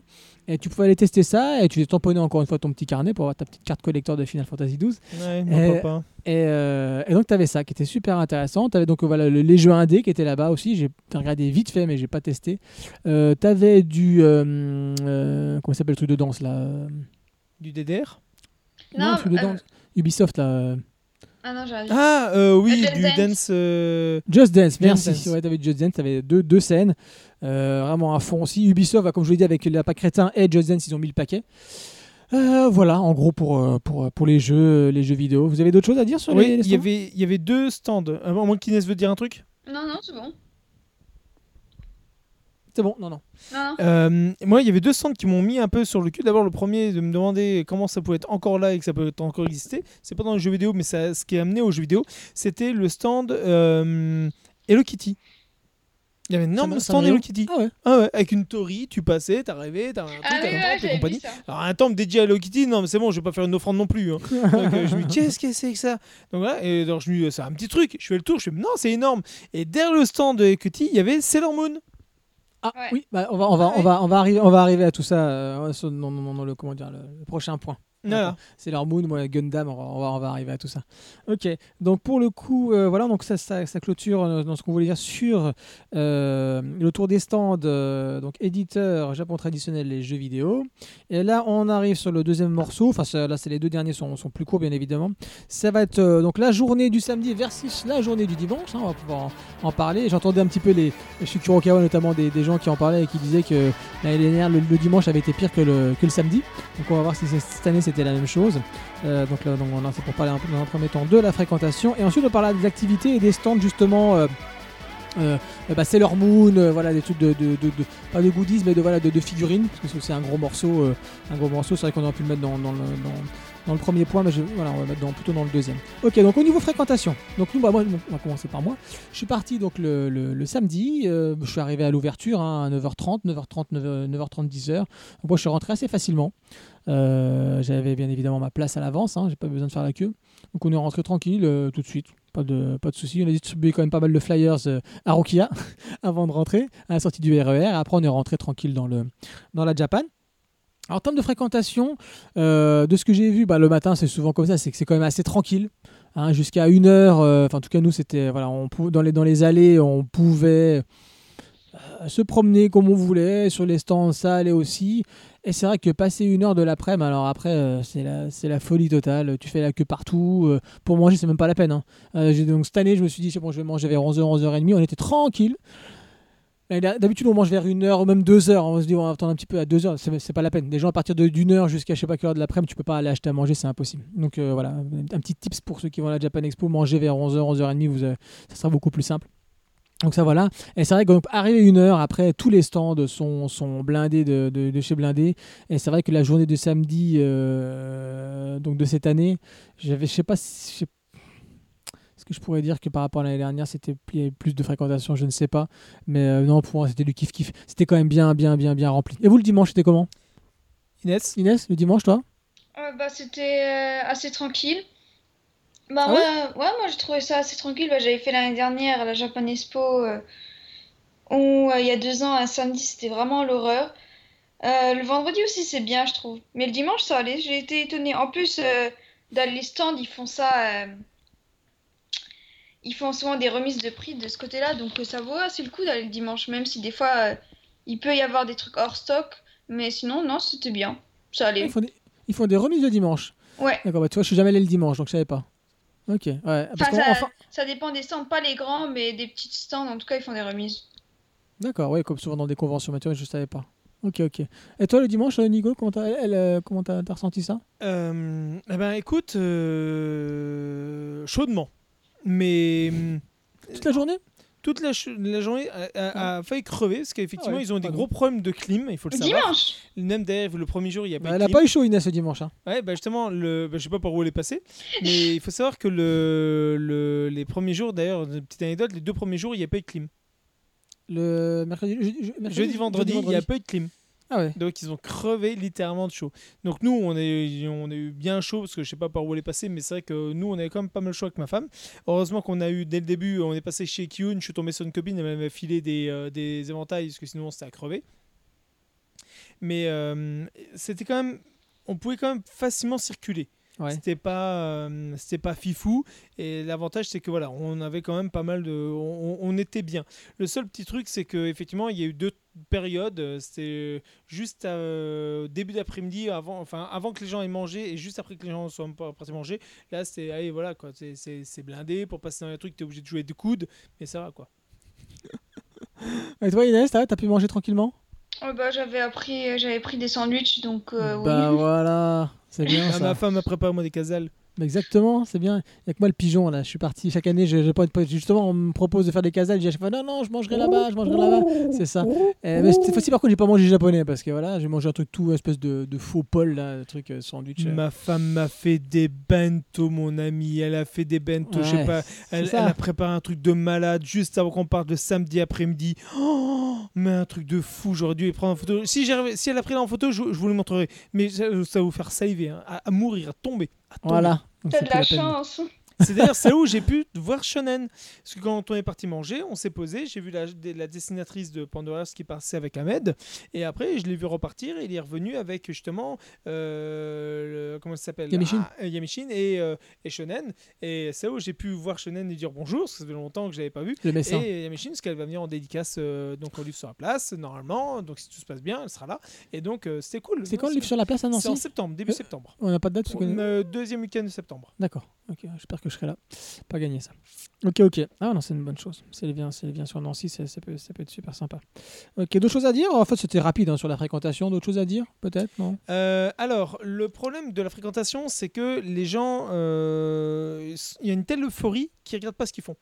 Speaker 1: Et tu pouvais aller tester ça et tu les tamponnais encore une fois ton petit carnet pour avoir ta petite carte collector de Final Fantasy 12.
Speaker 2: Ouais, et, pas
Speaker 1: et, euh, et donc tu avais ça qui était super intéressant tu avais donc voilà le- les jeux indés qui étaient là-bas aussi j'ai regardé vite fait mais j'ai pas testé euh, tu avais du euh, euh, comment ça s'appelle le truc de danse là euh,
Speaker 2: Du DDR
Speaker 1: non, le truc de
Speaker 3: euh,
Speaker 1: danse Ubisoft là
Speaker 3: Ah non, j'ai
Speaker 2: Ah, euh, oui,
Speaker 3: Just
Speaker 2: du
Speaker 3: Dance.
Speaker 2: dance. euh,
Speaker 1: Just Dance, merci.
Speaker 2: Dance.
Speaker 1: Ouais, t'avais Just Dance, t'avais deux, deux scènes, euh, vraiment à fond aussi. Ubisoft, comme je vous l'ai dit, avec la pas crétin et Just Dance, ils ont mis le paquet. Euh, voilà, en gros pour, euh, pour, pour les jeux, les jeux vidéo. Vous avez d'autres choses à dire sur les,
Speaker 2: Oui,
Speaker 1: les
Speaker 2: il y
Speaker 1: stands?
Speaker 2: avait, il y avait deux stands. À moins qu'Inès veut dire un truc?
Speaker 3: Non, non, c'est bon.
Speaker 1: C'est bon, non, non.
Speaker 2: Euh, moi, il y avait deux stands qui m'ont mis un peu sur le cul. D'abord, le premier, de me demander comment ça pouvait être encore là et que ça peut encore exister. C'est pas dans les jeux vidéo, mais ça, ce qui est amené aux jeux vidéo, c'était le stand euh, Hello Kitty. Il y avait un énorme
Speaker 1: Ça me- ça
Speaker 2: stand
Speaker 1: me-
Speaker 2: Hello Kitty.
Speaker 1: Ah ouais.
Speaker 2: Ah ouais, avec une Tori, tu passais, t'arrivais, t'avais un truc,
Speaker 3: Ah
Speaker 2: t'avais
Speaker 3: oui,
Speaker 2: un
Speaker 3: ouais,
Speaker 2: temple et
Speaker 3: j'avais
Speaker 2: compagnie. Alors un temple dédié à Hello Kitty, non mais c'est bon, je vais pas faire une offrande non plus. hein. Donc euh, je me dis qu'est-ce que c'est que ça? Donc voilà, et alors je me dis c'est un petit truc. Je fais le tour, je fais non c'est énorme. Et derrière le stand de Hello Kitty, il y avait Sailor Moon.
Speaker 1: Ah
Speaker 3: Ouais.
Speaker 1: oui, bah, on, va, on, va, on, va, on, va arriver, on va arriver à tout ça euh, sur- dans, dans- dans le, comment dire, le, le prochain point. C'est leur Moon, moi, Gundam, on va, on, va, arriver à tout ça. Ok, donc pour le coup, euh, voilà, donc ça, ça, clôture euh, dans ce qu'on voulait dire sur euh, le tour des stands, euh, donc éditeur Japon traditionnel, les jeux vidéo. Et là, on arrive sur le deuxième morceau, enfin là, c'est les deux derniers sont, sont plus courts, bien évidemment. Ça va être donc la journée du samedi versus la journée du dimanche, hein, on va pouvoir en, parler. J'entendais un petit peu les, chez Kurokawa notamment des, des gens qui en parlaient et qui disaient que l'année dernière, le, le dimanche avait été pire que le, que le samedi. Donc on va voir si cette année c'était la même chose. Euh, donc là, donc, là, c'est pour parler un peu dans un premier temps de la fréquentation. Et ensuite on parlera des activités et des stands justement. euh, euh, euh, bah, Moon, euh, voilà des trucs de, pas de goodies mais de voilà de, figurines parce que c'est un gros morceau, un gros morceau. C'est vrai qu'on aurait pu le mettre dans, le, premier point, mais je, voilà, on va le mettre dans, plutôt dans le deuxième. Ok, donc au niveau fréquentation, donc nous, bah, moi, on va commencer par moi. Je suis parti donc le, samedi, je suis arrivé à l'ouverture hein, à 9h30, 9h30, 9h, 9h30, 10h. Donc moi, je suis rentré assez facilement. Euh, J'avais bien évidemment ma place à l'avance, hein, j'ai pas besoin de faire la queue. Donc on est rentré tranquille euh, tout de suite, pas de, pas de soucis. On a distribué quand même pas mal de flyers euh, à Rokia avant de rentrer, à la sortie du RER. Après, on est rentré tranquille dans, le, dans la Japan. En termes de fréquentation, de ce que j'ai vu, bah, le matin, c'est souvent comme ça, c'est que c'est quand même assez tranquille. hein, Jusqu'à une heure, enfin, en tout cas, nous, c'était voilà, dans, les, dans les allées, on pouvait se promener comme on voulait. Sur les stands, ça allait aussi. Et c'est vrai que passer une heure de l'après-midi, alors après, euh, c'est la, folie totale. Tu fais la queue partout. euh, pour manger, c'est même pas la peine. hein. Euh, donc, cette année, je me suis dit, bon, je vais manger vers 11h, 11h30. On était tranquille. D'habitude, on mange vers une heure ou même deux heures. On se dit, on va attendre un petit peu à deux heures. C'est c'est pas la peine. Des gens, à partir d'une heure jusqu'à je sais pas quelle heure de l'après-midi, tu peux pas aller acheter à manger, c'est impossible. Donc voilà, un petit tips pour ceux qui vont à la Japan Expo manger vers 11h, 11h30, vous, euh, ça sera beaucoup plus simple. Donc ça voilà. Et c'est vrai qu'arrivé une heure après, tous les stands sont, sont blindés de, de- de chez blindés. Et c'est vrai que la journée de samedi euh, donc de cette année, j'avais, je sais pas si, je sais- est-ce que je pourrais dire que par rapport à l'année dernière, c'était plus de fréquentation, je ne sais pas. Mais euh, non, pour moi, c'était du kiff kiff. C'était quand même bien, bien, bien, bien rempli. Et vous, le dimanche, c'était comment?
Speaker 2: Inès?
Speaker 1: Inès, le dimanche, toi?
Speaker 3: Euh, bah, c'était euh, assez tranquille. Bah,
Speaker 1: Ah
Speaker 3: moi, ouais, moi, j'ai trouvé ça assez tranquille. Bah, j'avais fait l'année dernière à la Japan Expo, euh, où euh, il y a deux ans, un samedi, c'était vraiment l'horreur. Euh, le vendredi aussi, c'est bien, je trouve. Mais le dimanche, ça allait. J'ai été étonnée. En plus, dans les stands, ils font ça. Ils font souvent des remises de prix de ce côté-là. Donc, ça vaut assez le coup d'aller le dimanche, même si des fois, il peut y avoir des trucs hors stock. Mais sinon, non, c'était bien. Ça allait.
Speaker 1: ils font, des, ils font des remises le dimanche.
Speaker 3: Ouais.
Speaker 1: D'accord, bah, tu vois, je suis jamais allé le dimanche, donc je savais pas. Ok, ouais. Parce
Speaker 3: Enfin, ça,
Speaker 1: enfin-
Speaker 3: ça dépend des stands, pas les grands, mais des petits stands, en tout cas, ils font des remises.
Speaker 1: D'accord, ouais, comme souvent dans des conventions, mais tu vois, je savais pas. Ok, ok. Et toi, le dimanche, euh, Nico, comment t'as elle, euh, comment t'as- t'as ressenti ça?
Speaker 2: Euh, eh ben écoute, euh, chaudement. Mais
Speaker 1: Toute la journée?
Speaker 2: Toute la, journée a, a- a failli crever parce qu'effectivement
Speaker 1: Ah ouais,
Speaker 2: ils ont des gros problèmes de clim, il faut le savoir.
Speaker 3: Dimanche
Speaker 2: Même d'ailleurs le premier jour il y a pas
Speaker 1: Bah,
Speaker 2: eu
Speaker 1: Elle
Speaker 2: de
Speaker 1: a
Speaker 2: clim.
Speaker 1: pas eu chaud, Inès, ce dimanche. hein.
Speaker 2: Ouais, bah justement, le, bah, je sais pas par où elle est passée, mais il faut savoir que le, le- les premiers jours, d'ailleurs, une petite anecdote, les deux premiers jours, il n'y a pas eu de clim.
Speaker 1: Le mercredi, je- mercredi,
Speaker 2: Jeudi, vendredi, il n'y a pas eu de clim.
Speaker 1: Ah ouais.
Speaker 2: Donc ils ont crevé littéralement de chaud. Donc nous, on est, a eu bien chaud parce que je sais pas par où elle est passée, mais c'est vrai que nous, on avait quand même pas mal chaud avec ma femme. Heureusement qu'on a eu dès le début, on est passé chez Kyun, je suis tombé sur une copine, elle m'avait filé des, euh, éventails parce que sinon c'était à crever. Mais euh, c'était quand même, on pouvait quand même facilement circuler.
Speaker 1: Ouais.
Speaker 2: C'était pas, euh, c'était pas fifou. Et l'avantage, c'est que voilà, on avait quand même pas mal de, on, on était bien. Le seul petit truc, c'est que effectivement, il y a eu deux périodes. euh, C'était juste euh, début d'après-midi, avant, enfin, avant que les gens aient mangé et juste après que les gens soient à manger. Là, c'était, allez, voilà, quoi, c'est- c'est c'est blindé. Pour passer dans les trucs, t'es obligé de jouer de coude, mais ça va, quoi.
Speaker 1: Et toi, Inès, t'as t'as pu manger tranquillement?
Speaker 3: Oh, bah, j'avais appris, j'avais pris des sandwichs, donc euh,
Speaker 1: Bah
Speaker 3: oui.
Speaker 1: voilà, c'est bien
Speaker 2: Ah,
Speaker 1: ça.
Speaker 2: ma femme a préparé moi des casales.
Speaker 1: Exactement, c'est bien. Il y a que moi le pigeon là. Je suis parti chaque année. Je, je- justement, on me propose de faire des casals. Je dis à chaque fois non, non, je mangerai là-bas, je mangerai là-bas. C'est ça. Euh, mais cette fois-ci, par contre, j'ai pas mangé japonais parce que voilà, j'ai mangé un truc tout espèce de, de faux Paul là, un truc euh, sandwich. euh.
Speaker 2: Ma femme m'a fait des bento, mon ami. Elle a fait des bento, je sais pas. Elle, a préparé un truc de malade juste avant qu'on parte le samedi après-midi. Oh, mais un truc de fou. J'aurais dû prendre en photo. Si, si elle a pris là en photo, je, je vous le montrerai. Mais ça, ça va vous faire saliver, hein, à, à mourir, à tomber.
Speaker 1: Voilà.
Speaker 3: T'as
Speaker 1: c'est
Speaker 3: de la chance.
Speaker 2: C'est d'ailleurs c'est où j'ai pu voir Shonen. Parce que quand on est parti manger, on s'est posé. J'ai vu la, la dessinatrice de Pandora qui passait avec Ahmed. Et après, je l'ai vu repartir. Et il est revenu avec justement. euh, le- comment ça s'appelle?
Speaker 1: Yamishin.
Speaker 2: Ah, euh, Yamishin et, euh, et Shonen. Et c'est où j'ai pu voir Shonen et dire bonjour. Parce que ça fait longtemps que je l'avais pas vu.
Speaker 1: Le.
Speaker 2: Et Yamishin, parce qu'elle va venir en dédicace euh, donc au livre sur la place, normalement. Donc si tout se passe bien, elle sera là. Et donc c'était cool.
Speaker 1: C'est quand le livre sur la place à
Speaker 2: C'est en
Speaker 1: Nancy
Speaker 2: septembre, début septembre.
Speaker 1: On n'a pas de date
Speaker 2: deuxième week-end de septembre.
Speaker 1: D'accord. Ok. J'espère que je serai là. Pas gagné ça. Ok, ok. Ah non, c'est une bonne chose. Vient, si elle vient sur Nancy, c'est- ça peut, ça peut être super sympa. Ok. D'autres choses à dire? En fait, c'était rapide hein, sur la fréquentation. D'autres choses à dire Peut-être? Non?
Speaker 2: Euh, alors, le problème de la fréquentation, c'est que les gens, euh, il y a une telle euphorie qu'ils regardent pas ce qu'ils font.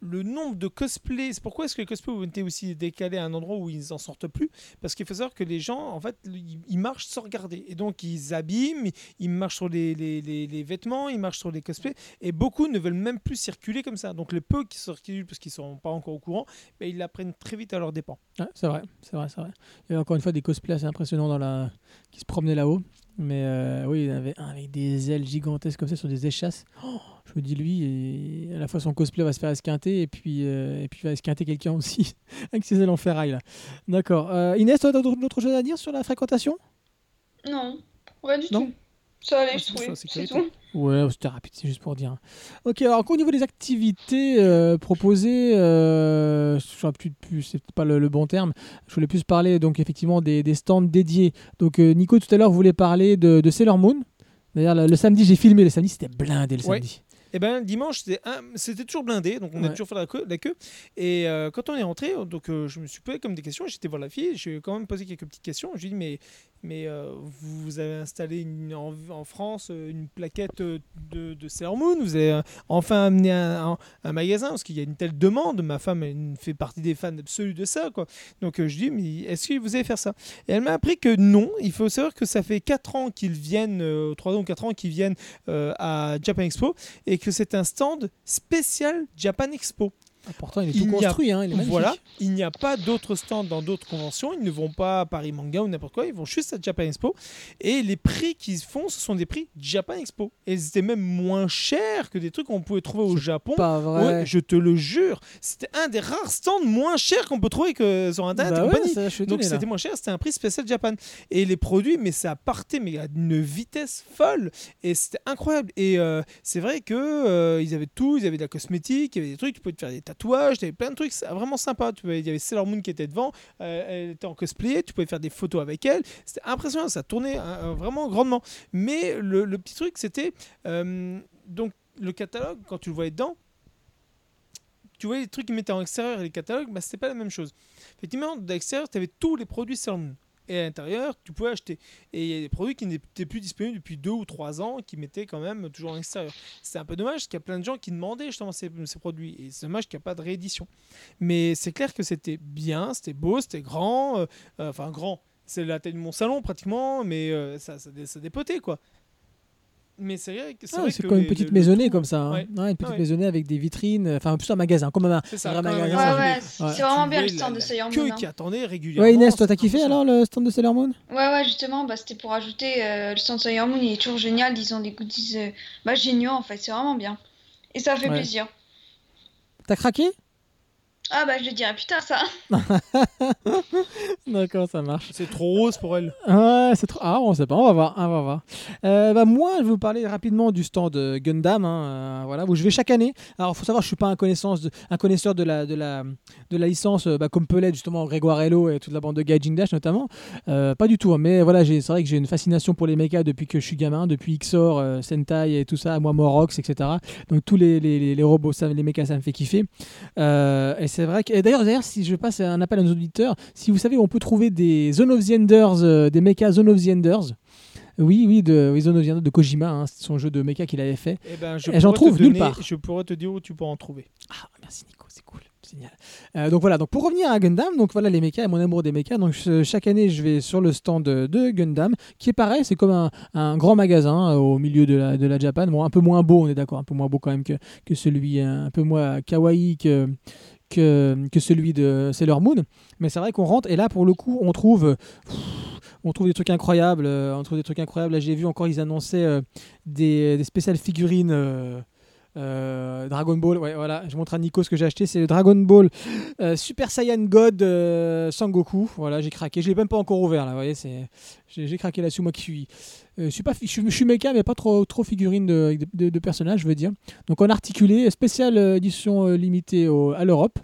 Speaker 2: Le nombre de cosplays, pourquoi est-ce que les cosplays ont été aussi décalés à un endroit où ils en sortent plus? Parce qu'il faut savoir que les gens, en fait, ils, marchent sans regarder. Et donc, ils abîment, ils marchent sur les, les- les- vêtements, ils marchent sur les cosplays. Et beaucoup ne veulent même plus circuler comme ça. Donc, les peu qui circulent parce qu'ils sont pas encore au courant, ben, ils l'apprennent très vite à leurs dépens.
Speaker 1: C'est vrai, c'est vrai, c'est vrai. Il y avait encore une fois des cosplays assez impressionnants qui se promenaient là-haut. Mais euh, oui, il y en avait un avec des ailes gigantesques comme ça sur des échasses. Oh, je me dis, lui, et à la fois son cosplay va se faire esquinter et puis, euh, et puis va esquinter quelqu'un aussi avec ses ailes en ferraille. là. D'accord. Euh, Inès, toi, t'as d'autres d'autres choses à dire sur la fréquentation?
Speaker 3: Non, rien du
Speaker 1: Non?
Speaker 3: tout. Ça allait,
Speaker 2: Ouais,
Speaker 3: je
Speaker 2: c'est
Speaker 3: trouvais. C'est tout.
Speaker 1: Ouais, c'était rapide, c'est juste pour dire. Ok, alors au niveau des activités euh, proposées, euh, plus, plus c'est pas le, le bon terme. Je voulais plus parler donc effectivement des, des stands dédiés. Donc euh, Nico tout à l'heure voulait parler de, de Sailor Moon. D'ailleurs le, le samedi j'ai filmé, le samedi c'était blindé le
Speaker 2: Ouais.
Speaker 1: samedi.
Speaker 2: Et ben dimanche c'était toujours blindé, donc on a toujours fait la queue. la queue. Et euh, quand on est rentré, donc euh, je me suis posé comme des questions. J'étais voir la fille, j'ai quand même posé quelques petites questions. Je lui ai dit mais mais euh, vous avez installé en, France euh, une plaquette euh, de, de Sailor Moon. Vous avez enfin amené un, magasin parce qu'il y a une telle demande. Ma femme fait partie des fans absolus de ça quoi. Donc je dit mais est-ce que vous allez faire ça? Et elle m'a appris que non. Il faut savoir que ça fait 4 ans qu'ils viennent, euh, 3 ans ou 4 ans qu'ils viennent à Japan Expo et que c'est un stand spécial Japan Expo.
Speaker 1: Ah, pourtant il est
Speaker 2: Il
Speaker 1: tout
Speaker 2: a-
Speaker 1: construit, hein, il est.
Speaker 2: Voilà, il n'y a pas d'autres stands dans d'autres conventions, ils ne vont pas à Paris Manga ou n'importe quoi, ils vont juste à Japan Expo. Et les prix qu'ils font, ce sont des prix Japan Expo. Et ils étaient même moins chers que des trucs qu'on pouvait trouver au Japon.
Speaker 1: Pas vrai.
Speaker 2: Ouais, je te le jure, c'était un des rares stands moins chers qu'on peut trouver que sur Internet
Speaker 1: Bah
Speaker 2: et
Speaker 1: ouais,
Speaker 2: compagnie.
Speaker 1: ça, je suis
Speaker 2: Donc c'était moins cher, c'était un prix spécial Japan. Et les produits, mais ça partait mais à une vitesse folle. Et c'était incroyable. Et euh, c'est vrai que euh, ils avaient tout, ils avaient de la cosmétique, il y avait des trucs, tu pouvais te faire des tatouages, y avait plein de trucs, vraiment sympa. Tu pouvais- il y avait Sailor Moon qui était devant, euh, elle était en cosplay, tu pouvais faire des photos avec elle. C'était impressionnant, ça tournait euh, euh, vraiment grandement. Mais le, le petit truc, c'était euh, donc le catalogue, quand tu le voyais dedans, tu voyais les trucs qu'ils mettaient en extérieur et les catalogues, bah, c'était pas la même chose. Effectivement, d'extérieur, tu avais tous les produits Sailor Moon. Et à l'intérieur, tu pouvais acheter. Et il y a des produits qui n'étaient plus disponibles depuis deux ou trois ans, qui mettaient quand même toujours en extérieur. C'est un peu dommage, parce qu'il y a plein de gens qui demandaient justement ces, produits. Et c'est dommage qu'il n'y a pas de réédition. Mais c'est clair que c'était bien, c'était beau, c'était grand. euh, euh, enfin, grand. C'est la taille de mon salon pratiquement, mais euh, ça, ça, ça dépotait quoi. Mais c'est vrai que
Speaker 1: Ah,
Speaker 2: vrai
Speaker 1: c'est
Speaker 2: que
Speaker 1: comme une petite
Speaker 2: le-
Speaker 1: maisonnée comme ça. hein.
Speaker 2: Ouais.
Speaker 1: Ouais, une petite
Speaker 2: Ouais.
Speaker 1: maisonnée avec des vitrines, enfin plus un magasin, comme un.
Speaker 2: Ça.
Speaker 1: Vraiment
Speaker 2: quand même,
Speaker 1: magasin.
Speaker 3: Ouais,
Speaker 2: ouais.
Speaker 3: ouais, c'est vraiment bien le stand
Speaker 2: la-
Speaker 3: de Sailor Moon. hein.
Speaker 2: qui attendait régulièrement.
Speaker 1: Ouais, Inès, toi t'as kiffé alors le stand de Sailor Moon?
Speaker 3: Ouais, ouais, justement, bah, c'était pour ajouter euh, le stand de Sailor Moon, il est toujours génial. Ils ont des goodies euh, bah, géniaux en fait, c'est vraiment bien. Et ça fait
Speaker 1: Ouais.
Speaker 3: plaisir.
Speaker 1: T'as craqué?
Speaker 3: Ah bah je le dirai plus tard ça.
Speaker 1: D'accord, ça marche.
Speaker 2: C'est trop rose pour elle.
Speaker 1: Ouais, c'est trop. Ah, on sait pas, on va voir, on va voir. Euh, bah, moi, je vais vous parler rapidement du stand Gundam, hein, euh, voilà, où je vais chaque année. Alors, faut savoir, je suis pas un, connaissance de- un connaisseur de la, de la, de la licence, euh, bah, comme peut l'être justement Grégoire Hello et toute la bande de Gaijin Dash notamment. Euh, pas du tout, hein, mais voilà, j'ai- c'est vrai que j'ai une fascination pour les mechas depuis que je suis gamin, depuis XOR, euh, Sentai et tout ça, moi, Morox, etc. Donc, tous les, les, les- les robots, ça, les mechas, ça me fait kiffer. Euh, et c'est vrai que. et D'ailleurs, d'ailleurs, si je passe un appel à nos auditeurs, si vous savez, on peut trouver des Zone of the Enders, euh, des mechas Zone of the Enders. Oui, oui, de oui, Zone of the Enders de Kojima, hein, c'est son jeu de mecha qu'il avait fait.
Speaker 2: Eh ben, je
Speaker 1: Et j'en trouve nulle part.
Speaker 2: Je pourrais te dire où tu peux en trouver.
Speaker 1: Ah, merci Nico, c'est cool, génial. Euh, donc voilà, donc pour revenir à Gundam, donc voilà les mechas et mon amour des mechas. Donc je- chaque année, je vais sur le stand de, de Gundam, qui est pareil, c'est comme un, un grand magasin euh, au milieu de la, de la Japan. Bon, un peu moins beau, on est d'accord, un peu moins beau quand même que, que celui, euh, un peu moins kawaii que, que, celui de Sailor Moon. Mais c'est vrai qu'on rentre et là, pour le coup, on trouve. euh, on trouve des trucs incroyables, euh, on trouve des trucs incroyables. Là, j'ai vu encore, ils annonçaient euh, des, des spéciales figurines euh, Dragon Ball. Ouais, voilà, je montre à Nico ce que j'ai acheté. C'est le Dragon Ball euh, Super Saiyan God euh, Sangoku. Voilà, j'ai craqué. Je l'ai même pas encore ouvert là. Vous voyez, c'est j'ai craqué là-dessus. Moi qui suis, euh, je suis pas, je, suis- mecha, mais pas trop trop figurine de, de, de je veux dire. Donc en articulé, spéciale édition limitée à l'Europe.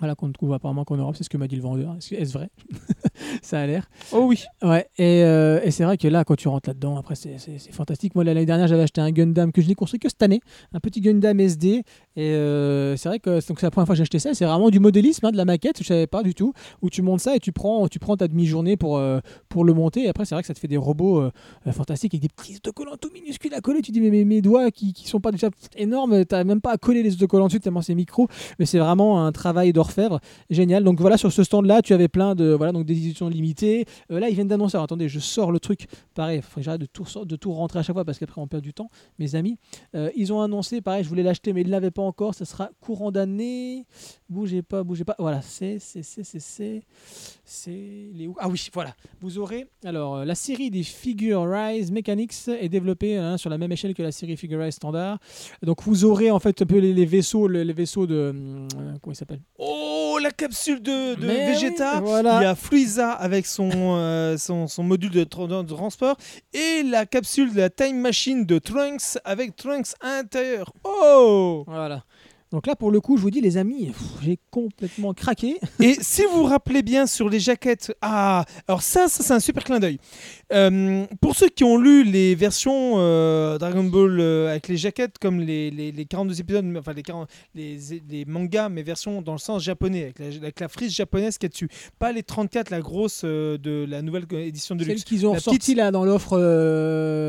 Speaker 1: Voilà, qu'on ne trouve apparemment qu'en Europe, c'est ce que m'a dit le vendeur. Est-ce vrai? Ça a l'air.
Speaker 2: Oh oui.
Speaker 1: Ouais, et, euh, et c'est vrai que là, quand tu rentres là-dedans, après, c'est- fantastique. Moi, l'année dernière, j'avais acheté un Gundam que je n'ai construit que cette année, un petit Gundam SD. Et euh, c'est vrai que donc, c'est la première fois que j'ai acheté ça. C'est vraiment du modélisme, hein, de la maquette, je savais pas du tout. Où tu montes ça et tu prends, tu prends ta demi-journée pour, euh, pour le monter. Et après, c'est vrai que ça te fait des robots fantastiques avec des petits autocollants tout minuscules à coller. Tu dis, mais mes, mes doigts qui, qui sont pas déjà énormes, t'as même pas à coller les autocollants dessus tellement c'est micro. Mais c'est vraiment un travail d'orfèvre génial. Donc voilà, sur ce stand-là, tu avais plein de voilà donc des éditions limitées. Euh, là, ils viennent d'annoncer. attendez, je sors le truc. Pareil, faut que j'arrête de tout, de tout rentrer à chaque fois parce qu'après on perd du temps, mes amis. Euh, ils ont annoncé, pareil, je voulais l'acheter, mais ils l'avaient pas encore. Ça sera courant d'année. Bougez pas, bougez pas. Voilà, c'est, c'est, c'est, c'est, c'est, les Ah oui, voilà. Vous aurez alors euh, la série des Figure Rise Mechanics est développée hein, sur la même échelle que la série Figure Rise standard. Donc vous aurez en fait un peu les, les vaisseaux, les, les vaisseaux de hum, euh, comment il s'appelle
Speaker 2: Oh, la capsule de, de Vegeta.
Speaker 1: oui, voilà.
Speaker 2: Il y a Frieza avec son, euh, son, son module de, tra- de transport. Et la capsule de la Time Machine de Trunks avec Trunks à l'intérieur. Oh
Speaker 1: Voilà. Donc là, pour le coup, je vous dis, les amis, j'ai complètement craqué.
Speaker 2: Et si vous vous rappelez bien sur les jaquettes, ah, alors ça, ça c'est un super clin d'œil. Euh, pour ceux qui ont lu les versions euh, Dragon Ball euh, avec les jaquettes, comme les, les, les 42 épisodes, enfin les, 40 les, les mangas, mais versions dans le sens japonais, avec la, avec la frise japonaise qui est dessus. Pas les 34, la grosse de la nouvelle édition de
Speaker 1: Celle qu'ils ont
Speaker 2: La
Speaker 1: ressorti
Speaker 2: petite-
Speaker 1: là dans l'offre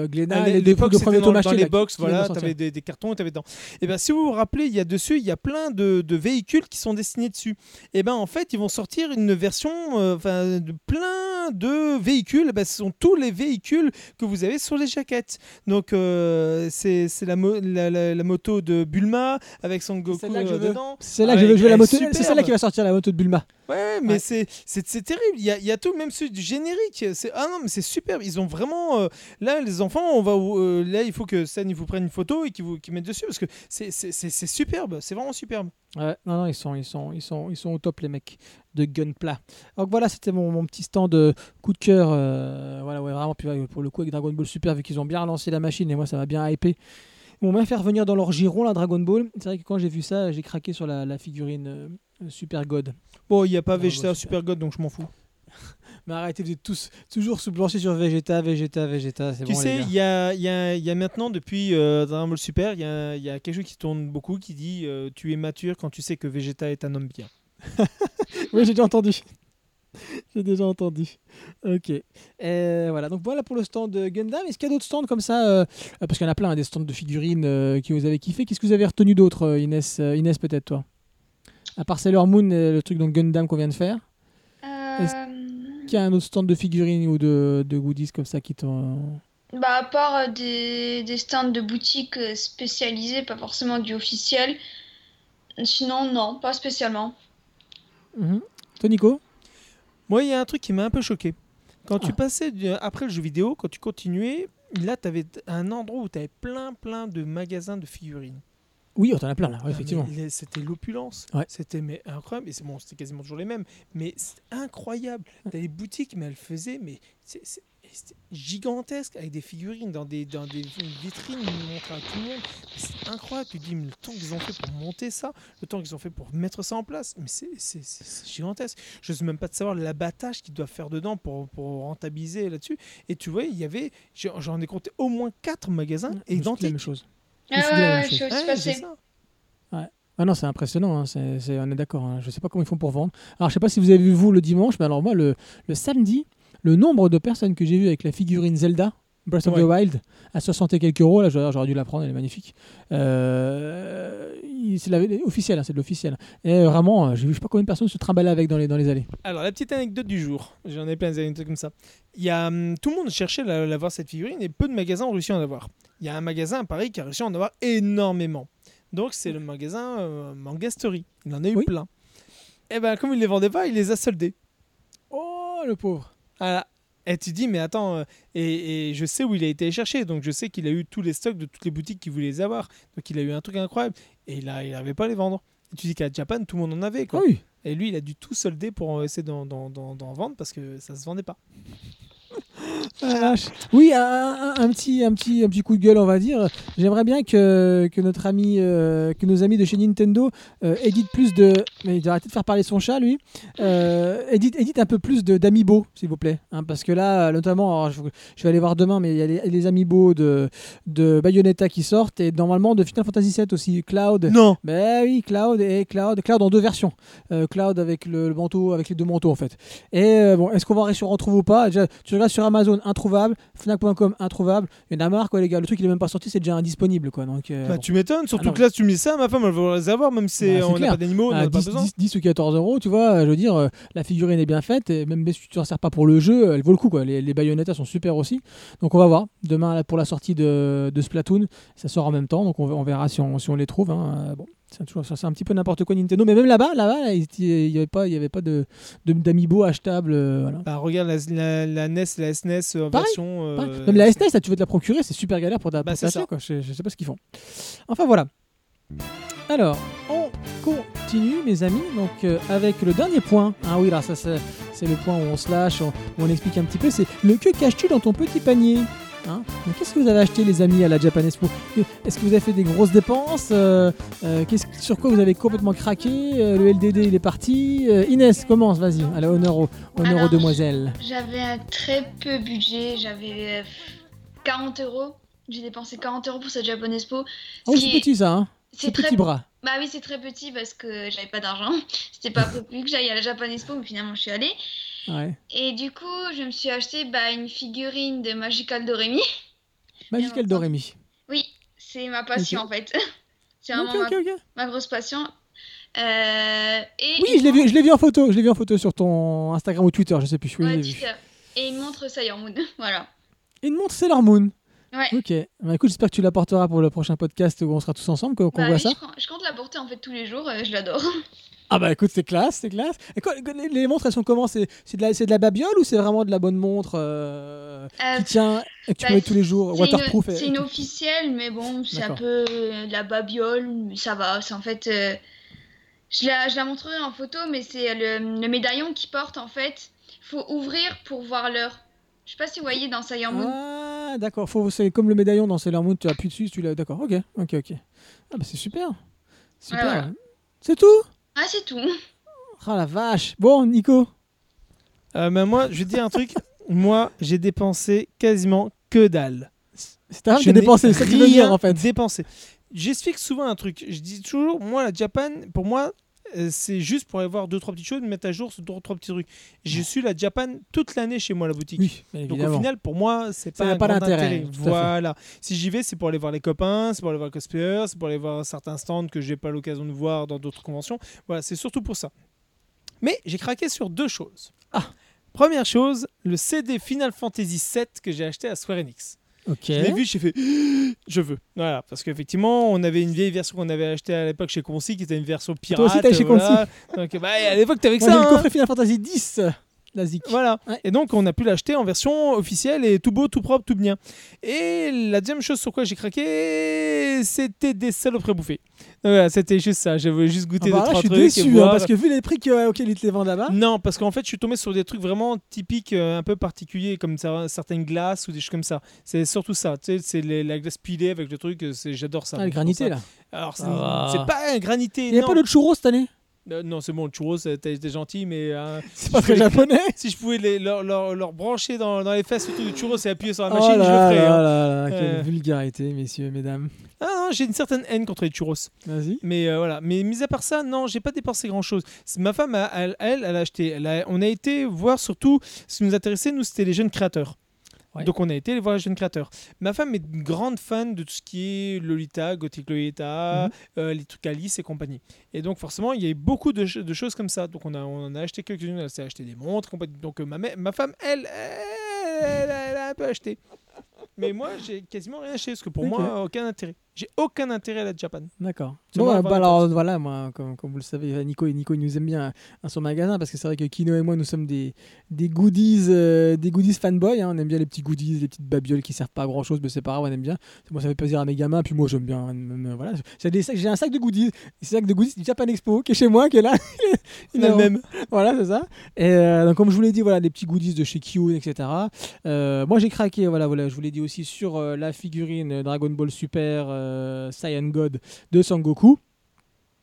Speaker 1: Glénat,
Speaker 2: À
Speaker 1: les de
Speaker 2: c'était
Speaker 1: premier
Speaker 2: dans, dans les box, voilà,
Speaker 1: sortir.
Speaker 2: tu avais des, des cartons et tu avais dedans. Et ben si vous vous rappelez, il y a dessus, il y a plein de, de véhicules qui sont dessinés dessus. Et ben en fait, ils vont sortir une version, enfin, de plein de véhicules. Eh ben, ce sont tous les véhicules que vous avez sur les jaquettes. Donc euh, c'est c'est la, mo- la, la- la moto de Bulma avec son Goku
Speaker 1: celle-là que je
Speaker 2: euh,
Speaker 1: veux.
Speaker 2: dedans.
Speaker 1: C'est là que je veux jouer la moto. C'est celle-là qui va sortir la moto de Bulma.
Speaker 2: Ouais, mais
Speaker 1: Ouais.
Speaker 2: c'est c'est c'est terrible. Il y a, il y a tout, même celui du générique. C'est ah non, mais c'est superbe. Ils ont vraiment euh, là les enfants, on va euh, là il faut que Sen ils vous prennent une photo et qu'ils vous qu'ils mettent dessus parce que c'est c'est c'est c'est superbe. C'est vraiment superbe.
Speaker 1: Ouais, non, non, ils sont, ils sont, ils sont, ils sont au top les mecs de Gunpla. Donc voilà, c'était mon, mon petit stand de coup de cœur. euh, voilà, ouais, vraiment. Puis pour le coup avec Dragon Ball Super, vu qu'ils ont bien relancé la machine et moi ça m'a bien hypé. Ils m'ont bien fait revenir dans leur giron la Dragon Ball. C'est vrai que quand j'ai vu ça, j'ai craqué sur la, la figurine euh, Super God.
Speaker 2: Bon, il y a pas Vegeta
Speaker 1: super.
Speaker 2: Super God donc je m'en fous.
Speaker 1: Mais arrêtez, vous êtes tous toujours sous plancher sur Vegeta, Vegeta, Vegeta.
Speaker 2: Tu
Speaker 1: bon,
Speaker 2: sais, il y a, y, a, y a maintenant, depuis euh, Dragon Ball Super, il y a, y a quelque chose qui tourne beaucoup qui dit euh, Tu es mature quand tu sais que Vegeta est un homme bien.
Speaker 1: Oui, j'ai déjà entendu. j'ai déjà entendu. Ok. Et voilà, donc voilà pour le stand de Gundam. Est-ce qu'il y a d'autres stands comme ça euh, Parce qu'il y en a plein, hein, des stands de figurines euh, qui vous avez kiffé. Qu'est-ce que vous avez retenu d'autre, euh, Inès, euh, Inès peut-être toi? À part Sailor Moon, le truc donc Gundam qu'on vient de faire.
Speaker 3: Euh,
Speaker 1: Qu'il y a un autre stand de figurines ou de, de goodies comme ça qui t'ont.
Speaker 3: Bah, à part des, des stands de boutiques spécialisées, pas forcément du officiel. Sinon, non, pas spécialement.
Speaker 1: Mhm. Toi, Nico
Speaker 2: Moi, il y a un truc qui m'a un peu choqué. Quand tu
Speaker 1: Ah.
Speaker 2: passais après le jeu vidéo, quand tu continuais, là, tu avais un endroit où tu avais plein, plein de magasins de figurines.
Speaker 1: Oui, oh, t'en as plein là, ouais,
Speaker 2: Ah,
Speaker 1: effectivement.
Speaker 2: C'était l'opulence.
Speaker 1: Ouais.
Speaker 2: C'était mais incroyable. Et c'est bon, c'était quasiment toujours les mêmes. Mais c'est incroyable. T'as des boutiques, mais elles faisaient, mais c'est- c'est- c'était gigantesque avec des figurines dans des, dans des vitrines, ils à tout le monde. C'est incroyable. Tu te dis, mais le temps qu'ils ont fait pour monter ça, le temps qu'ils ont fait pour mettre ça en place, mais c'est c'est- c'est- c'est gigantesque. Je ne sais même pas de savoir l'abattage qu'ils doivent faire dedans pour, pour rentabiliser là-dessus. Et tu vois, il y avait, j'en ai compté au moins quatre magasins
Speaker 1: la
Speaker 2: identiques.
Speaker 1: même chose.
Speaker 3: Ah
Speaker 1: la
Speaker 3: ouais,
Speaker 1: même
Speaker 3: ouais,
Speaker 1: chose.
Speaker 3: je suis aussi
Speaker 2: Ouais, c'est
Speaker 3: passée.
Speaker 2: ça.
Speaker 1: Ah non, c'est impressionnant, hein, on est d'accord. hein. Je sais pas comment ils font pour vendre. Alors, je sais pas si vous avez vu vous le dimanche, mais alors moi, le, le samedi, le nombre de personnes que j'ai vu avec la figurine Zelda, Breath of the Wild, à 60 et quelques euros, là j'aurais dû la prendre, elle est magnifique. Euh, c'est officiel, hein, c'est de l'officiel. Et euh, vraiment, euh, j'ai vu je sais pas combien de personnes se trimballer avec dans les, dans les allées.
Speaker 2: Alors, la petite anecdote du jour, j'en ai plein d'anecdotes comme ça. Il y a, hum, tout le monde cherchait la, la voir cette figurine et peu de magasins ont réussi à en avoir. Il y a un magasin à Paris qui a réussi à en avoir énormément. Donc, c'est le magasin euh, Manga Story. Il en a eu
Speaker 1: Oui.
Speaker 2: plein. Et ben, comme il les vendait pas, il les a soldés.
Speaker 1: Oh, le pauvre.
Speaker 2: Voilà. Et tu dis, mais attends, euh, et, et je sais où il a été chercher, donc je sais qu'il a eu tous les stocks de toutes les boutiques qui voulaient les avoir. Donc il a eu un truc incroyable. Et là, il n'arrivait pas à les vendre. Et tu dis qu'à Japan, tout le monde en avait.
Speaker 1: Ah
Speaker 2: Quoi.
Speaker 1: oui.
Speaker 2: Et lui, il a dû tout solder pour essayer d'en, d'en- d'en- d'en vendre parce que ça se vendait pas.
Speaker 1: Ah. Oui, un, un- un petit, un, petit, un petit coup de gueule, on va dire. J'aimerais bien que, que, notre ami, euh, que nos amis de chez Nintendo euh, éditent plus de. Mais il doit arrêter de faire parler son chat, lui. Euh, édite, édite un peu plus de- d'amiibo, s'il vous plaît. hein, parce que là, notamment, je, je vais aller voir demain, mais il y a les, les amiibo de, de Bayonetta qui sortent et normalement de Final Fantasy VII aussi. Cloud.
Speaker 2: Non
Speaker 1: Ben oui, Cloud et Cloud, Cloud en deux versions. Cloud avec le, le manteau, avec les deux manteaux en fait. Et bon, est-ce qu'on va en retrouver ou pas? Déjà, tu regardes sur Amazon, introuvable. Fnac.com, introuvable. Il y en a marre quoi les gars. Le truc il est même pas sorti, c'est déjà indisponible quoi. Donc euh,
Speaker 2: Bah,
Speaker 1: bon.
Speaker 2: tu m'étonnes, surtout
Speaker 1: Ah
Speaker 2: que là, tu me dis ça, ma femme, elle va les avoir, même si
Speaker 1: Bah, c'est
Speaker 2: on n'a
Speaker 1: clair.
Speaker 2: pas d'animaux, on
Speaker 1: à
Speaker 2: n'a pas
Speaker 1: 10,
Speaker 2: besoin.
Speaker 1: 10, 10 ou 14 euros, tu vois, je veux dire, euh, la figurine est bien faite, et même si tu t'en sers pas pour le jeu, elle vaut le coup, quoi. Les, les Bayonetta sont super aussi. Donc on va voir. Demain, là, pour la sortie de, de Splatoon, ça sort en même temps, donc on, on verra si on, si on les trouve. hein. Euh, bon, c'est un petit peu n'importe quoi Nintendo, mais même là-bas, là-bas, là, il n'y avait pas, il y avait pas de, d'amiibo achetable, euh, voilà.
Speaker 2: Bah, regarde la, la, la NES, la SNES en
Speaker 1: Pareil,
Speaker 2: version. euh,
Speaker 1: Pareil. Même la SNES, là, tu veux te la procurer, c'est super galère pour, ta,
Speaker 2: Bah,
Speaker 1: pour
Speaker 2: c'est
Speaker 1: t'acheter,
Speaker 2: ça.
Speaker 1: quoi. Je, je sais pas ce qu'ils font. Enfin voilà. Alors, on continue, mes amis, donc euh, avec le dernier point. Ah oui, là, ça c'est, c'est le point où on se lâche, on, où on explique un petit peu. C'est le que caches-tu dans ton petit panier? Hein Qu'est-ce que vous avez acheté, les amis, à la Japan Expo Est-ce que vous avez fait des grosses dépenses Euh, euh, Sur quoi vous avez complètement craqué Euh, Le LDD, il est parti. Inès, commence, vas-y. Allez, honneur, aux, honneur aux
Speaker 3: Alors,
Speaker 1: demoiselles.
Speaker 3: J'avais un très peu budget, j'avais euh, 40 euros. J'ai dépensé 40 euros pour cette Japan Expo.
Speaker 1: Oh, c'est
Speaker 3: est-
Speaker 1: petit ça, hein
Speaker 3: C'est
Speaker 1: C'est
Speaker 3: très
Speaker 1: petit bras.
Speaker 3: Bah oui, c'est très petit parce que j'avais pas d'argent. C'était pas prévu que j'aille à la Japan Expo, mais finalement je suis allée.
Speaker 1: Ouais.
Speaker 3: Et du coup, je me suis acheté bah, une figurine de Magical Doremi.
Speaker 1: Magical. Doremi.
Speaker 3: Oui, c'est ma passion en fait. c'est vraiment
Speaker 1: ok, ok.
Speaker 3: ma, ma grosse passion. Euh, et
Speaker 1: Oui, je l'ai vu,
Speaker 3: montre-
Speaker 1: je l'ai vu en photo. Je l'ai vu en photo sur ton Instagram ou Twitter, je sais plus. Oui,
Speaker 3: ouais. Et une montre Sailor Moon. voilà.
Speaker 1: Et une montre Sailor Moon.
Speaker 3: Ouais.
Speaker 1: Ok. Bah, écoute, j'espère que tu l'apporteras pour le prochain podcast où on sera tous ensemble, qu'on
Speaker 3: Bah
Speaker 1: voit
Speaker 3: oui,
Speaker 1: ça.
Speaker 3: je, compte, je compte la porter en fait tous les jours, euh, je l'adore.
Speaker 1: Ah bah écoute, c'est classe, c'est classe. Et quoi, les, montres, elles sont comment? C'est c'est de, la- c'est de la babiole ou c'est vraiment de la bonne montre euh,
Speaker 3: Euh,
Speaker 1: qui tient et que tu
Speaker 3: bah,
Speaker 1: peux mettre tous les jours,
Speaker 3: C'est
Speaker 1: waterproof
Speaker 3: une,
Speaker 1: et-
Speaker 3: c'est une officielle, mais bon, c'est un peu euh, de la babiole, mais ça va. C'est en fait. euh, je, la, je la montrerai en photo, mais c'est le, le médaillon qui porte en fait. faut ouvrir pour voir l'heure. Je sais pas si vous voyez dans Sailor Moon.
Speaker 1: Ah d'accord, Faut- c'est comme le médaillon dans Sailor Moon, tu appuies dessus, tu l'as. D'accord, ok, ok, ok. Ah bah c'est super, super.
Speaker 3: voilà.
Speaker 1: C'est tout?
Speaker 3: Ah, c'est tout.
Speaker 1: Ah la vache. Bon, Nico.
Speaker 2: Euh, mais moi, je vais te dire un truc. Moi, j'ai dépensé quasiment que dalle.
Speaker 1: C'est un
Speaker 2: Je
Speaker 1: qui a dépensé, c'est ça que tu veux dire en fait.
Speaker 2: dépensé. J'explique souvent un truc. Je dis toujours, moi, la Japan, pour moi, c'est juste pour aller voir deux trois petites choses, mettre à jour sur deux trois petits trucs. Je suis la Japan toute l'année chez moi la boutique.
Speaker 1: Oui,
Speaker 2: Donc au final, pour moi, c'est pas un
Speaker 1: pas
Speaker 2: grand
Speaker 1: d'intérêt,
Speaker 2: intérêt.
Speaker 1: fait.
Speaker 2: Voilà. Si j'y vais, c'est pour aller voir les copains, c'est pour aller voir les cosplayers, c'est pour aller voir certains stands que j'ai pas l'occasion de voir dans d'autres conventions. Voilà, c'est surtout pour ça. Mais j'ai craqué sur deux choses.
Speaker 1: Ah.
Speaker 2: Première chose, le CD Final Fantasy VII que j'ai acheté à Square Enix.
Speaker 1: Ok.
Speaker 2: Je l'ai vu, j'ai fait je veux. Voilà, parce qu'effectivement, on avait une vieille version qu'on avait achetée à l'époque chez Concy qui était une version pirate.
Speaker 1: aussi, t'as chez
Speaker 2: voilà. Donc bah, à l'époque, t'avais que ça.
Speaker 1: le
Speaker 2: hein.
Speaker 1: coffret Final Fantasy X, la Zik.
Speaker 2: Voilà.
Speaker 1: Ouais.
Speaker 2: Et donc, on a pu l'acheter en version officielle et tout beau, tout propre, tout bien. Et la deuxième chose sur quoi j'ai craqué, c'était des saloperies bouffées. Voilà, c'était juste ça. J'avais juste goûté
Speaker 1: Ah bah
Speaker 2: deux,
Speaker 1: là,
Speaker 2: trois
Speaker 1: je suis
Speaker 2: trucs. et
Speaker 1: déçu, hein, parce que vu les prix que- auxquels ils te les vendent là-bas.
Speaker 2: Non, parce qu'en fait, je suis tombé sur des trucs vraiment typiques, euh, un peu particuliers, comme ça, certaines glaces ou des choses comme ça. C'est surtout ça. Tu sais, c'est la glace pilée avec le truc. euh, J'adore ça.
Speaker 1: Ah, le granité
Speaker 2: ça-
Speaker 1: là.
Speaker 2: Alors, c'est
Speaker 1: va.
Speaker 2: c'est pas un granité.
Speaker 1: Il n'y a pas de churros cette année?
Speaker 2: Euh, non, c'est bon, le churros, euh, t'es gentil, mais euh,
Speaker 1: C'est pas très japonais.
Speaker 2: si je pouvais les- leur, leur- leur brancher dans, dans les fesses autour du churros et appuyer sur la
Speaker 1: Oh
Speaker 2: machine,
Speaker 1: là
Speaker 2: je le ferais.
Speaker 1: là
Speaker 2: hein.
Speaker 1: là quelle
Speaker 2: Euh.
Speaker 1: vulgarité, messieurs, mesdames.
Speaker 2: Ah non, j'ai une certaine haine contre les churros.
Speaker 1: Vas-y.
Speaker 2: Mais voilà. Mais mis à part ça, non, j'ai pas dépensé grand chose. Ma femme, a- elle, elle, elle a acheté. Elle a- on a été voir surtout ce qui nous intéressait, nous, c'était les jeunes créateurs.
Speaker 1: Ouais.
Speaker 2: Donc on a été les voir jeunes créateurs. Ma femme est une grande fan de tout ce qui est Lolita, Gothic Lolita,
Speaker 1: Mhm.
Speaker 2: euh, les trucs Alice et compagnie. Et donc forcément, il y a eu beaucoup de, ch- de choses comme ça. Donc on, a, on en a acheté quelques-unes. Elle s'est acheté des montres, compagnie. Donc euh, ma, ma femme, elle, elle, elle, elle a un peu acheté. Mais moi, j'ai quasiment rien acheté parce que pour moi, aucun intérêt. J'ai aucun intérêt à la Japan.
Speaker 1: D'accord. Bon, bah, bah, alors voilà, moi, comme, comme vous le savez, Nico, Nico il nous aime bien hein, son magasin parce que c'est vrai que Kino et moi, nous sommes des, des goodies, euh, des goodies fanboy. hein. on aime bien les petits goodies, les petites babioles qui servent pas à grand chose, mais c'est pas grave, on aime bien. Moi, ça fait plaisir à mes gamins, puis moi, j'aime bien. hein, voilà, j'ai un sac de goodies, ce sac de goodies du Japan Expo qui est chez moi, qui est là.
Speaker 2: On a le même.
Speaker 1: Voilà, c'est ça. Et euh, donc, comme je vous l'ai dit, voilà, des petits goodies de chez Kyo, etc. Euh, moi, j'ai craqué, voilà, voilà, je vous l'ai dit aussi sur euh, la figurine Dragon Ball Super Saiyan God de Sangoku.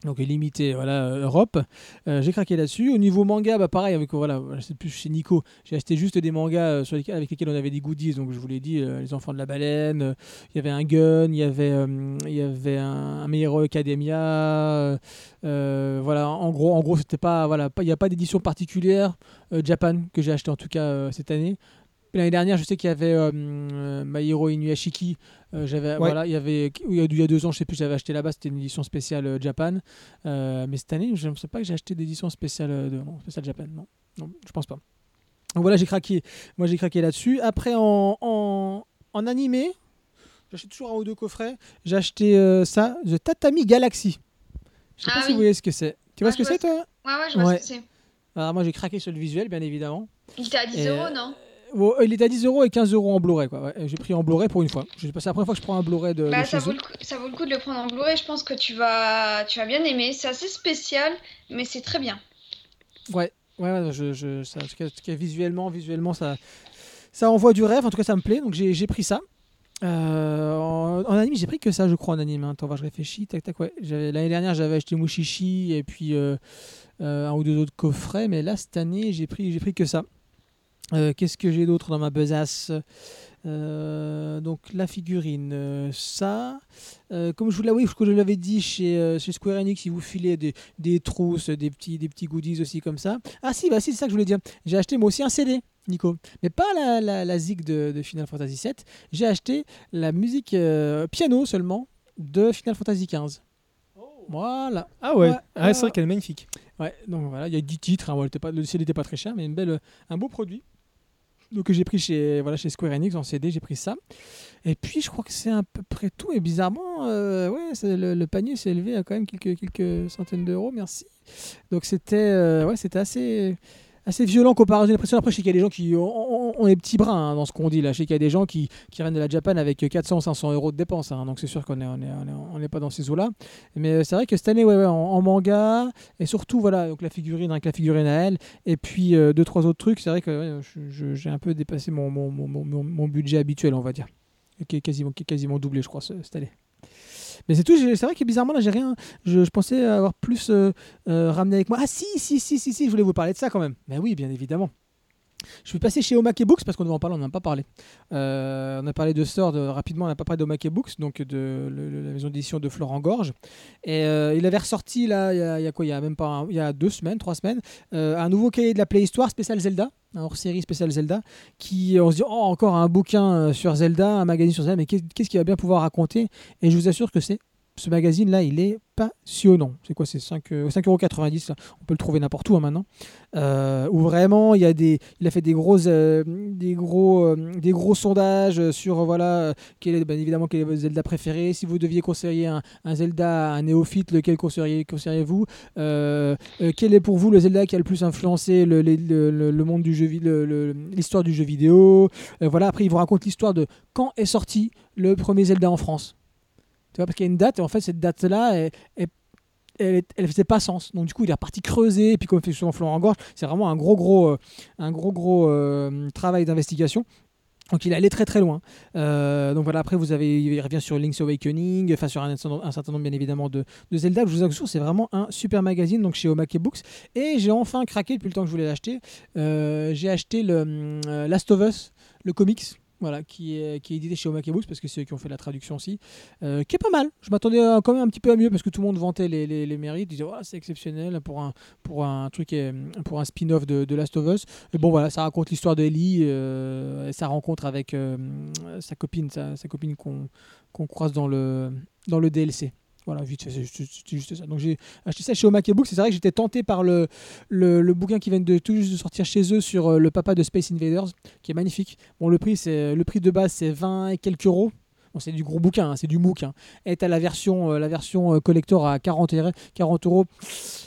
Speaker 1: Donc limité, voilà, euh, Europe. Euh, j'ai craqué là-dessus. Au niveau manga, bah pareil, avec voilà, c'est plus chez Nico. J'ai acheté juste des mangas euh, avec lesquels on avait des goodies. Donc je vous l'ai dit, euh, les enfants de la baleine. euh, Il y avait un gun, il y avait, euh, il y avait un, un Hero Academia. euh, euh, voilà, en gros, en gros, c'était pas, voilà, il n'y a pas d'édition particulière euh, Japan que j'ai acheté en tout cas euh, cette année. L'année dernière, je sais qu'il y avait euh, My Hero Inuyashiki. Euh, j'avais, voilà, il y avait, il y a il y a deux ans, je sais plus, j'avais acheté là-bas. C'était une édition spéciale euh, Japan. Euh, mais cette année, je ne sais pas que j'ai acheté d'édition spéciale de, non, spéciale Japan. Non, non, je pense pas. Donc voilà, j'ai craqué. Moi, j'ai craqué là-dessus. Après, en, en, en animé, j'achète toujours un ou deux coffrets. J'ai acheté euh, ça, The Tatami Galaxy. Je sais
Speaker 3: Ah
Speaker 1: pas si vous voyez ce que c'est. Tu vois ce que c'est, toi?
Speaker 3: Ouais, ouais, je vois
Speaker 1: Ouais.
Speaker 3: ce que c'est.
Speaker 1: Alors, moi, j'ai craqué sur le visuel, bien évidemment.
Speaker 3: Il était à 10
Speaker 1: Et,
Speaker 3: euros, non?
Speaker 1: Bon, il est à 10 euros et 15 euros en Blu-ray. quoi. Ouais, j'ai pris en Blu-ray pour une fois. C'est la première fois que je prends un Blu-ray de,
Speaker 3: Bah, ça, vaut le coup, ça vaut le coup de le prendre en Blu-ray. Je pense que tu vas, tu vas bien aimer. C'est assez spécial, mais c'est très bien.
Speaker 1: Ouais, ouais, ouais, je, je, ça, en tout cas, visuellement, visuellement, ça, ça envoie du rêve. En tout cas, ça me plaît. Donc j'ai pris ça. Euh, en, en anime, j'ai pris que ça, je crois, en anime. hein. Attends, voir, je réfléchis. Tac, tac, ouais. L'année dernière, j'avais acheté Mushishi et puis euh, euh, un ou deux autres coffrets. Mais là, cette année, j'ai pris, j'ai pris que ça. Euh, Qu'est-ce que j'ai d'autre dans ma besace? Euh, donc la figurine, euh, ça. Euh, comme je vous l'avais, je l'avais dit chez, chez Square Enix, ils vous filaient des, des trousses, des petits, des petits goodies aussi comme ça. Ah si, bah si, c'est ça que je voulais dire. J'ai acheté moi aussi un CD, Nico. Mais pas la, la, la zig de, de Final Fantasy VII. J'ai acheté la musique piano seulement de Final Fantasy XV. Voilà.
Speaker 2: Ah ouais,
Speaker 1: Ouais,
Speaker 2: Ah, c'est vrai qu'elle est magnifique.
Speaker 1: Ouais, donc voilà, il y a 10 titres. hein, pas, le CD n'était pas très cher, mais une belle, un beau produit. Donc j'ai pris chez, voilà, chez Square Enix en CD, j'ai pris ça. Et puis je crois que c'est à peu près tout. Et bizarrement, euh, ouais, le panier s'est élevé à quand même quelques, quelques centaines d'euros, merci. Donc c'était euh, ouais, c'était assez, assez violent comparé j'ai l'impression. Après, je sais qu'il y a des gens qui ont, ont- ont les petits brins hein, dans ce qu'on dit là. Je sais qu'il y a des gens qui, qui de la Japan avec 400-500 euros de dépenses. hein. donc c'est sûr qu'on n'est on est, on est, on est pas dans ces eaux-là. Mais euh, c'est vrai que cette année, ouais, en, manga, et surtout, voilà, donc la figurine avec la figurine à elle, et puis euh, deux, trois autres trucs, c'est vrai que j'ai un peu dépassé mon, mon, mon, budget habituel, on va dire. Qui est quasiment, qui est quasiment doublé, je crois, ce- cette année. Mais c'est tout, c'est vrai que bizarrement, là, j'ai rien. Je, pensais avoir plus euh, euh, ramené avec moi. Ah, si, si, si, si, si, je voulais vous parler de ça quand même. Mais oui, bien évidemment. Je suis passé chez Omake Books parce qu'on devait en parler, on n'en a pas parlé. Euh, on a parlé de Sword rapidement, on n'a pas parlé d'Omake Books, donc de la maison d'édition de Florent Gorge. Et il avait ressorti là, il y a, quoi Il y a même pas, il y a deux semaines, trois semaines, un nouveau cahier de la Play Histoire spécial Zelda, un hors-série spécial Zelda, qui on se dit oh encore un bouquin euh, sur Zelda, un magazine sur Zelda, mais qu'est- qu'est-ce qu'il va bien pouvoir raconter? Et je vous assure que c'est ce magazine là, il est passionnant. C'est quoi C'est 5 euh, 5,90€. là. On peut le trouver n'importe où hein, maintenant. Euh, où vraiment il y a des fait euh, euh, des gros sondages euh, sur euh, voilà euh, quel est bien évidemment quel est votre Zelda préféré si vous deviez conseiller un, Zelda à un néophyte lequel conseilleriez conseilleriez-vous? Euh, euh, quel est pour vous le Zelda qui a le plus influencé monde du jeu l'histoire du jeu vidéo? Euh, voilà après il vous raconte l'histoire de quand est sorti le premier Zelda en France tu vois parce qu'il y a une date et en fait cette date là elle, elle, elle, elle faisait pas sens donc du coup il est reparti creuser et puis comme fait souvent Florent Gorge c'est vraiment un gros gros euh, un gros gros euh, travail d'investigation donc il est allé très très loin. Euh, donc voilà, après vous avez, il revient sur Link's Awakening, enfin sur un, certain nombre bien évidemment de, Zelda. Je vous assure, c'est vraiment un super magazine donc chez Omake Books. Et j'ai enfin craqué depuis le temps que je voulais l'acheter. J'ai acheté le Last of Us, le comics. Voilà, qui est, qui est édité chez Omake Books parce que c'est eux qui ont fait la traduction aussi, euh, qui est pas mal. Je m'attendais quand même un petit peu à mieux parce que tout le monde vantait les, les, mérites, disait oh, c'est exceptionnel pour un, pour un truc, euh, pour un spin-off de, Last of Us. Et bon voilà, ça raconte l'histoire d'Ellie, euh, sa rencontre avec euh, sa copine, sa, copine qu'on qu'on croise dans le, dans le DLC. Voilà, vite c'est juste, ça. Donc j'ai acheté ça chez Omake Books. C'est vrai que j'étais tenté par le, le, bouquin qui vient de tout juste de sortir chez eux sur euh, le papa de Space Invaders, qui est magnifique. Bon, le prix, le prix de base, c'est 20 et quelques euros. Bon, c'est du gros bouquin, hein, c'est du MOOC. Hein. Et t'as la version, euh, la version euh, collector à 40, et- 40 euros.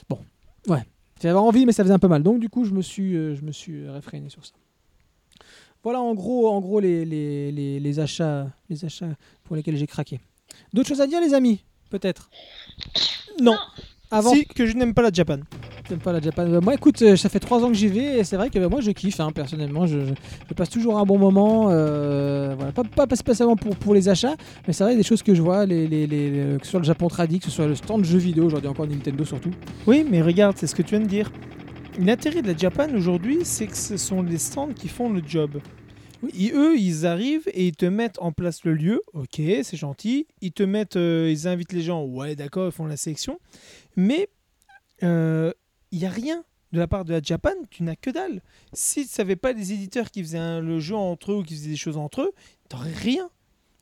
Speaker 1: Bon, ouais. J'avais envie, mais ça faisait un peu mal. Donc du coup, je me suis, euh, je me suis réfréné sur ça. Voilà en gros, en gros les, les achats, les achats pour lesquels j'ai craqué. D'autres choses à dire, les amis? Peut-être.
Speaker 2: Non.
Speaker 1: Avant,
Speaker 2: Si, que je n'aime pas la Japan.
Speaker 1: T'aimes pas la Japan Euh, Moi, écoute, euh, ça fait trois ans que j'y vais et c'est vrai que bah, moi, je kiffe, hein, personnellement. Je, je- je passe toujours un bon moment. euh, voilà. Pas, pas, pas spécialement pour, pour les achats, mais c'est vrai, des choses que je vois, les, les, que ce soit le Japon Tradi, que ce soit le stand de jeux vidéo, aujourd'hui encore Nintendo surtout.
Speaker 2: Oui, mais regarde, c'est ce que tu viens de dire. L'intérêt de la Japan aujourd'hui, c'est que ce sont les stands qui font le job. Ils- eux, ils arrivent et ils te mettent en place le lieu. Ok, c'est gentil. Ils te mettent, euh, ils invitent les gens. Ouais, d'accord, ils font la sélection. Mais euh, il n'y a rien de la part de la Japan. Tu n'as que dalle. Si tu savais pas les éditeurs qui faisaient le jeu entre eux ou qui faisaient des choses entre eux, t'aurais rien.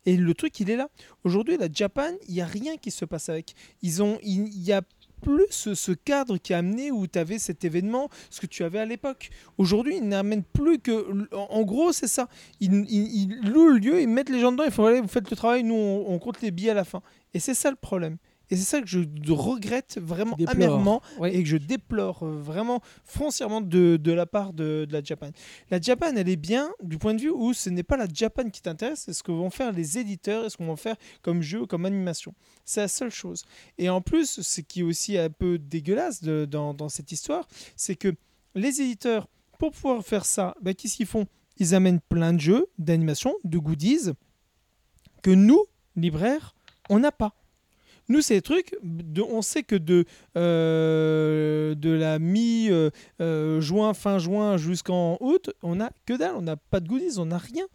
Speaker 2: Et le truc, il est là. Aujourd'hui, la Japan, il n'y a rien qui se passe avec. Ils ont, il y a plus ce, cadre qui a amené où tu avais cet événement, ce que tu avais à l'époque. Aujourd'hui, ils n'amènent plus que. En, gros, c'est ça. Ils, ils- ils louent le lieu, ils mettent les gens dedans, ils font allez, vous faites le travail, nous, on, on compte les billets à la fin. Et c'est ça le problème. Et c'est ça que je regrette vraiment
Speaker 1: Déplore.
Speaker 2: amèrement
Speaker 1: Oui.
Speaker 2: et que je déplore euh, vraiment foncièrement de, de la part de, de la Japan. La Japan, elle est bien du point de vue où ce n'est pas la Japan qui t'intéresse, c'est ce que vont faire les éditeurs et ce qu'on va faire comme jeu, comme animation. C'est la seule chose. Et en plus, ce qui est aussi un peu dégueulasse de- dans, dans cette histoire, c'est que les éditeurs, pour pouvoir faire ça, bah, qu'est-ce qu'ils font? Ils amènent plein de jeux, d'animation, de goodies que nous, libraires, on n'a pas. Nous, c'est des trucs, on sait que de, euh, de la mi-juin, fin juin jusqu'en août, on n'a que dalle, on n'a pas de goodies, on n'a rien.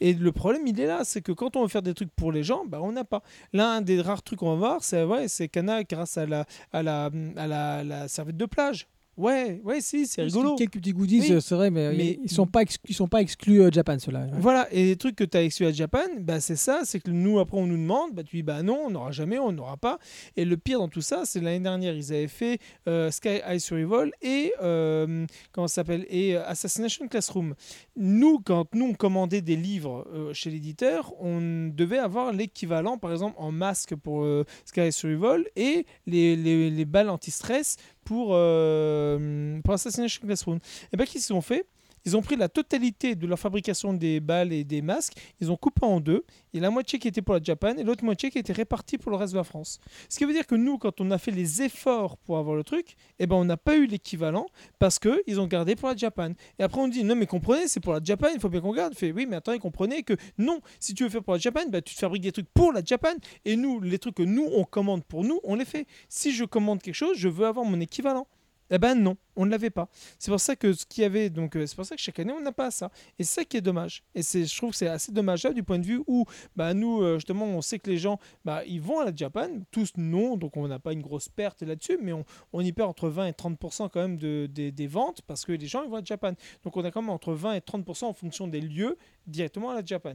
Speaker 2: Et le problème, il est là, c'est que quand on veut faire des trucs pour les gens, bah, on n'a pas. L'un des rares trucs qu'on va voir, c'est ouais, c'est Cana grâce à la, à la, à la, la serviette de plage. Ouais, ouais, si, c'est rigolo.
Speaker 1: Quelques petits goodies,
Speaker 2: Oui.
Speaker 1: euh, c'est vrai, mais,
Speaker 2: Mais-
Speaker 1: ils sont pas, ex- ils sont pas exclus euh, Japan, ceux-là.
Speaker 2: Voilà, et les trucs que tu as exclus à Japan, bah, c'est ça, c'est que nous, après, on nous demande, bah, tu dis, bah non, on n'aura jamais, on n'aura pas. Et le pire dans tout ça, c'est l'année dernière, ils avaient fait euh, Sky High Survival et, euh, comment ça s'appelle, et euh, Assassination Classroom. Nous, quand nous, on commandait des livres euh, chez l'éditeur, on devait avoir l'équivalent, par exemple, en masque pour euh, Sky High Survival et les, les, les balles anti-stress pour, euh, pour Assassination Classroom. Et bien, qu'est-ce qu'ils ont fait? Ils ont pris la totalité de leur fabrication des balles et des masques, ils ont coupé en deux. A la moitié qui était pour la Japan et l'autre moitié qui était répartie pour le reste de la France. Ce qui veut dire que nous, quand on a fait les efforts pour avoir le truc, eh ben, on n'a pas eu l'équivalent parce qu'ils ont gardé pour la Japan. Et après, on dit non, mais comprenez, c'est pour la Japan, il faut bien qu'on garde. Fait oui, mais attendez, comprenez que non, si tu veux faire pour la Japan, bah, tu te fabriques des trucs pour la Japan et nous, les trucs que nous, on commande pour nous, on les fait. Si je commande quelque chose, je veux avoir mon équivalent. Eh ben non, on ne l'avait pas. C'est pour ça que ce qu'il y avait, donc euh, c'est pour ça que chaque année on n'a pas ça. Et c'est ça qui est dommage. Et c'est, je trouve que c'est assez dommageable du point de vue où, bah nous euh, justement, on sait que les gens, bah ils vont à la Japan, tous non, donc on n'a pas une grosse perte là-dessus, mais on, on y perd entre 20 et 30% quand même de, des- des ventes parce que les gens ils vont à Japan. Donc on a quand même entre 20 et 30% en fonction des lieux directement à la Japan.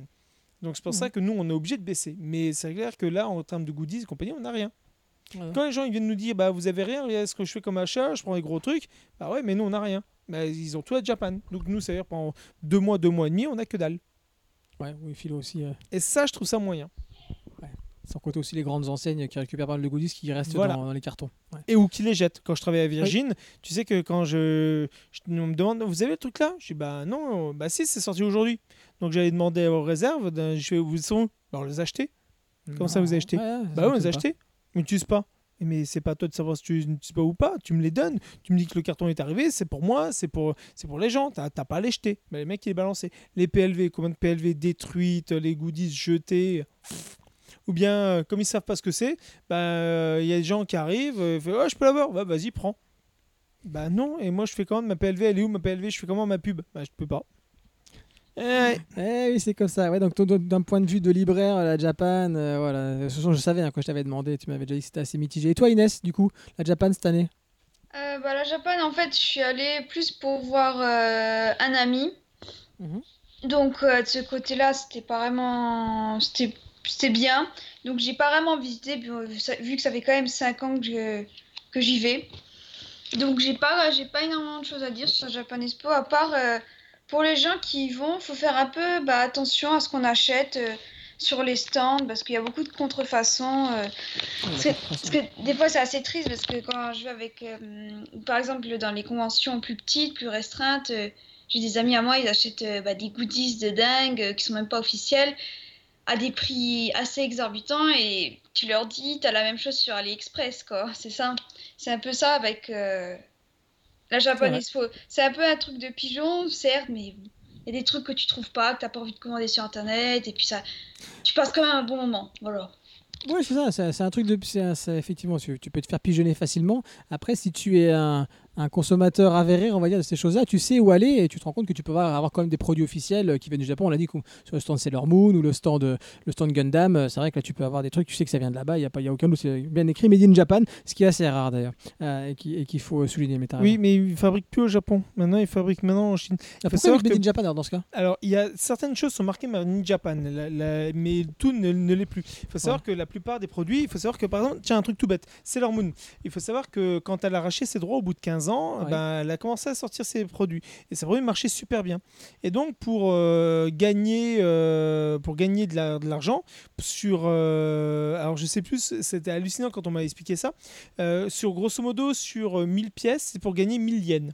Speaker 2: Donc c'est pour ça que nous on est obligé de baisser. Mais c'est clair que là en termes de goodies et compagnie, on n'a rien.
Speaker 1: Ouais.
Speaker 2: Quand les gens ils viennent nous dire bah vous avez rien, regardez ce que je fais comme achat, je prends des gros trucs, bah ouais mais nous on n'a rien. Bah, ils ont tout à Japan. Donc nous ça veut dire pendant deux mois, deux mois et demi, on a que dalle.
Speaker 1: Ouais, oui, Philo aussi. euh,
Speaker 2: Et ça je trouve ça moyen.
Speaker 1: sans compter aussi les grandes enseignes qui récupèrent pas mal de goodies qui restent
Speaker 2: Voilà.
Speaker 1: dans, dans les cartons. Ouais.
Speaker 2: Et ou qui les jettent. Quand je travaillais à Virgin, tu sais que quand je, je- on me demande vous avez le truc là, je dis bah non, bah si c'est sorti aujourd'hui. Donc j'allais demander aux réserves, je fais vous sont? Où Bah on les a achetés. Comment ça, vous acheté?
Speaker 1: Ouais, ouais,
Speaker 2: Bah oui, on les
Speaker 1: m'étonne
Speaker 2: a
Speaker 1: pas.
Speaker 2: Mais c'est pas toi de savoir si tu n'utilises pas ou pas. Tu me les donnes. Tu me dis que le carton est arrivé. C'est pour moi. C'est pour, c'est pour les gens. T'as t'as pas à les jeter. Mais les mecs, ils les balançaient. Les PLV, combien de PLV détruites, les goodies jetés. Ou bien, euh, comme ils savent pas ce que c'est, bah, euh, il y a des gens qui arrivent. oh, je peux l'avoir. Bah, vas-y, prends. Bah non. Et moi, je fais comment? Ma PLV Elle est où ma PLV Je fais comment? Ma pub? Bah, je peux pas. Eh,
Speaker 1: Eh oui, c'est comme ça. Ouais, donc d'un point de vue de libraire, la Japan, euh, voilà. De toute façon, je savais hein, quand je t'avais demandé, tu m'avais déjà dit que c'était assez mitigé. Et toi, Inès, du coup, la Japan cette année?
Speaker 3: Euh, bah, la Japan, en fait, je suis allée plus pour voir euh, un ami.
Speaker 1: Mhm.
Speaker 3: Donc, euh, de ce côté-là, c'était pas vraiment. C'était c'était bien. Donc, j'ai pas vraiment visité, vu que ça fait quand même 5 ans que je- que j'y vais. Donc, j'ai pas, j'ai pas énormément de choses à dire sur la Japan Expo, à part euh, pour les gens qui y vont, faut faire un peu bah, attention à ce qu'on achète euh, sur les stands, parce qu'il y a beaucoup de contrefaçons. euh, c'est- parce que des fois, c'est assez triste parce que quand je vais avec, euh, par exemple, dans les conventions plus petites, plus restreintes, euh, j'ai des amis à moi, ils achètent euh, bah, des goodies de dingue euh, qui sont même pas officiels à des prix assez exorbitants et tu leur dis, t'as la même chose sur AliExpress, quoi. C'est ça. C'est un peu ça avec euh, la. Expo. C'est un peu un truc de pigeon, certes, mais il y a des trucs que tu trouves pas, que t'as pas envie de commander sur internet et puis ça, tu passes quand même un bon moment. Voilà.
Speaker 1: Oui, c'est ça. C'est un truc de. un- c'est- effectivement, tu, tu peux te faire pigeonner facilement. Après, si tu es un, un consommateur avéré, on va dire, de ces choses-là, tu sais où aller et tu te rends compte que tu peux avoir quand même des produits officiels euh, qui viennent du Japon. On l'a dit sur le stand Sailor Moon ou le stand, euh, le stand Gundam. euh, C'est vrai que là, tu peux avoir des trucs, tu sais que ça vient de là-bas. Il n'y a, pas- il y a aucun doute. C'est bien écrit Made in Japan, ce qui est assez rare d'ailleurs euh, et qui- et qu'il faut souligner. Mais
Speaker 2: oui, mais ils fabriquent plus au Japon. Maintenant, ils fabriquent maintenant en Chine.
Speaker 1: Ah,
Speaker 2: faut
Speaker 1: pourquoi
Speaker 2: savoir
Speaker 1: Made
Speaker 2: que-
Speaker 1: in Japan alors, dans ce cas?
Speaker 2: Alors, il y a certaines choses sont marquées Made in Japan, la- la- mais tout ne, ne l'est plus. Il faut savoir que la plupart des produits, il faut savoir que par exemple, tiens, un truc tout bête, Sailor Moon. Il faut savoir que quand elle a arraché ses droits au bout de 15 ans,
Speaker 1: Ouais.
Speaker 2: ben, elle a commencé à sortir ses produits. Et ses produits marchaient super bien. Et donc, pour euh, gagner, euh, pour gagner de la- de l'argent, sur. euh, alors, je sais plus, c'était hallucinant quand on m'a expliqué ça. sur grosso modo, sur euh, 1000 pièces, c'est pour gagner 1000 yens.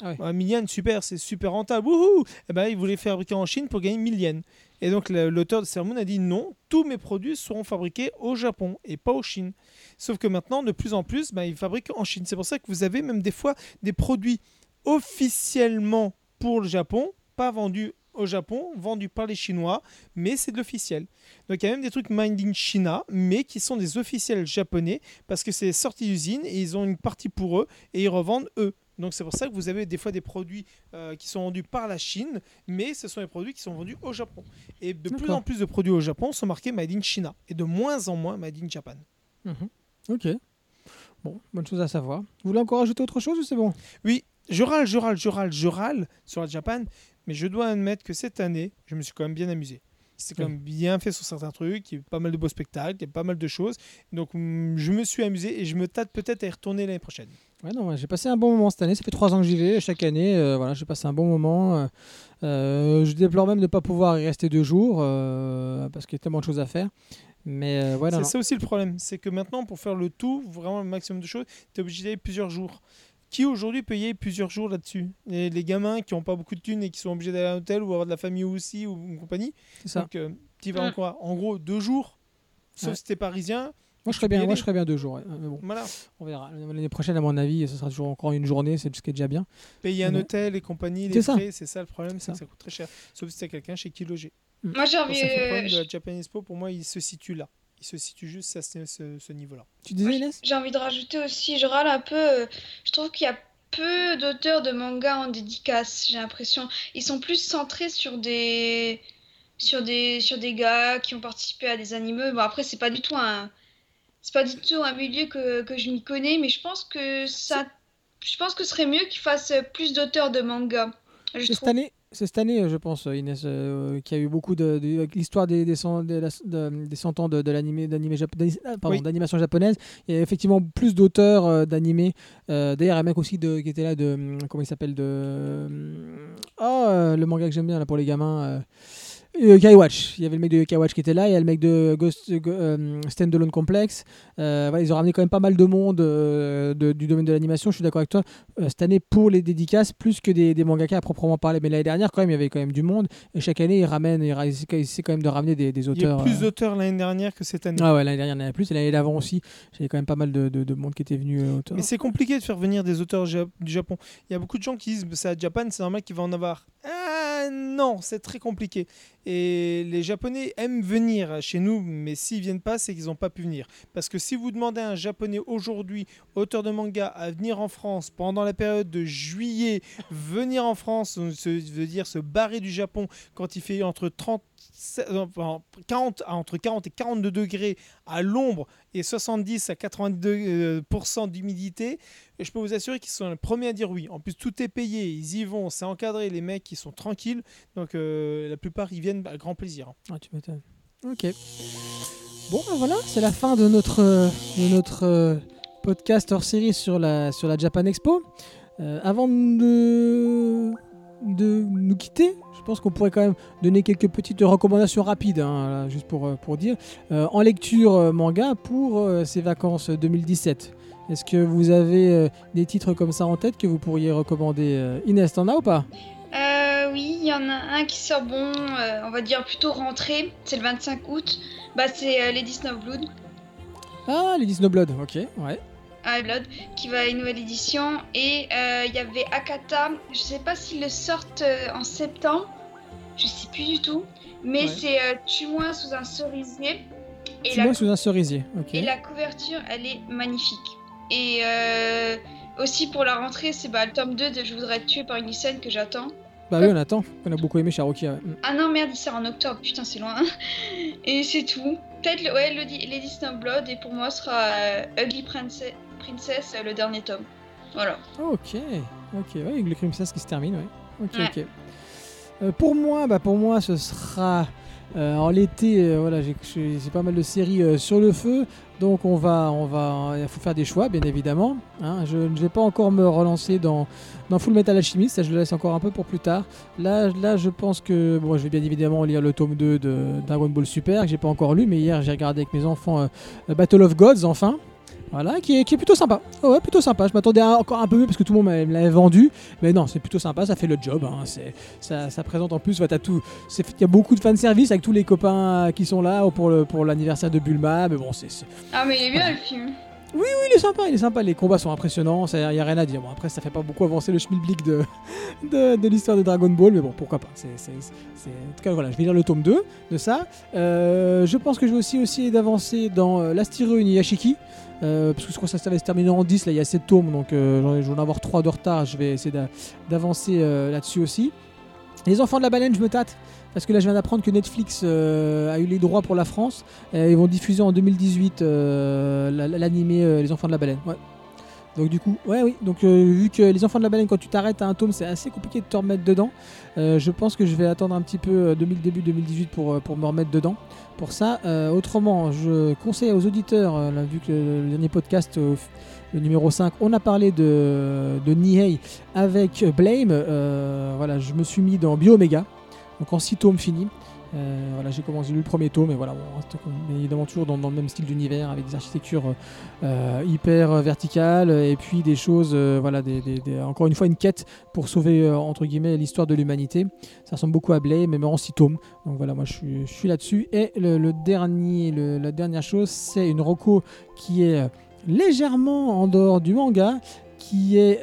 Speaker 1: Ah ouais.
Speaker 2: Un 1000 yens, super, c'est super rentable. Wouhou Eh ben, il voulait fabriquer en Chine pour gagner 1000 yens. Et donc l'auteur de Sermon a dit non, tous mes produits seront fabriqués au Japon et pas au Chine. Sauf que maintenant, de plus en plus, ben, ils fabriquent en Chine. C'est pour ça que vous avez même des fois des produits officiellement pour le Japon, pas vendus au Japon, vendus par les Chinois, mais c'est de l'officiel. Donc il y a même des trucs Mind in China, mais qui sont des officiels japonais, parce que c'est sorti d'usine et ils ont une partie pour eux et ils revendent eux. Donc c'est pour ça que vous avez des fois des produits euh, qui sont vendus par la Chine, mais ce sont des produits qui sont vendus au Japon. Et de plus en plus de produits au Japon sont marqués Made in China, et de moins en moins Made in Japan.
Speaker 1: Mhm. Ok. Bon, bonne chose à savoir. Vous voulez encore ajouter autre chose ou c'est bon?
Speaker 2: Oui, je râle, je râle, je râle, je râle sur la Japan, mais je dois admettre que cette année, je me suis quand même bien amusé. C'est quand même bien fait sur certains trucs, il y a pas mal de beaux spectacles, il y a pas mal de choses. Donc hum, je me suis amusé et je me tâte peut-être à y retourner l'année prochaine.
Speaker 1: Ouais, non, ouais, j'ai passé un bon moment cette année. Ça fait trois ans que j'y vais. Chaque année, euh, voilà, j'ai passé un bon moment. euh, euh, je déplore même de ne pas pouvoir y rester deux jours euh, parce qu'il y a tellement de choses à faire. Mais euh, ouais,
Speaker 2: c'est ça aussi le problème, c'est que maintenant pour faire le tout, vraiment le maximum de choses, tu es obligé d'aller plusieurs jours. Qui aujourd'hui peut y aller plusieurs jours là-dessus? Les, les gamins qui n'ont pas beaucoup de thunes et qui sont obligés d'aller à un hôtel ou avoir de la famille aussi ou une compagnie?
Speaker 1: c'est ça.
Speaker 2: Donc tu vas en
Speaker 3: Mm.
Speaker 2: quoi? En gros deux jours, sauf
Speaker 1: Ouais.
Speaker 2: si t'es parisien.
Speaker 1: Moi, je serais bien, moi, je serais bien deux jours. ouais. Mais bon,
Speaker 2: Voilà.
Speaker 1: on verra. L'année prochaine, à mon avis, ce sera toujours encore une journée. C'est ce qui est déjà bien.
Speaker 2: Payer un hôtel et compagnie,
Speaker 1: C'est
Speaker 2: les
Speaker 1: ça.
Speaker 2: frais, c'est ça le problème, c'est
Speaker 1: ça.
Speaker 2: que ça coûte très cher. Sauf si t'as quelqu'un chez qui loger.
Speaker 3: Moi, j'ai
Speaker 2: Pour
Speaker 3: envie.
Speaker 2: ça, le
Speaker 3: euh,
Speaker 2: problème de
Speaker 3: je-
Speaker 2: la Japan Expo, pour moi, il se situe là. Il se situe juste à ce, ce- ce niveau-là.
Speaker 1: Tu disais Inès?
Speaker 3: J'ai envie de rajouter aussi, je râle un peu, euh, je trouve qu'il y a peu d'auteurs de manga en dédicace, j'ai l'impression. Ils sont plus centrés sur des sur des sur des gars qui ont participé à des animés. Bon après c'est pas du tout un c'est pas du tout un milieu que, que je m'y connais, mais je pense que ça je pense que ce serait mieux qu'ils fassent plus d'auteurs de manga. Je
Speaker 1: cette
Speaker 3: trouve.
Speaker 1: année, c'est cette année, euh, je pense, euh, Inès, euh, qu'il y a eu beaucoup de, l'histoire des, des, cent- de des 100 ans de, de l'animé, d'animé jap- d'ani- ah, pardon,
Speaker 2: Oui.
Speaker 1: d'animation japonaise. Il y a effectivement plus d'auteurs euh, d'animés. Euh, D'ailleurs, il y a un mec aussi de, qui était là de. Comment il s'appelle de. Oh, euh, le manga que j'aime bien là, pour les gamins. Euh, euh, Kaiwatch, il y avait le mec de Kaiwatch qui était là, il y a le mec de Ghost euh, Standalone Complex. Euh, voilà, ils ont ramené quand même pas mal de monde euh, de- du domaine de l'animation. Je suis d'accord avec toi. Cette année pour les dédicaces plus que des, des mangaka à proprement parler. Mais l'année dernière, quand même, il y avait quand même du monde. Et chaque année, ils ramènent, ils essaient quand même de ramener des, des
Speaker 2: Il y a
Speaker 1: auteurs.
Speaker 2: plus d'auteurs l'année dernière que cette année.
Speaker 1: Ah ouais, l'année dernière, il y en avait plus. Et l'année d'avant aussi, j'avais quand même pas mal de, de, de monde qui était venu auteur.
Speaker 2: Mais c'est compliqué de faire venir des auteurs du Japon. Il y a beaucoup de gens qui disent c'est à Japan, c'est normal qu'il va en avoir. Ah non, c'est très compliqué. Et les Japonais aiment venir chez nous, mais s'ils viennent pas, c'est qu'ils n'ont pas pu venir. Parce que si vous demandez à un Japonais aujourd'hui, auteur de manga, à venir en France pendant la période de juillet, venir en France, euh, se, veut dire se barrer du Japon quand il fait entre 30, euh, enfin, 40, à- entre 40 et 42 degrés à l'ombre et 70 à 82% euh, d'humidité, je peux vous assurer qu'ils sont les premiers à dire oui. En plus, tout est payé, ils y vont, c'est encadré, les mecs, ils sont tranquilles. Donc, euh, la plupart, ils viennent à grand plaisir.
Speaker 1: Ah, tu m'étonnes. Ok. Bon, ben voilà, c'est la fin de notre, de notre euh, podcast hors série sur la, sur la Japan Expo. Euh, avant de, de nous quitter, je pense qu'on pourrait quand même donner quelques petites recommandations rapides, hein, là, juste pour, euh, pour dire, euh, en lecture euh, manga pour euh, ces vacances 2017. Est-ce que vous avez des titres comme ça en tête que vous pourriez recommander Inès, t'en as ou pas?
Speaker 3: Euh, oui, il y en a un qui sort bon, on va dire plutôt rentré, c'est le 25 août. Bah c'est Lady Snowblood.
Speaker 1: Ah, les Snowblood, ok, ouais.
Speaker 3: High Blood qui va à une nouvelle édition et euh, il y avait Akata je sais pas s'ils le sortent euh, en septembre je sais plus du tout mais
Speaker 1: Ouais.
Speaker 3: c'est euh, Tue-moi sous un cerisier et,
Speaker 1: Tu
Speaker 3: la,
Speaker 1: vois sous un cerisier, ok.
Speaker 3: et la couverture elle est magnifique et aussi pour la rentrée c'est bah, le tome 2 de Je voudrais être tué par une lycéenne que j'attends
Speaker 1: Bah oui, on attend. On a beaucoup aimé Charokia. ouais. Mm.
Speaker 3: ah non merde il sort en octobre putain c'est loin et c'est tout peut-être ouais Lady, Snowblood et pour moi ce sera euh, Ugly Princess, Princess euh, le dernier tome voilà
Speaker 1: Ok, ok, ouais, le Crimsas qui se termine, ouais. Ok,
Speaker 3: Ouais.
Speaker 1: ok. Euh, pour moi, bah pour moi, ce sera euh, en l'été. euh, voilà, j'ai pas mal de séries sur le feu, donc on va, on va, il faut faire des choix, bien évidemment. hein. je ne vais pas encore me relancer dans dans Full Metal Alchemist, ça je le laisse encore un peu pour plus tard. Là, là, je pense que bon, je vais bien évidemment lire le tome 2 de Dragon Ball Super que j'ai pas encore lu, mais hier j'ai regardé avec mes enfants Battle of Gods, enfin. Voilà, qui est, qui est plutôt sympa. Oh ouais, plutôt sympa. Je m'attendais encore un peu mieux parce que tout le monde me l'avait vendu. Mais non, c'est plutôt sympa, ça fait le job. hein. Ça, ça présente en plus, tout. Il y a beaucoup de fanservice avec tous les copains qui sont là pour l'anniversaire de Bulma. Mais bon, c'est.
Speaker 3: ah mais il est bien le film
Speaker 1: Oui, il est sympa, il est sympa. Les combats sont impressionnants, il n'y a rien à dire. Bon, après, ça fait pas beaucoup avancer le schmilblick de, de, de l'histoire de Dragon Ball, mais bon, pourquoi pas. C'est, En tout cas, voilà, je vais lire le tome 2 de ça. Euh, je pense que je vais aussi essayer d'avancer dans euh, l'Astiro Inuyashiki. Euh, parce que je crois que ça, va se terminer en 10, là il y a 7 tomes, donc euh, je vais en avoir 3 de retard, je vais essayer d'a- d'avancer euh, là-dessus aussi. Les enfants de la baleine, je me tâte, parce que là je viens d'apprendre que Netflix a eu les droits pour la France, Euh, ils vont diffuser en 2018 euh, la- l'animé Les enfants de la baleine. Donc du coup, ouais oui, donc vu que Les enfants de la baleine, quand tu t'arrêtes à un tome, c'est assez compliqué de te remettre dedans, euh, je pense que je vais attendre un petit peu euh, 2000, début 2018 pour, euh, pour me remettre dedans. Pour ça, euh, autrement, je conseille aux auditeurs, euh, vu que le, dernier podcast, euh, le numéro 5, on a parlé de, de Nihei avec Blame. euh, voilà, je me suis mis dans Bioméga, donc en 6 tomes finis. Euh, voilà, j'ai commencé le premier tome, et voilà, on reste mais évidemment toujours dans, dans le même style d'univers, avec des architectures euh, hyper verticales, et puis des choses, euh, voilà, des, encore une fois une quête pour sauver entre guillemets l'histoire de l'humanité. Ça ressemble beaucoup à Blame, mais en 6 tomes. Donc voilà, moi je suis, là-dessus. Et le, dernier, le- la dernière chose, c'est une roco qui est légèrement en dehors du manga, qui est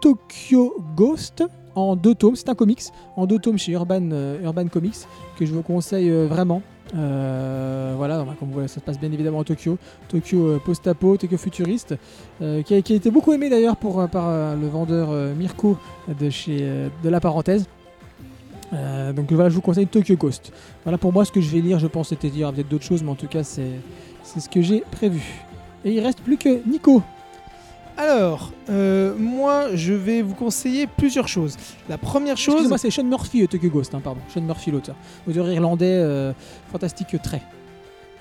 Speaker 1: Tokyo Ghost en deux tomes. C'est un comics en deux tomes chez Urban, euh, Comics que je vous conseille euh, vraiment. Euh, voilà, comme vous voyez, ça se passe bien évidemment à Tokyo. Tokyo post-apo, Tokyo futuriste, qui, a, été beaucoup aimé d'ailleurs par le vendeur Mirko de, chez, de la parenthèse. Donc voilà, je vous conseille Tokyo Ghost. Voilà pour moi ce que je vais lire, je pense c'était dire peut-être d'autres choses, mais en tout cas c'est ce que j'ai prévu. Et il reste plus que Nico.
Speaker 2: Alors, euh, moi, je vais vous conseiller plusieurs choses. La première chose,
Speaker 1: Excusez-moi, c'est Sean Murphy, euh, Tokyo Ghost, hein, pardon. Sean Murphy, l'auteur. Auteur irlandais, euh, fantastique trait.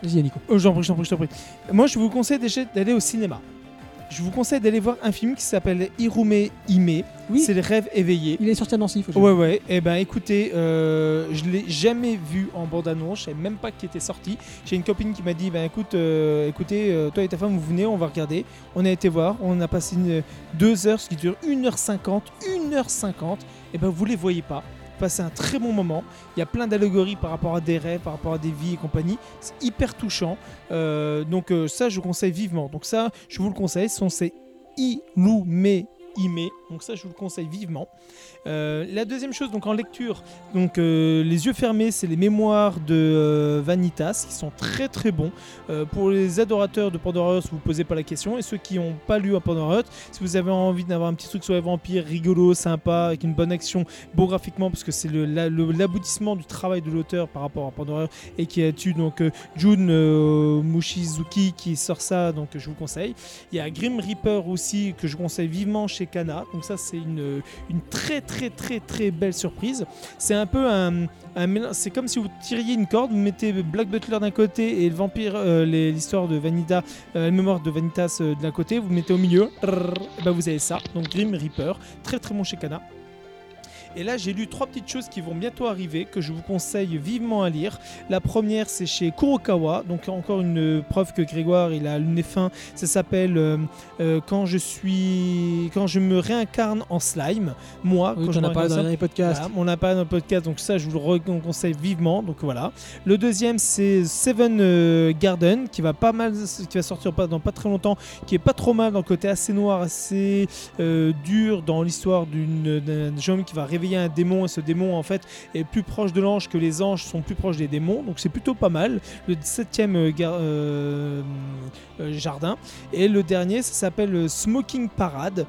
Speaker 1: Vas-y, Nico.
Speaker 2: Oh, j'en prie, j'en prie, j'en prie. Moi, je vous conseille d'aller au cinéma. Je vous conseille d'aller voir un film qui s'appelle Hirume Hime.
Speaker 1: Oui.
Speaker 2: C'est les rêves éveillés.
Speaker 1: Il est sorti à Nancy, faut que
Speaker 2: Ouais, ouais. Et ben, écoutez, euh, je l'ai jamais vu en bande-annonce. Je savais même pas qu'il était sorti. J'ai une copine qui m'a dit, ben écoute, euh, écoutez, euh, toi et ta femme, vous venez, on va regarder. On a été voir. On a passé une, deux heures, ce qui dure 1h50. 1h50. Et ben, vous les voyez pas. Passez un très bon moment. Il y a plein d'allégories par rapport à des rêves, par rapport à des vies et compagnie. C'est hyper touchant. Euh, donc euh, ça, je vous conseille vivement. Donc ça, je vous le conseille. Ce sont ces Donc ça, je vous le conseille vivement. Euh, la deuxième chose, donc en lecture, donc euh, les yeux fermés, c'est les mémoires de euh, Vanitas qui sont très très bons. Pour les adorateurs de Pandora Hearts, vous posez pas la question. Et ceux qui n'ont pas lu à Pandora si vous avez envie d'avoir un petit truc sur les vampires rigolo, sympa, avec une bonne action, beau graphiquement, parce que c'est l'aboutissement du travail de l'auteur par rapport à Pandora et qui a tué donc Jun Mushizuki qui sort ça, donc je vous conseille. Il y a Grim Reaper aussi que je conseille vivement chez Kana. Donc ça c'est une, très très très très belle surprise. C'est un peu un, un c'est comme si vous tiriez une corde, vous mettez Black Butler d'un côté et le vampire, euh, l'histoire de Vanida, euh, la mémoire de Vanitas euh, de l'un côté, vous mettez au milieu, et ben vous avez ça. Donc Grim Reaper, très très bon chez Kana. Et là, j'ai lu trois petites choses qui vont bientôt arriver, que je vous conseille vivement à lire. La première, c'est chez Kurokawa, donc encore une preuve que Grégoire, il a le nez fin. Ça s'appelle euh, euh, Quand je suis, quand je me réincarne en slime. Moi,
Speaker 1: Oui,
Speaker 2: quand je
Speaker 1: as
Speaker 2: me
Speaker 1: parlé dans les podcasts.
Speaker 2: voilà, on n'a pas dans le podcast, donc ça, je vous le conseille vivement. Donc voilà. Le deuxième, c'est Seven euh, Garden, qui va pas mal, qui va sortir pas, dans pas très longtemps, qui est pas trop mal dans le côté assez noir, assez euh, dur dans l'histoire d'une- d'un jeune homme qui va un démon et ce démon en fait est plus proche de l'ange que les anges sont plus proches des démons. Donc c'est plutôt pas mal. Le septième euh, euh, euh, jardin et le dernier, ça s'appelle euh, Smoking Parade.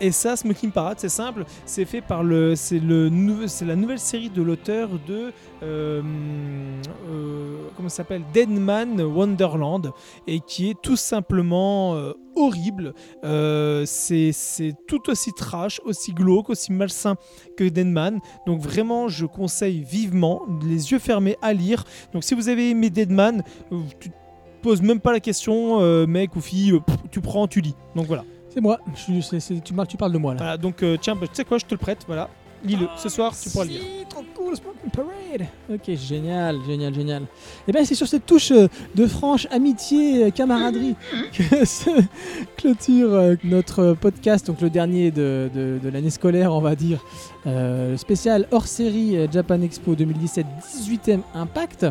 Speaker 2: Et ça, Smoking Parade, c'est simple, c'est fait par le, c'est le, c'est la nouvelle série de l'auteur de, comment s'appelle, Deadman Wonderland, et qui est tout simplement horrible. Euh, c'est, tout aussi trash, aussi glauque, aussi malsain que Deadman. Donc vraiment, je conseille vivement, les yeux fermés, à lire. Donc si vous avez aimé Deadman, euh, tu te poses même pas la question, euh, mec ou fille, euh, pff, tu prends, tu lis. Donc voilà.
Speaker 1: C'est moi. Je tu, parles de moi là.
Speaker 2: Voilà, donc tiens, bah, tu sais quoi, je te le prête, voilà. Lis-le. Ce soir, tu pourras le lire.
Speaker 1: Trop cool, Smoking Parade. Ok, génial, génial, génial. Et bien, c'est sur cette touche euh, de franche amitié, euh, camaraderie que se clôture euh, notre podcast, donc le dernier de, de- de l'année scolaire, on va dire, euh, spécial hors série Japan Expo 2017, 18e Impact.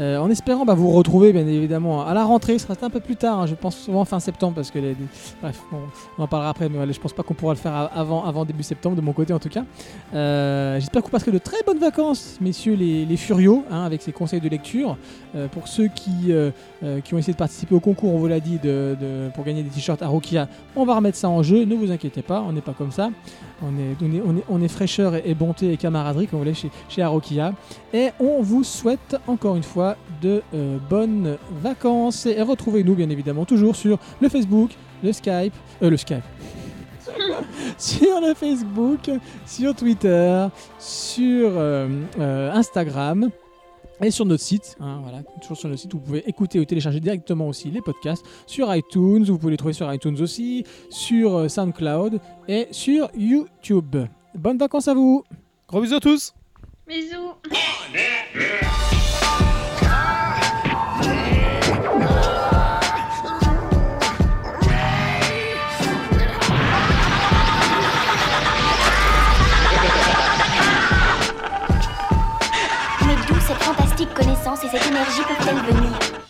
Speaker 1: Euh, en espérant bah, vous retrouver bien évidemment à la rentrée, ce sera un peu plus tard, hein, je pense souvent fin septembre parce que bref, on en parlera après, mais je pense pas qu'on pourra le faire avant, début septembre de mon côté en tout cas. Euh, J'espère que vous passerez de très bonnes vacances, messieurs les, furios, hein, avec ces conseils de lecture. Euh, pour ceux qui, ont essayé de participer au concours, on vous l'a dit, pour gagner des t-shirts à Rokia, on va remettre ça en jeu, ne vous inquiétez pas, on n'est pas comme ça. On est, fraîcheur et, et bonté et camaraderie, comme vous voulez, chez, chez Arokia. Et on vous souhaite encore une fois de euh, bonnes vacances. Et retrouvez-nous, bien évidemment, toujours sur le Facebook, le Skype, euh, le Skype. sur le Facebook, sur Twitter, sur euh, euh, Instagram et sur notre site. hein, voilà, toujours sur notre site, vous pouvez écouter ou télécharger directement aussi les podcasts sur iTunes. Vous pouvez les trouver sur iTunes aussi, sur euh, SoundCloud et sur YouTube. Bonnes vacances à vous
Speaker 2: Gros bisous à tous
Speaker 3: Bisous.
Speaker 4: Et cette énergie peuvent-elles venir?